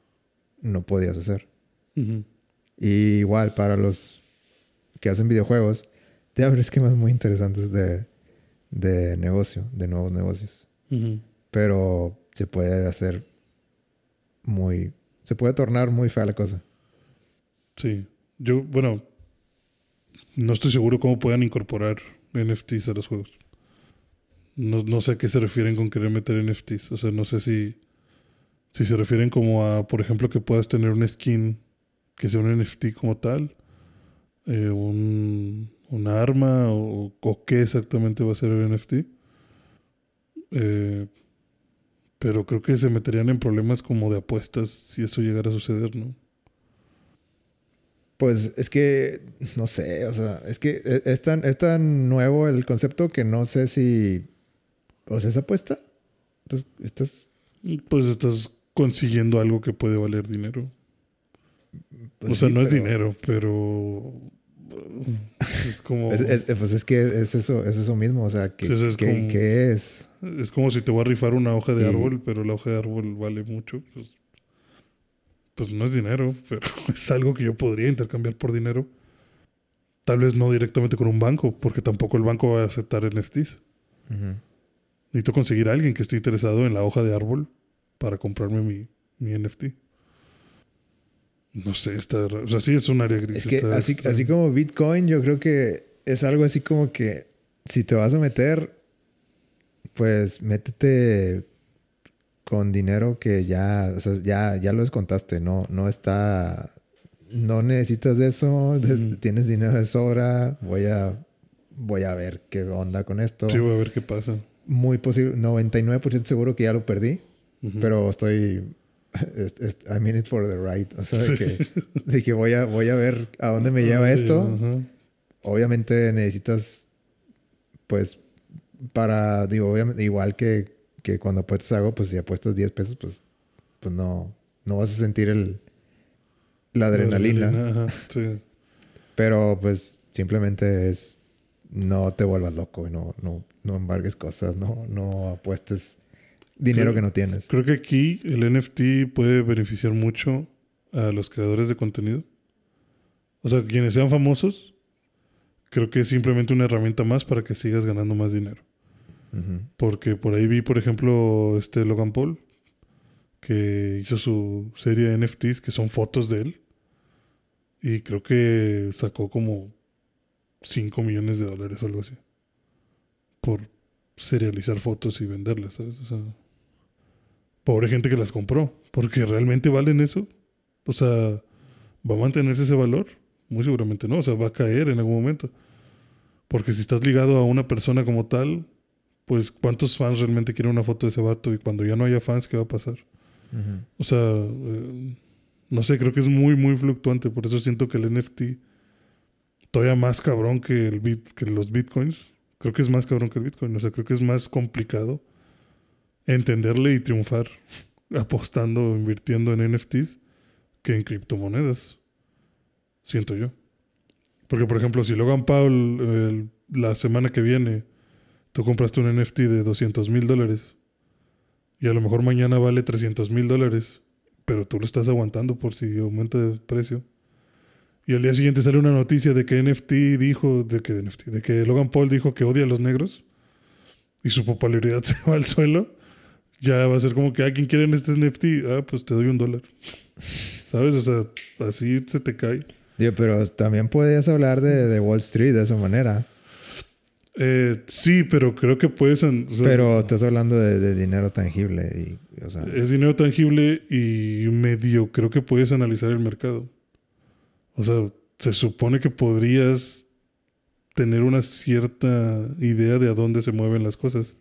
S1: no podías hacer. Y igual para los que hacen videojuegos, te abre esquemas muy interesantes de, de negocio, de nuevos negocios. Pero se puede hacer muy. Se puede tornar muy fea la cosa.
S2: Sí. Yo, bueno, no estoy seguro cómo puedan incorporar NFTs a los juegos. No, no sé a qué se refieren con querer meter NFTs. O sea, no sé si, si se refieren como a, por ejemplo, que puedas tener un skin que sea un NFT como tal, eh, un, una arma o, o, qué exactamente va a ser el NFT. Eh, pero creo que se meterían en problemas como de apuestas si eso llegara a suceder, ¿no?
S1: Pues es que, no sé, o sea, es que e, es tan, es tan nuevo el concepto que no sé si... O sea, ¿es apuesta? Entonces, estás...
S2: Pues estás consiguiendo algo que puede valer dinero. Pues o sea, no es dinero, pero es como...
S1: pues es que es eso, es eso mismo, o sea, ¿qué, es, ¿qué, es?
S2: Es como si te voy a rifar una hoja de árbol, pero la hoja de árbol vale mucho. Pues, pues no es dinero, pero es algo que yo podría intercambiar por dinero. Tal vez no directamente con un banco, porque tampoco el banco va a aceptar NFTs. Necesito conseguir a alguien que esté interesado en la hoja de árbol para comprarme mi, mi NFT. No sé, está O sea, sí es un área gris.
S1: Es que así, así como Bitcoin, yo creo que es algo así como que si te vas a meter, pues métete con dinero que ya, o sea, ya, ya lo descontaste, no, no está, no necesitas de eso, tienes dinero de sobra, voy a, voy a ver qué onda con esto.
S2: Sí, voy a ver qué pasa.
S1: Muy posible, 99% seguro que ya lo perdí, pero estoy I mean it for the right. O sea, de, que, voy, a, voy a ver a dónde me lleva esto. Obviamente necesitas, pues, para, digo, obviamente, igual que, que cuando apuestas algo, pues si apuestas 10 pesos, pues, pues no, no vas a sentir el, la adrenalina. Pero pues simplemente es, no te vuelvas loco y no, no, no embargues cosas, no, no apuestes dinero que no tienes.
S2: Creo que aquí el NFT puede beneficiar mucho a los creadores de contenido. O sea, quienes sean famosos, creo que es simplemente una herramienta más para que sigas ganando más dinero. Porque por ahí vi, por ejemplo, este Logan Paul, que hizo su serie de NFTs, que son fotos de él. Y creo que sacó como 5 millones de dólares o algo así. Por serializar fotos y venderlas, ¿sabes? O sea, pobre gente que las compró, porque realmente valen eso. O sea, ¿va a mantenerse ese valor? Muy seguramente no, o sea, va a caer en algún momento. Porque si estás ligado a una persona como tal, pues ¿cuántos fans realmente quieren una foto de ese vato? Y cuando ya no haya fans, ¿qué va a pasar? O sea, eh, no sé, creo que es muy, muy fluctuante. Por eso siento que el NFT todavía más cabrón que, el bit, que los bitcoins. Creo que es más cabrón que el bitcoin. O sea, creo que es más complicado entenderle y triunfar apostando o invirtiendo en NFTs que en criptomonedas. Siento yo. Porque, por ejemplo, si Logan Paul la semana que viene tú compraste un NFT de 200 mil dólares y a lo mejor mañana vale 300 mil dólares, pero tú lo estás aguantando por si aumenta el precio. Y al día siguiente sale una noticia de que NFT dijo, de que, NFT, de que Logan Paul dijo que odia a los negros y su popularidad se va al suelo ya va a ser como que, ¿a ¿quién quiere este NFT? Ah, pues te doy un dólar. ¿Sabes? O sea, así se te cae.
S1: Digo, pero también podías hablar de, Wall Street de esa manera.
S2: Eh, sí, pero creo que puedes...
S1: pero estás hablando de, dinero tangible. Y, o sea,
S2: es dinero tangible y medio creo que puedes analizar el mercado. O sea, se supone que podrías tener una cierta idea de a dónde se mueven las cosas.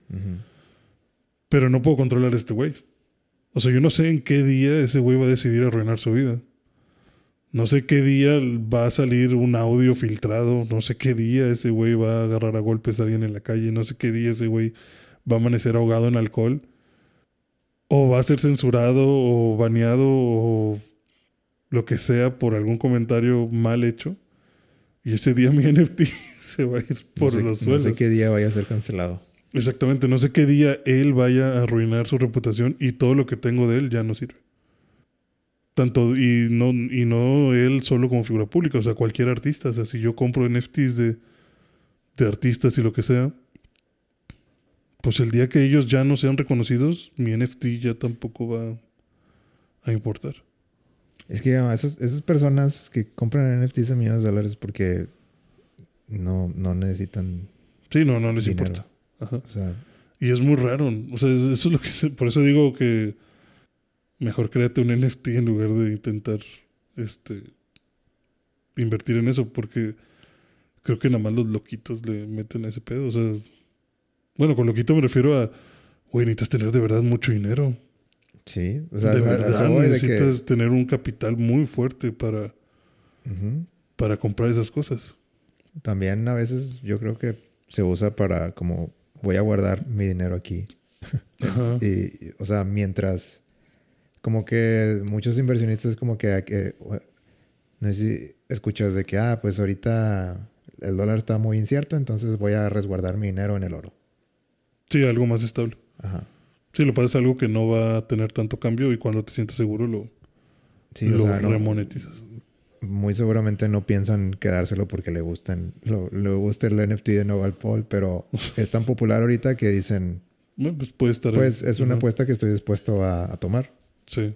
S2: Pero no puedo controlar a este güey. O sea, yo no sé en qué día ese güey va a decidir arruinar su vida. No sé qué día va a salir un audio filtrado. No sé qué día ese güey va a agarrar a golpes a alguien en la calle. No sé qué día ese güey va a amanecer ahogado en alcohol. O va a ser censurado o baneado o lo que sea por algún comentario mal hecho. Y ese día mi NFT se va a ir por los suelos.
S1: No sé qué día vaya a ser cancelado.
S2: Exactamente, no sé qué día él vaya a arruinar su reputación y todo lo que tengo de él ya no sirve. Tanto, y no, y no él solo como figura pública, o sea, cualquier artista. O sea, si yo compro NFTs de, de artistas y lo que sea, pues el día que ellos ya no sean reconocidos, mi NFT ya tampoco va a importar.
S1: Es que esas, esas personas que compran NFTs a millones de dólares porque no, no necesitan.
S2: Sí, no, no les importa.
S1: O sea,
S2: Y es muy raro. O sea, eso es lo que... Por eso digo que mejor créate un NFT en lugar de intentar este invertir en eso, porque creo que nada más los loquitos le meten a ese pedo. O sea, bueno, con loquito me refiero a, güey, necesitas tener de verdad mucho dinero.
S1: Sí, o sea,
S2: de verdad
S1: de que-
S2: necesitas tener un capital muy fuerte para, para comprar esas cosas.
S1: También a veces yo creo que se usa para como voy a guardar mi dinero aquí.
S2: Ajá.
S1: Y, o sea, mientras como que muchos inversionistas como que, que no sé si escuchas de que, ah, pues ahorita el dólar está muy incierto, entonces voy a resguardar mi dinero en el oro.
S2: Sí, algo más estable.
S1: Ajá.
S2: Sí, lo es algo que no va a tener tanto cambio y cuando te sientes seguro lo,
S1: Sí, o
S2: lo
S1: no-
S2: remonetizas.
S1: muy seguramente no piensan quedárselo porque le gustan, lo, le gusta el NFT de Noval Paul, pero es tan popular ahorita que dicen,
S2: pues puede estar.
S1: pues es una apuesta que estoy dispuesto a, a tomar.
S2: Sí.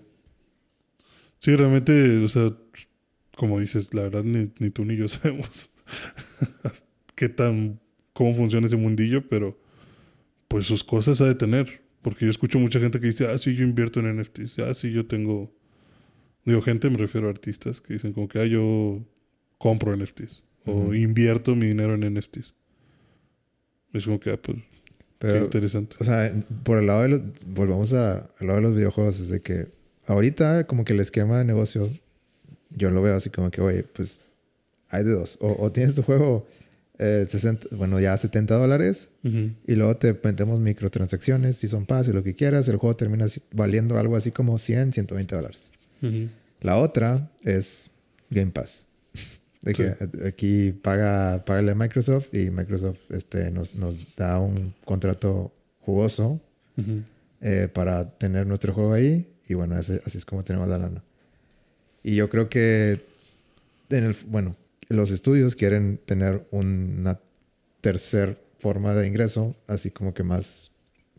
S2: Sí, realmente, o sea, como dices, la verdad ni, ni tú ni yo sabemos qué tan, cómo funciona ese mundillo, pero pues sus cosas ha de tener. Porque yo escucho mucha gente que dice, ah, sí, yo invierto en NFTs, ah, sí, yo tengo... Digo, gente, me refiero a artistas que dicen como que, ah, yo compro NFTs o invierto mi dinero en NFTs. Es como que, ah, pues, qué interesante.
S1: o sea, por el lado de los, volvamos a- al lado de los videojuegos, es de que ahorita como que el esquema de negocio, yo lo veo así como que, oye, pues hay de dos. O, o tienes tu juego, eh, 60, bueno, ya 70 dólares,
S2: Ujú.
S1: y luego te metemos microtransacciones, si son paz y lo que quieras, el juego termina así- valiendo algo así como 100, 120 dólares.
S2: Ujú.
S1: La otra es Game Pass. De que aquí paga, págale a Microsoft y Microsoft este, nos, nos da un contrato jugoso
S2: Ujú.
S1: eh, para tener nuestro juego ahí. Y bueno, ese- así es como tenemos la lana. Y yo creo que, en el, bueno, los estudios quieren tener una tercer forma de ingreso, así como que más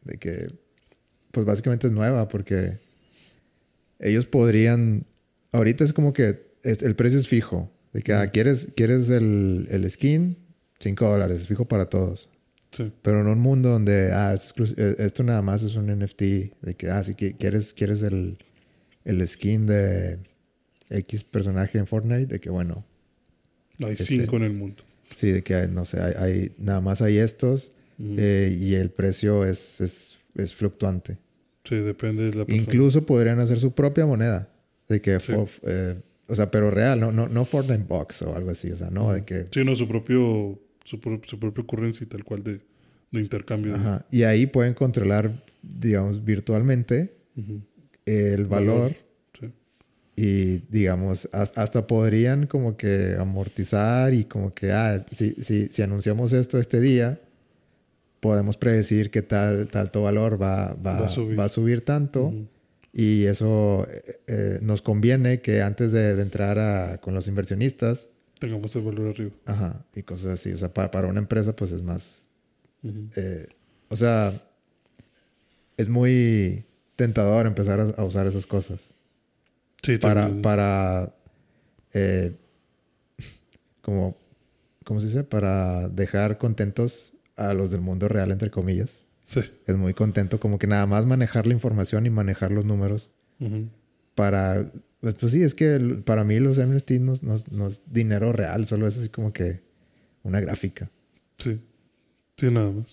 S1: de que, pues básicamente es nueva porque ellos podrían, ahorita es como que es- el precio es fijo, de que, ah, ¿quieres, quieres el, el skin? 5 dólares, es fijo para todos.
S2: Sí.
S1: Pero en un mundo donde ah, eh, esto nada más es un NFT, de que ah, si qui- quieres, quieres el, el skin de X personaje en Fortnite, de que bueno,
S2: Hay
S1: Este-
S2: cinco en el mundo.
S1: sí, de que hay, no sé, hay, hay- nada más hay estos eh, y el precio es, es, es fluctuante.
S2: Sí, depende de la persona.
S1: Incluso podrían hacer su propia moneda, de que,
S2: Sí.
S1: for- eh, o sea, pero real, no, no, no Fortnite Box o algo así, o sea, no, de que
S2: Sí, no, su propio, su, pro- su propio currency tal cual de, de intercambio. de-
S1: Ajá. Y ahí pueden controlar, digamos, virtualmente el valor. Y, digamos, has- hasta podrían como que amortizar y como que, ah, si, si, si anunciamos esto este día, podemos predecir que tal, tanto valor va, va,
S2: Va a subir.
S1: va a subir tanto
S2: Ujú.
S1: y eso eh, eh, nos conviene que antes de, de entrar a- con los inversionistas,
S2: Tengamos el valor arriba.
S1: ajá, y cosas así, o sea, pa- para una empresa pues es más eh, o sea, es muy tentador empezar a, a usar esas cosas
S2: Sí,
S1: para, para, eh, como, ¿cómo se dice? Para dejar contentos a los del mundo real, entre comillas.
S2: Sí.
S1: Es muy contento como que nada más manejar la información y manejar los números para, pues, pues sí, es que para mí los NFTs no, no- no es dinero real, solo es así como que una gráfica.
S2: Sí. Sí, nada más.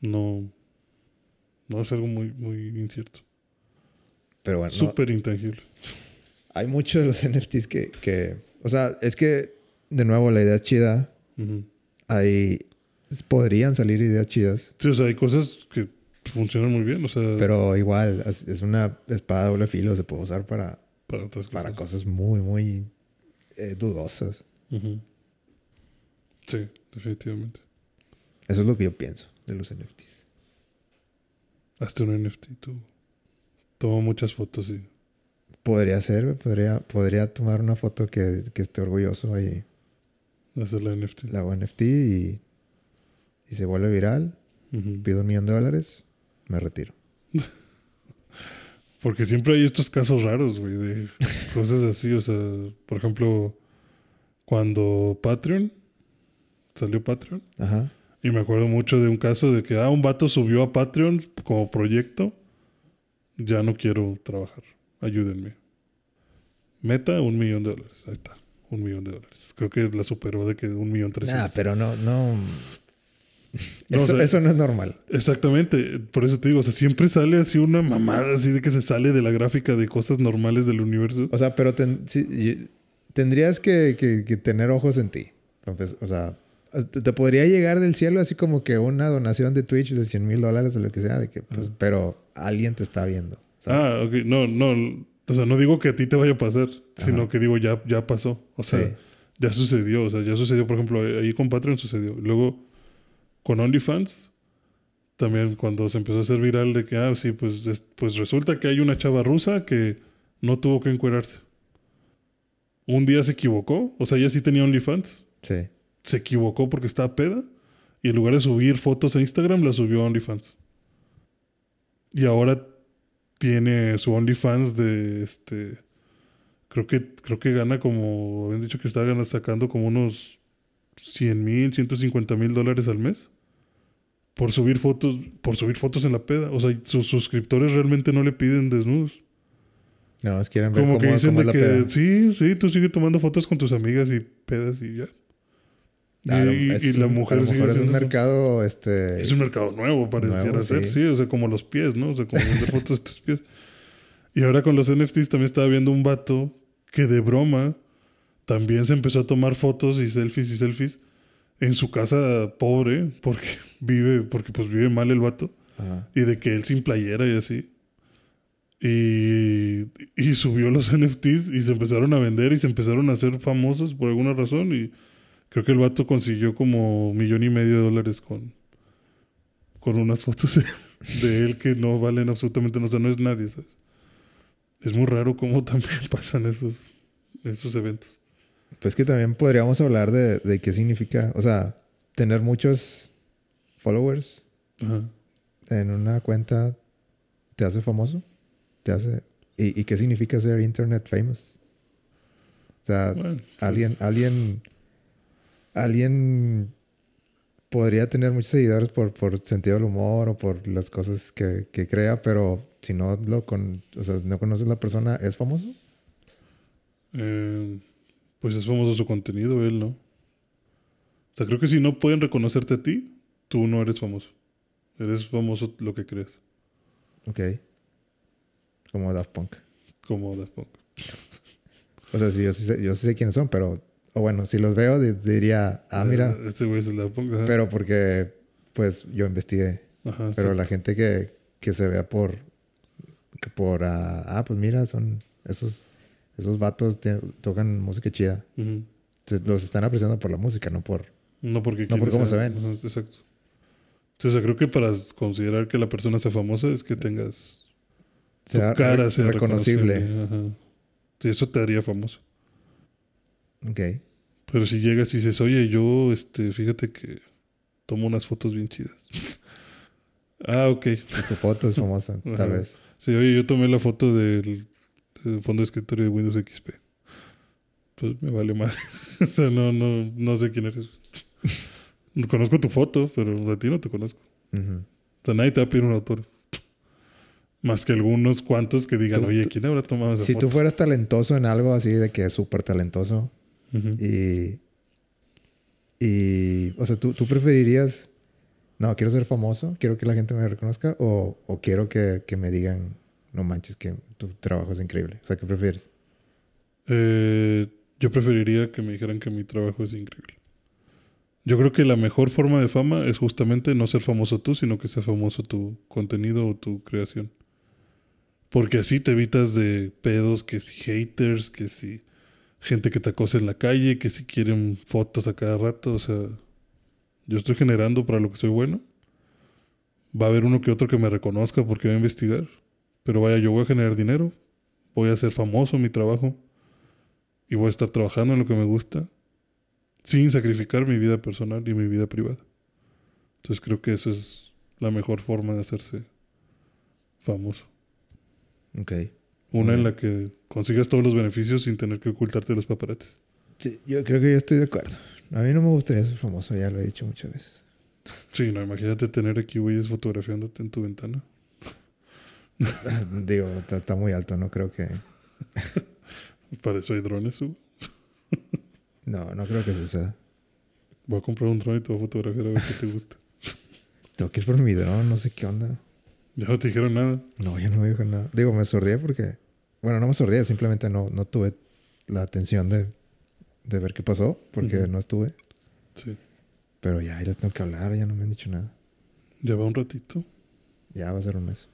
S2: No. No es algo muy, muy incierto.
S1: Pero bueno, no-
S2: Súper intangible.
S1: hay muchos de los NFTs que, que, o sea, es que, de nuevo, la idea es chida. Hay, podrían salir ideas chidas,
S2: Sí, o sea, hay cosas que funcionan muy bien. O sea,
S1: pero igual, es, una espada de doble filo, se puede usar para,
S2: para otras cosas.
S1: para cosas muy, muy eh, dudosas.
S2: Sí, definitivamente.
S1: Eso es lo que yo pienso de los NFTs.
S2: Hazte un NFT tú. Toma muchas fotos y.
S1: Podría ser, podría, podría tomar una foto que, que esté orgulloso y
S2: Hacer la NFT.
S1: la NFT y, y se vuelve viral, pido un millón de dólares, me retiro.
S2: Porque siempre hay estos casos raros, güey, de cosas así. O sea, por ejemplo, cuando Patreon, salió Patreon,
S1: Ajá.
S2: Y me acuerdo mucho de un caso de que, ah, un vato subió a Patreon como proyecto. Ya no quiero trabajar. Ayúdenme. Meta, un millón de dólares. Ahí está. Un millón de dólares. Creo que la superó de que un millón trescientos.
S1: Nah, pero no, no.
S2: No,
S1: eso,
S2: o sea-
S1: eso no es normal.
S2: Exactamente, por eso te digo, o sea, siempre sale así una mamada así de que se sale de la gráfica de cosas normales del universo.
S1: O sea, pero ten- tendrías que, que- que tener ojos en ti. Entonces, o sea, te podría llegar del cielo así como que una donación de Twitch de 100 mil dólares o lo que sea, de que, pues, pero alguien te está viendo. ¿sabes?
S2: Ah, ok, no, no, o sea, no digo que a ti te vaya a pasar, sino que digo ya, ya pasó, o sea,
S1: Sí.
S2: ya sucedió, o sea, ya sucedió, por ejemplo, ahí con Patreon sucedió. Luego, con OnlyFans, también cuando se empezó a hacer viral de que, ah, sí, pues, es- pues resulta que hay una chava rusa que no tuvo que encuerarse. Un día se equivocó, o sea, ella sí tenía OnlyFans,
S1: Sí.
S2: Se equivocó porque estaba peda y en lugar de subir fotos a Instagram, la subió a OnlyFans. Y ahora tiene su OnlyFans de este. Creo que, creo que gana como. Habían dicho que estaba gana- sacando como unos 100 mil, 150 mil dólares al mes. Por subir fotos, por subir fotos en la peda. O sea, sus suscriptores realmente no le piden desnudos.
S1: No, es quieren ver
S2: Como
S1: cómo,
S2: que dicen
S1: cómo es
S2: de
S1: la
S2: que
S1: peda.
S2: sí, sí, tú sigue tomando fotos con tus amigas y pedas y ya. Y-
S1: Claro,
S2: y,
S1: es
S2: y la
S1: un-
S2: mujer
S1: es un mercado, este...
S2: Es un mercado nuevo, pareciera ser.
S1: sí.
S2: Sí. o sea, como los pies, ¿no? O sea, como vender fotos de tus pies. Y ahora con los NFTs también estaba viendo un vato que de broma también se empezó a tomar fotos y selfies y selfies en su casa pobre, porque vive, porque pues vive mal el vato.
S1: Ajá.
S2: Y de que él sin playera y así. Y, y subió los NFTs y se empezaron a vender y se empezaron a hacer famosos por alguna razón. Y creo que el vato consiguió como un millón y medio de dólares con, con unas fotos de, de él que no valen absolutamente nada. O sea, no es nadie, ¿sabes? Es muy raro cómo también pasan esos, esos eventos.
S1: Pues que también podríamos hablar de, de qué significa, o sea, tener muchos followers
S2: Ajá.
S1: en una cuenta te hace famoso, te hace... ¿Y, y qué significa ser internet famous? O sea,
S2: Bueno,
S1: alguien, alguien, alguien podría tener muchos seguidores por, por sentido del humor o por las cosas que, que crea, pero si no lo con, o sea, no conoces a la persona, ¿es famoso?
S2: Eh, pues es famoso su contenido, él, ¿no? O sea, creo que si no pueden reconocerte a ti, tú no eres famoso. Eres famoso lo que crees,
S1: Ok. Como Daft Punk.
S2: como Daft Punk.
S1: O sea, sí, yo sí sé, yo sí sé quiénes son, pero, o bueno, si los veo, di- diría, ah, mira,
S2: Eh, Este güey
S1: pero porque, pues, yo investigué.
S2: Ajá,
S1: Pero
S2: sí.
S1: la gente que, que se vea por, que por, ah, ah, pues mira, son esos, esos vatos te- tocan música chida. Entonces, los están apreciando por la música, no por...
S2: No porque
S1: No por cómo se ven.
S2: Ajá, exacto. Entonces, creo que para considerar que la persona sea famosa es que tengas tu
S1: Sea
S2: cara sea
S1: reconocible.
S2: reconocible. Ajá. Sí, eso te haría famoso.
S1: Ok.
S2: Pero si llegas y dices, oye, yo, este, fíjate que tomo unas fotos bien chidas. ah, ok.
S1: Tu foto es famosa,
S2: Ajá.
S1: tal vez.
S2: Sí, oye, yo tomé la foto del, del fondo de escritorio de Windows XP. Pues me vale más. o sea, no, no, no sé quién eres. No conozco tu foto, pero a ti no te conozco.
S1: Ujú.
S2: O sea, nadie te va a pedir un autor. Más que algunos cuantos que digan,
S1: Tú-
S2: oye, ¿quién habrá tomado esa
S1: Si
S2: foto?
S1: tú fueras talentoso en algo así de que es súper talentoso Y... Y... O sea, ¿tú, tú preferirías... No, quiero ser famoso, quiero que la gente me reconozca o, o quiero que, que me digan, no manches, que tu trabajo es increíble. O sea, ¿qué prefieres?
S2: Eh, yo preferiría que me dijeran que mi trabajo es increíble. Yo creo que la mejor forma de fama es justamente no ser famoso tú, sino que sea famoso tu contenido o tu creación. Porque así te evitas de pedos, que si haters, que si gente que te acosa en la calle, que si quieren fotos a cada rato. O sea, yo estoy generando para lo que soy bueno. Va a haber uno que otro que me reconozca porque va a investigar. Pero vaya, yo voy a generar dinero. Voy a ser famoso en mi trabajo y voy a estar trabajando en lo que me gusta sin sacrificar mi vida personal y mi vida privada. Entonces creo que eso es la mejor forma de hacerse famoso.
S1: Ok.
S2: Una en la que consigas todos los beneficios sin tener que ocultarte los paparates.
S1: Sí, yo creo que yo estoy de acuerdo. A mí no me gustaría ser famoso, ya lo he dicho muchas veces.
S2: Sí, no, imagínate tener aquí güeyes fotografiándote en tu ventana.
S1: Digo, está, está muy alto, no creo que.
S2: Para eso hay drones, Hugo.
S1: No, no creo que suceda.
S2: Voy a comprar un dron y te voy a fotografiar a ver qué te gusta.
S1: Tengo que ir por mi dron, no sé qué onda.
S2: Ya no te dijeron nada.
S1: No, yo no me dijo nada. Digo, me sordía porque. Bueno, no me sordía, simplemente no, no tuve la atención de, de ver qué pasó, porque no estuve.
S2: Sí.
S1: Pero ya, ya les tengo que hablar, ya no me han dicho nada.
S2: Ya va un ratito.
S1: Ya va a ser un mes.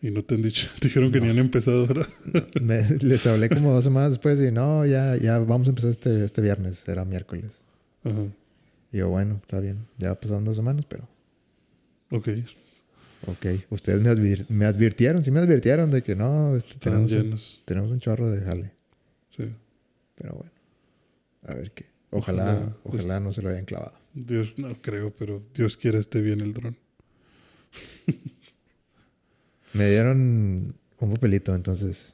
S2: Y no te han dicho. Te dijeron que
S1: No.
S2: ni han empezado ahora.
S1: Me- les hablé como dos semanas después y no, ya, ya vamos a empezar este, este viernes, era miércoles.
S2: Ajá.
S1: Y yo, bueno, está bien, ya pasaron dos semanas, pero
S2: Ok.
S1: Ok. Ustedes me, advir- me advirtieron, sí me advirtieron de que no, este, tenemos, un,
S2: llenos.
S1: tenemos un chorro de jale.
S2: Sí.
S1: Pero bueno, a ver qué. Ojalá,
S2: Ojalá,
S1: ojalá,
S2: pues-
S1: no se lo hayan clavado.
S2: Dios, no creo, pero Dios quiera esté bien el dron.
S1: Me dieron un papelito, entonces,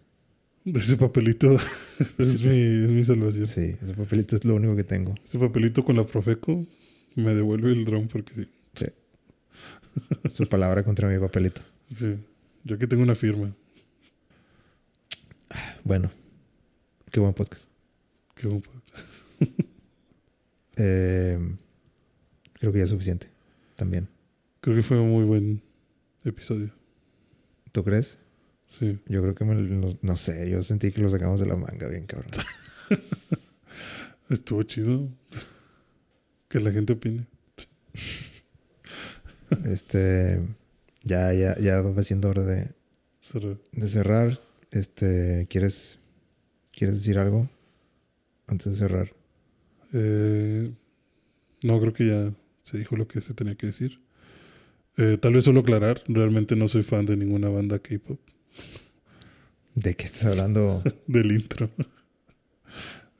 S2: ese papelito es, mi, es mi salvación.
S1: sí, ese papelito es lo único que tengo.
S2: Ese papelito con la Profeco me devuelve el dron porque sí.
S1: Sí. Su palabra contra mi papelito.
S2: Sí. Yo aquí tengo una firma.
S1: Bueno, qué buen podcast.
S2: Qué buen po-
S1: Eh, creo que ya es suficiente. También.
S2: Creo que fue un muy buen episodio.
S1: ¿Tú crees?
S2: Sí.
S1: Yo creo que me no sé, yo sentí que lo sacamos de la manga bien, cabrón.
S2: Estuvo chido. Que la gente opine.
S1: Este, ya, ya, ya va siendo hora de,
S2: Cerrar.
S1: de cerrar. Este, ¿quieres, ¿quieres decir algo antes de cerrar?
S2: Eh, no, creo que ya se dijo lo que se tenía que decir. Eh, tal vez solo aclarar, realmente no soy fan de ninguna banda K-pop.
S1: ¿De qué estás hablando?
S2: Del intro.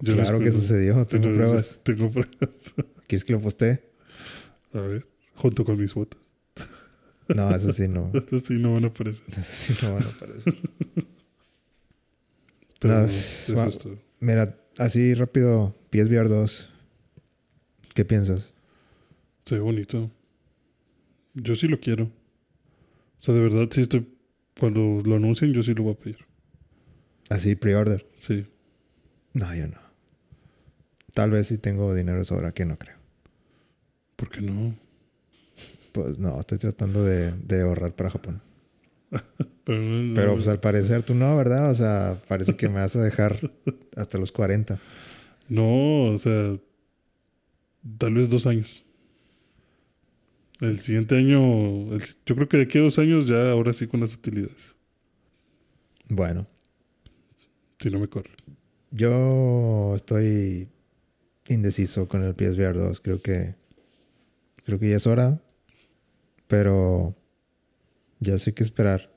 S2: Yo
S1: claro que sucedió, Tengo- pruebas.
S2: Tengo pruebas.
S1: ¿Quieres que lo postee?
S2: A ver, junto con mis fotos.
S1: No, eso sí no.
S2: Estas sí no van a aparecer.
S1: Eso sí no van a aparecer.
S2: Pero
S1: No,
S2: no,
S1: es-
S2: eso todo.
S1: Mira, así rápido, PSVR 2. ¿Qué piensas?
S2: Se ve bonito. Yo sí lo quiero. O sea, de verdad, sí estoy. Cuando lo anuncien, yo sí lo voy a pedir.
S1: Así, pre-order.
S2: Sí.
S1: No, yo no. Tal vez si tengo dinero sobra, que no creo.
S2: ¿Por qué no?
S1: Pues no, estoy tratando de, de ahorrar para Japón.
S2: Pero, no-
S1: Pero
S2: no-
S1: pues al parecer tú no, ¿verdad? O sea, parece que me vas a dejar hasta los 40.
S2: No, o sea. Tal vez dos años. El siguiente año. el- yo creo que de aquí a dos años ya ahora sí con las utilidades.
S1: Bueno,
S2: Si no me corre.
S1: yo estoy indeciso con el PSVR 2. Creo que creo que ya es hora, pero ya sé qué esperar.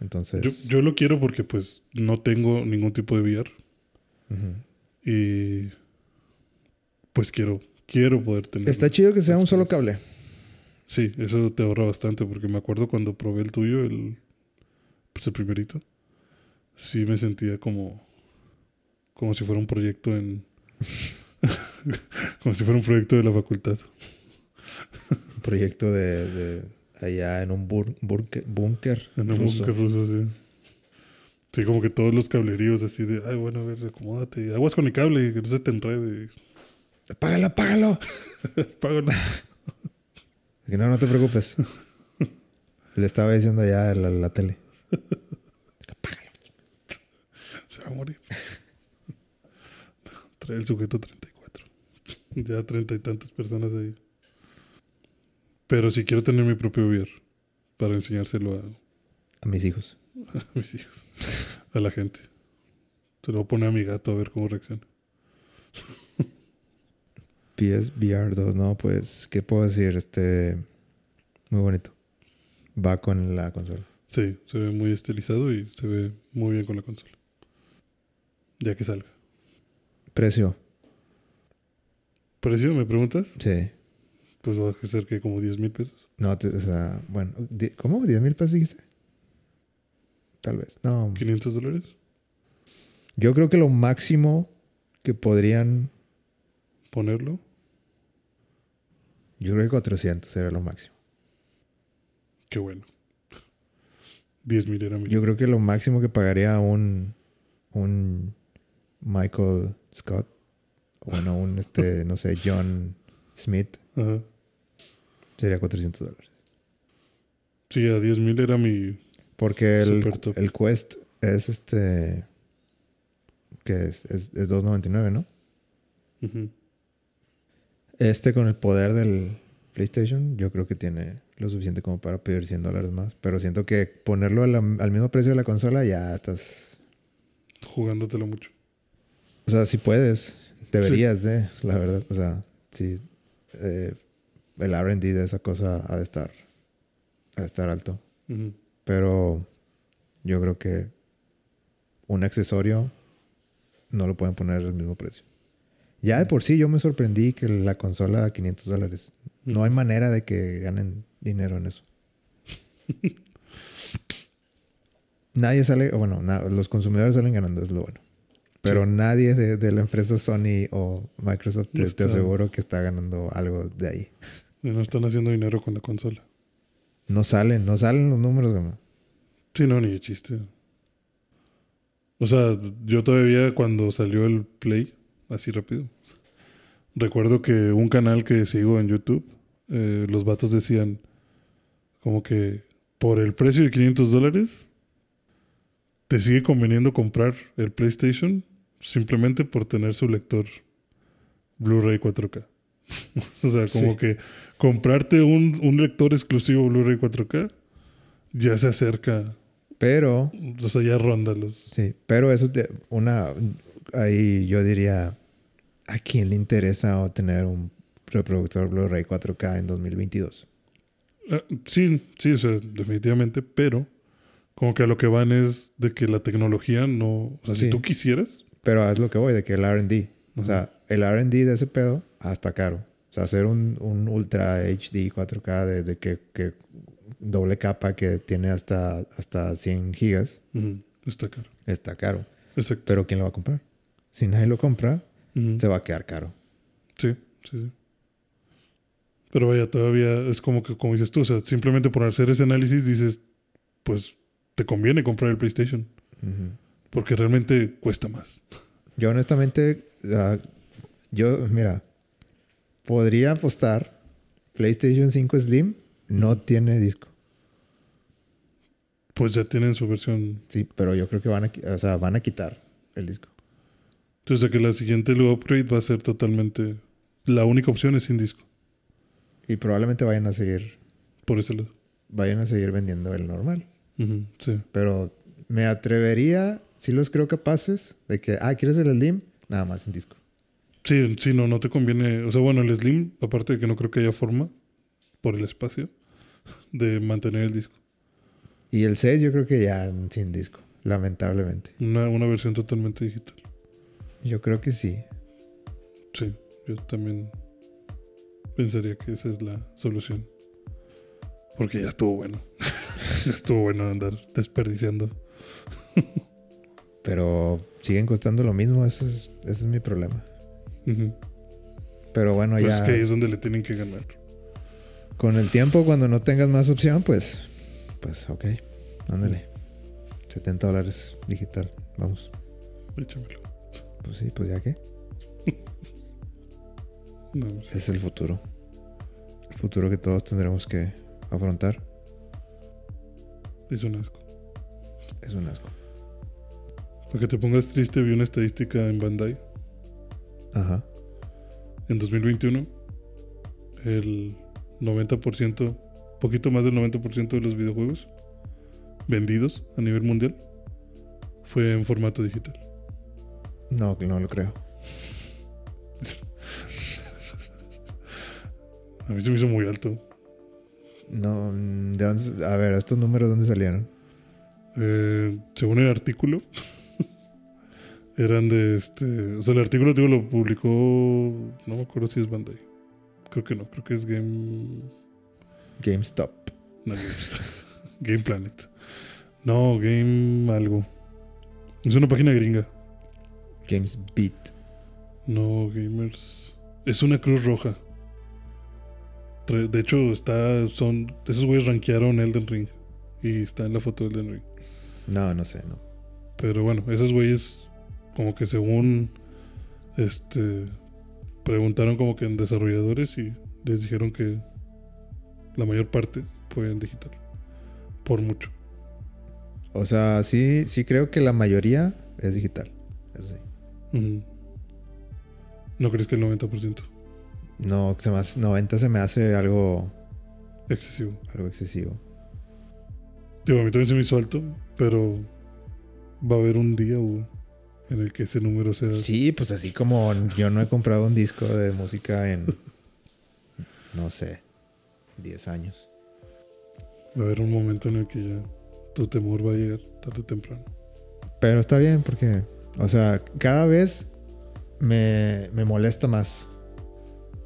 S1: Entonces,
S2: Yo, yo lo quiero porque pues no tengo ningún tipo de VR.
S1: ujú.
S2: Y pues quiero, quiero poder tener.
S1: está chido que sea un solo cable.
S2: Sí, eso te ahorra bastante porque me acuerdo cuando probé el tuyo, el, pues el primerito. Sí me sentía como, como si fuera un proyecto en... como si fuera un proyecto de la facultad.
S1: Proyecto de, de allá en un búnker
S2: En un búnker ruso, sí. Sí, como que todos los cableríos así de, ay, bueno, a ver, acomódate. Aguas con el cable, que no se te enrede.
S1: Apágalo, apágalo. Que no, no te preocupes. Le estaba diciendo allá a la, la tele.
S2: Se va a morir. Trae el sujeto 34. Ya treinta y tantas personas ahí. Pero si quiero tener mi propio VR para enseñárselo a,
S1: A mis hijos.
S2: a mis hijos, a la gente. Se lo voy a poner a mi gato a ver cómo reacciona.
S1: PSVR 2, no, pues, ¿qué puedo decir? Este, muy bonito. Va con la consola.
S2: Sí, se ve muy estilizado y se ve muy bien con la consola. Ya que salga.
S1: Precio,
S2: ¿Precio? ¿Me preguntas?
S1: sí.
S2: Pues va a ser que como 10 mil pesos.
S1: No, te- o sea, bueno, ¿cómo? ¿10 mil pesos dijiste? Tal vez. No,
S2: ¿500 dólares?
S1: yo creo que lo máximo que podrían,
S2: ¿Ponerlo?
S1: Yo creo que 400 sería lo máximo.
S2: Qué bueno. 10 mil era mi.
S1: Yo creo que lo máximo que pagaría un, un Michael Scott, bueno, un este, no sé, John Smith,
S2: Ajá.
S1: Sería 400 dólares.
S2: Sí, a 10 mil era mi.
S1: Porque el, el Quest es este. que es? Es, es 2.99, ¿no?
S2: Ujú.
S1: Este con el poder del PlayStation, yo creo que tiene lo suficiente como para pedir 100 dólares más. Pero siento que ponerlo a la- al mismo precio de la consola ya estás.
S2: Jugándotelo mucho.
S1: O sea, si puedes, deberías de, la verdad. O sea, sí. eh, el RD de esa cosa ha de estar. Ha de estar alto. Pero yo creo que un accesorio no lo pueden poner al mismo precio. Ya de por sí yo me sorprendí que la consola a 500 dólares. No hay manera de que ganen dinero en eso. nadie sale, o bueno, na- los consumidores salen ganando, es lo bueno. Pero nadie de, de la empresa Sony o Microsoft te, te aseguro que está ganando algo de ahí.
S2: Y no están haciendo dinero con la consola.
S1: No salen, no salen los números, gama.
S2: Sí, no, ni de chiste. O sea, yo todavía cuando salió el Play, así rápido, recuerdo que un canal que sigo en YouTube, eh, los vatos decían como que por el precio de 500 dólares, te sigue conveniendo comprar el PlayStation simplemente por tener su lector Blu-ray 4K. o sea, como
S1: Sí.
S2: que comprarte un, un lector exclusivo Blu-ray 4K ya se acerca
S1: Pero
S2: o sea, ya ronda los.
S1: Sí, pero eso te, una ahí yo diría a quién le interesa tener un reproductor Blu-ray 4K en 2022.
S2: Ah, sí, sí, o sea, definitivamente, pero como que a lo que van es de que la tecnología no. O sea, si tú quisieras,
S1: Pero es lo que voy de que el R&D, o sea, el R&D de ese pedo hasta caro. O sea, hacer un, un ultra HD 4K de, de que, que doble capa que tiene hasta hasta 100 gigas
S2: está caro.
S1: está caro.
S2: Exacto.
S1: Pero quién lo va a comprar? Si nadie lo compra, se va a quedar caro.
S2: Sí, sí, sí. Pero vaya, todavía es como que, como dices tú, o sea, simplemente por hacer ese análisis dices, pues te conviene comprar el PlayStation, porque realmente cuesta más.
S1: Yo honestamente, ah, yo, mira, podría apostar PlayStation 5 Slim no tiene disco.
S2: Pues ya tienen su versión.
S1: Sí, pero yo creo que van a, o sea, van a quitar el disco.
S2: Entonces, que la siguiente upgrade va a ser totalmente. La única opción es sin disco,
S1: Y probablemente vayan a seguir,
S2: por ese lado.
S1: vayan a seguir vendiendo el normal.
S2: Sí.
S1: Pero me atrevería, si los creo capaces, de que, ah, ¿quieres el Slim? Nada más sin disco.
S2: Sí, sí, no, no te conviene. O sea, bueno, el Slim, aparte de que no creo que haya forma, por el espacio, de mantener el disco.
S1: Y el 6 yo creo que ya sin disco, lamentablemente.
S2: Una, una versión totalmente digital.
S1: Yo creo que sí.
S2: Sí, yo también pensaría que esa es la solución. Porque ya estuvo bueno. ya estuvo bueno andar desperdiciando.
S1: Pero siguen costando lo mismo, eso es, ese es mi problema. Pero bueno,
S2: Pues
S1: ya
S2: es que ahí es donde le tienen que ganar.
S1: con el tiempo, cuando no tengas más opción, pues, pues ok, ándale. 70 dólares digital, vamos.
S2: Échamelo.
S1: Pues sí, pues ya.
S2: No,
S1: Ese es el futuro. El futuro que todos tendremos que afrontar.
S2: es un asco.
S1: Es un asco.
S2: Para que te pongas triste, vi una estadística en Bandai.
S1: Ajá.
S2: En 2021, el 90%, poquito más del 90% de los videojuegos vendidos a nivel mundial fue en formato digital.
S1: No, no lo creo.
S2: A mí se me hizo muy alto.
S1: No, ¿de dónde- a ver, estos números, ¿dónde salieron?
S2: Eh, según el artículo, eran de este. O sea, el artículo digo, lo publicó. No me acuerdo si es Bandai. Creo que no, creo que es Game.
S1: GameStop.
S2: No, Game, Game Planet. No, Game algo. Es una página gringa.
S1: GamesBeat.
S2: No, Gamers. Es una cruz roja. De hecho, está, son, esos güeyes rankearon Elden Ring. Y está en la foto de Elden Ring.
S1: No, no sé, no.
S2: Pero bueno, esos güeyes, como que según, este, preguntaron como que en desarrolladores y les dijeron que la mayor parte fue en digital. Por mucho.
S1: O sea, sí, sí creo que la mayoría es digital. Eso sí.
S2: ¿No crees que el 90%?
S1: No, se me hace- 90 se me hace algo,
S2: Excesivo.
S1: algo excesivo.
S2: Digo, a mí también se me hizo alto, pero va a haber un día güey, en el que ese número sea...
S1: Sí, pues así como yo no he comprado un disco de música en, no sé, 10 años.
S2: Va a haber un momento en el que ya tu temor va a llegar tarde o temprano.
S1: Pero está bien porque, o sea, cada vez me, me molesta más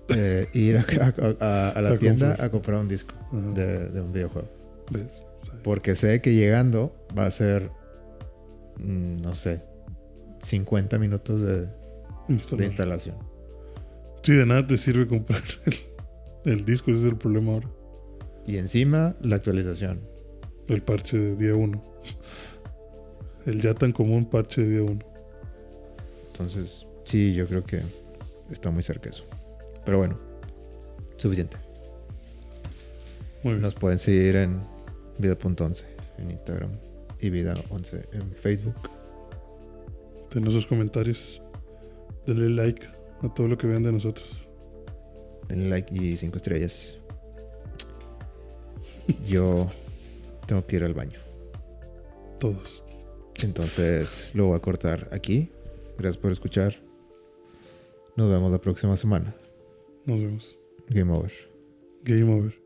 S1: eh, ir a, a- a- a la
S2: A
S1: tienda
S2: comprar.
S1: a comprar un disco de, de un videojuego.
S2: ¿Ves?
S1: Porque sé que llegando va a ser, mm, no sé, 50 minutos de, instalación.
S2: Sí, de nada te sirve comprar el, el disco, ese es el problema ahora.
S1: Y encima la actualización.
S2: El parche de día 1. El ya tan común parche de día 1.
S1: Entonces, sí, yo creo que está muy cerca eso. Pero bueno, suficiente.
S2: Muy bien.
S1: Nos pueden seguir en vida.11 en Instagram y vida11 en Facebook.
S2: Denos sus comentarios. Denle like a todo lo que vean de nosotros.
S1: Denle like y 5 estrellas. Yo tengo que ir al baño.
S2: Todos.
S1: Entonces lo voy a cortar aquí. Gracias por escuchar. Nos vemos la próxima semana.
S2: Nos vemos.
S1: Game over.
S2: Game over.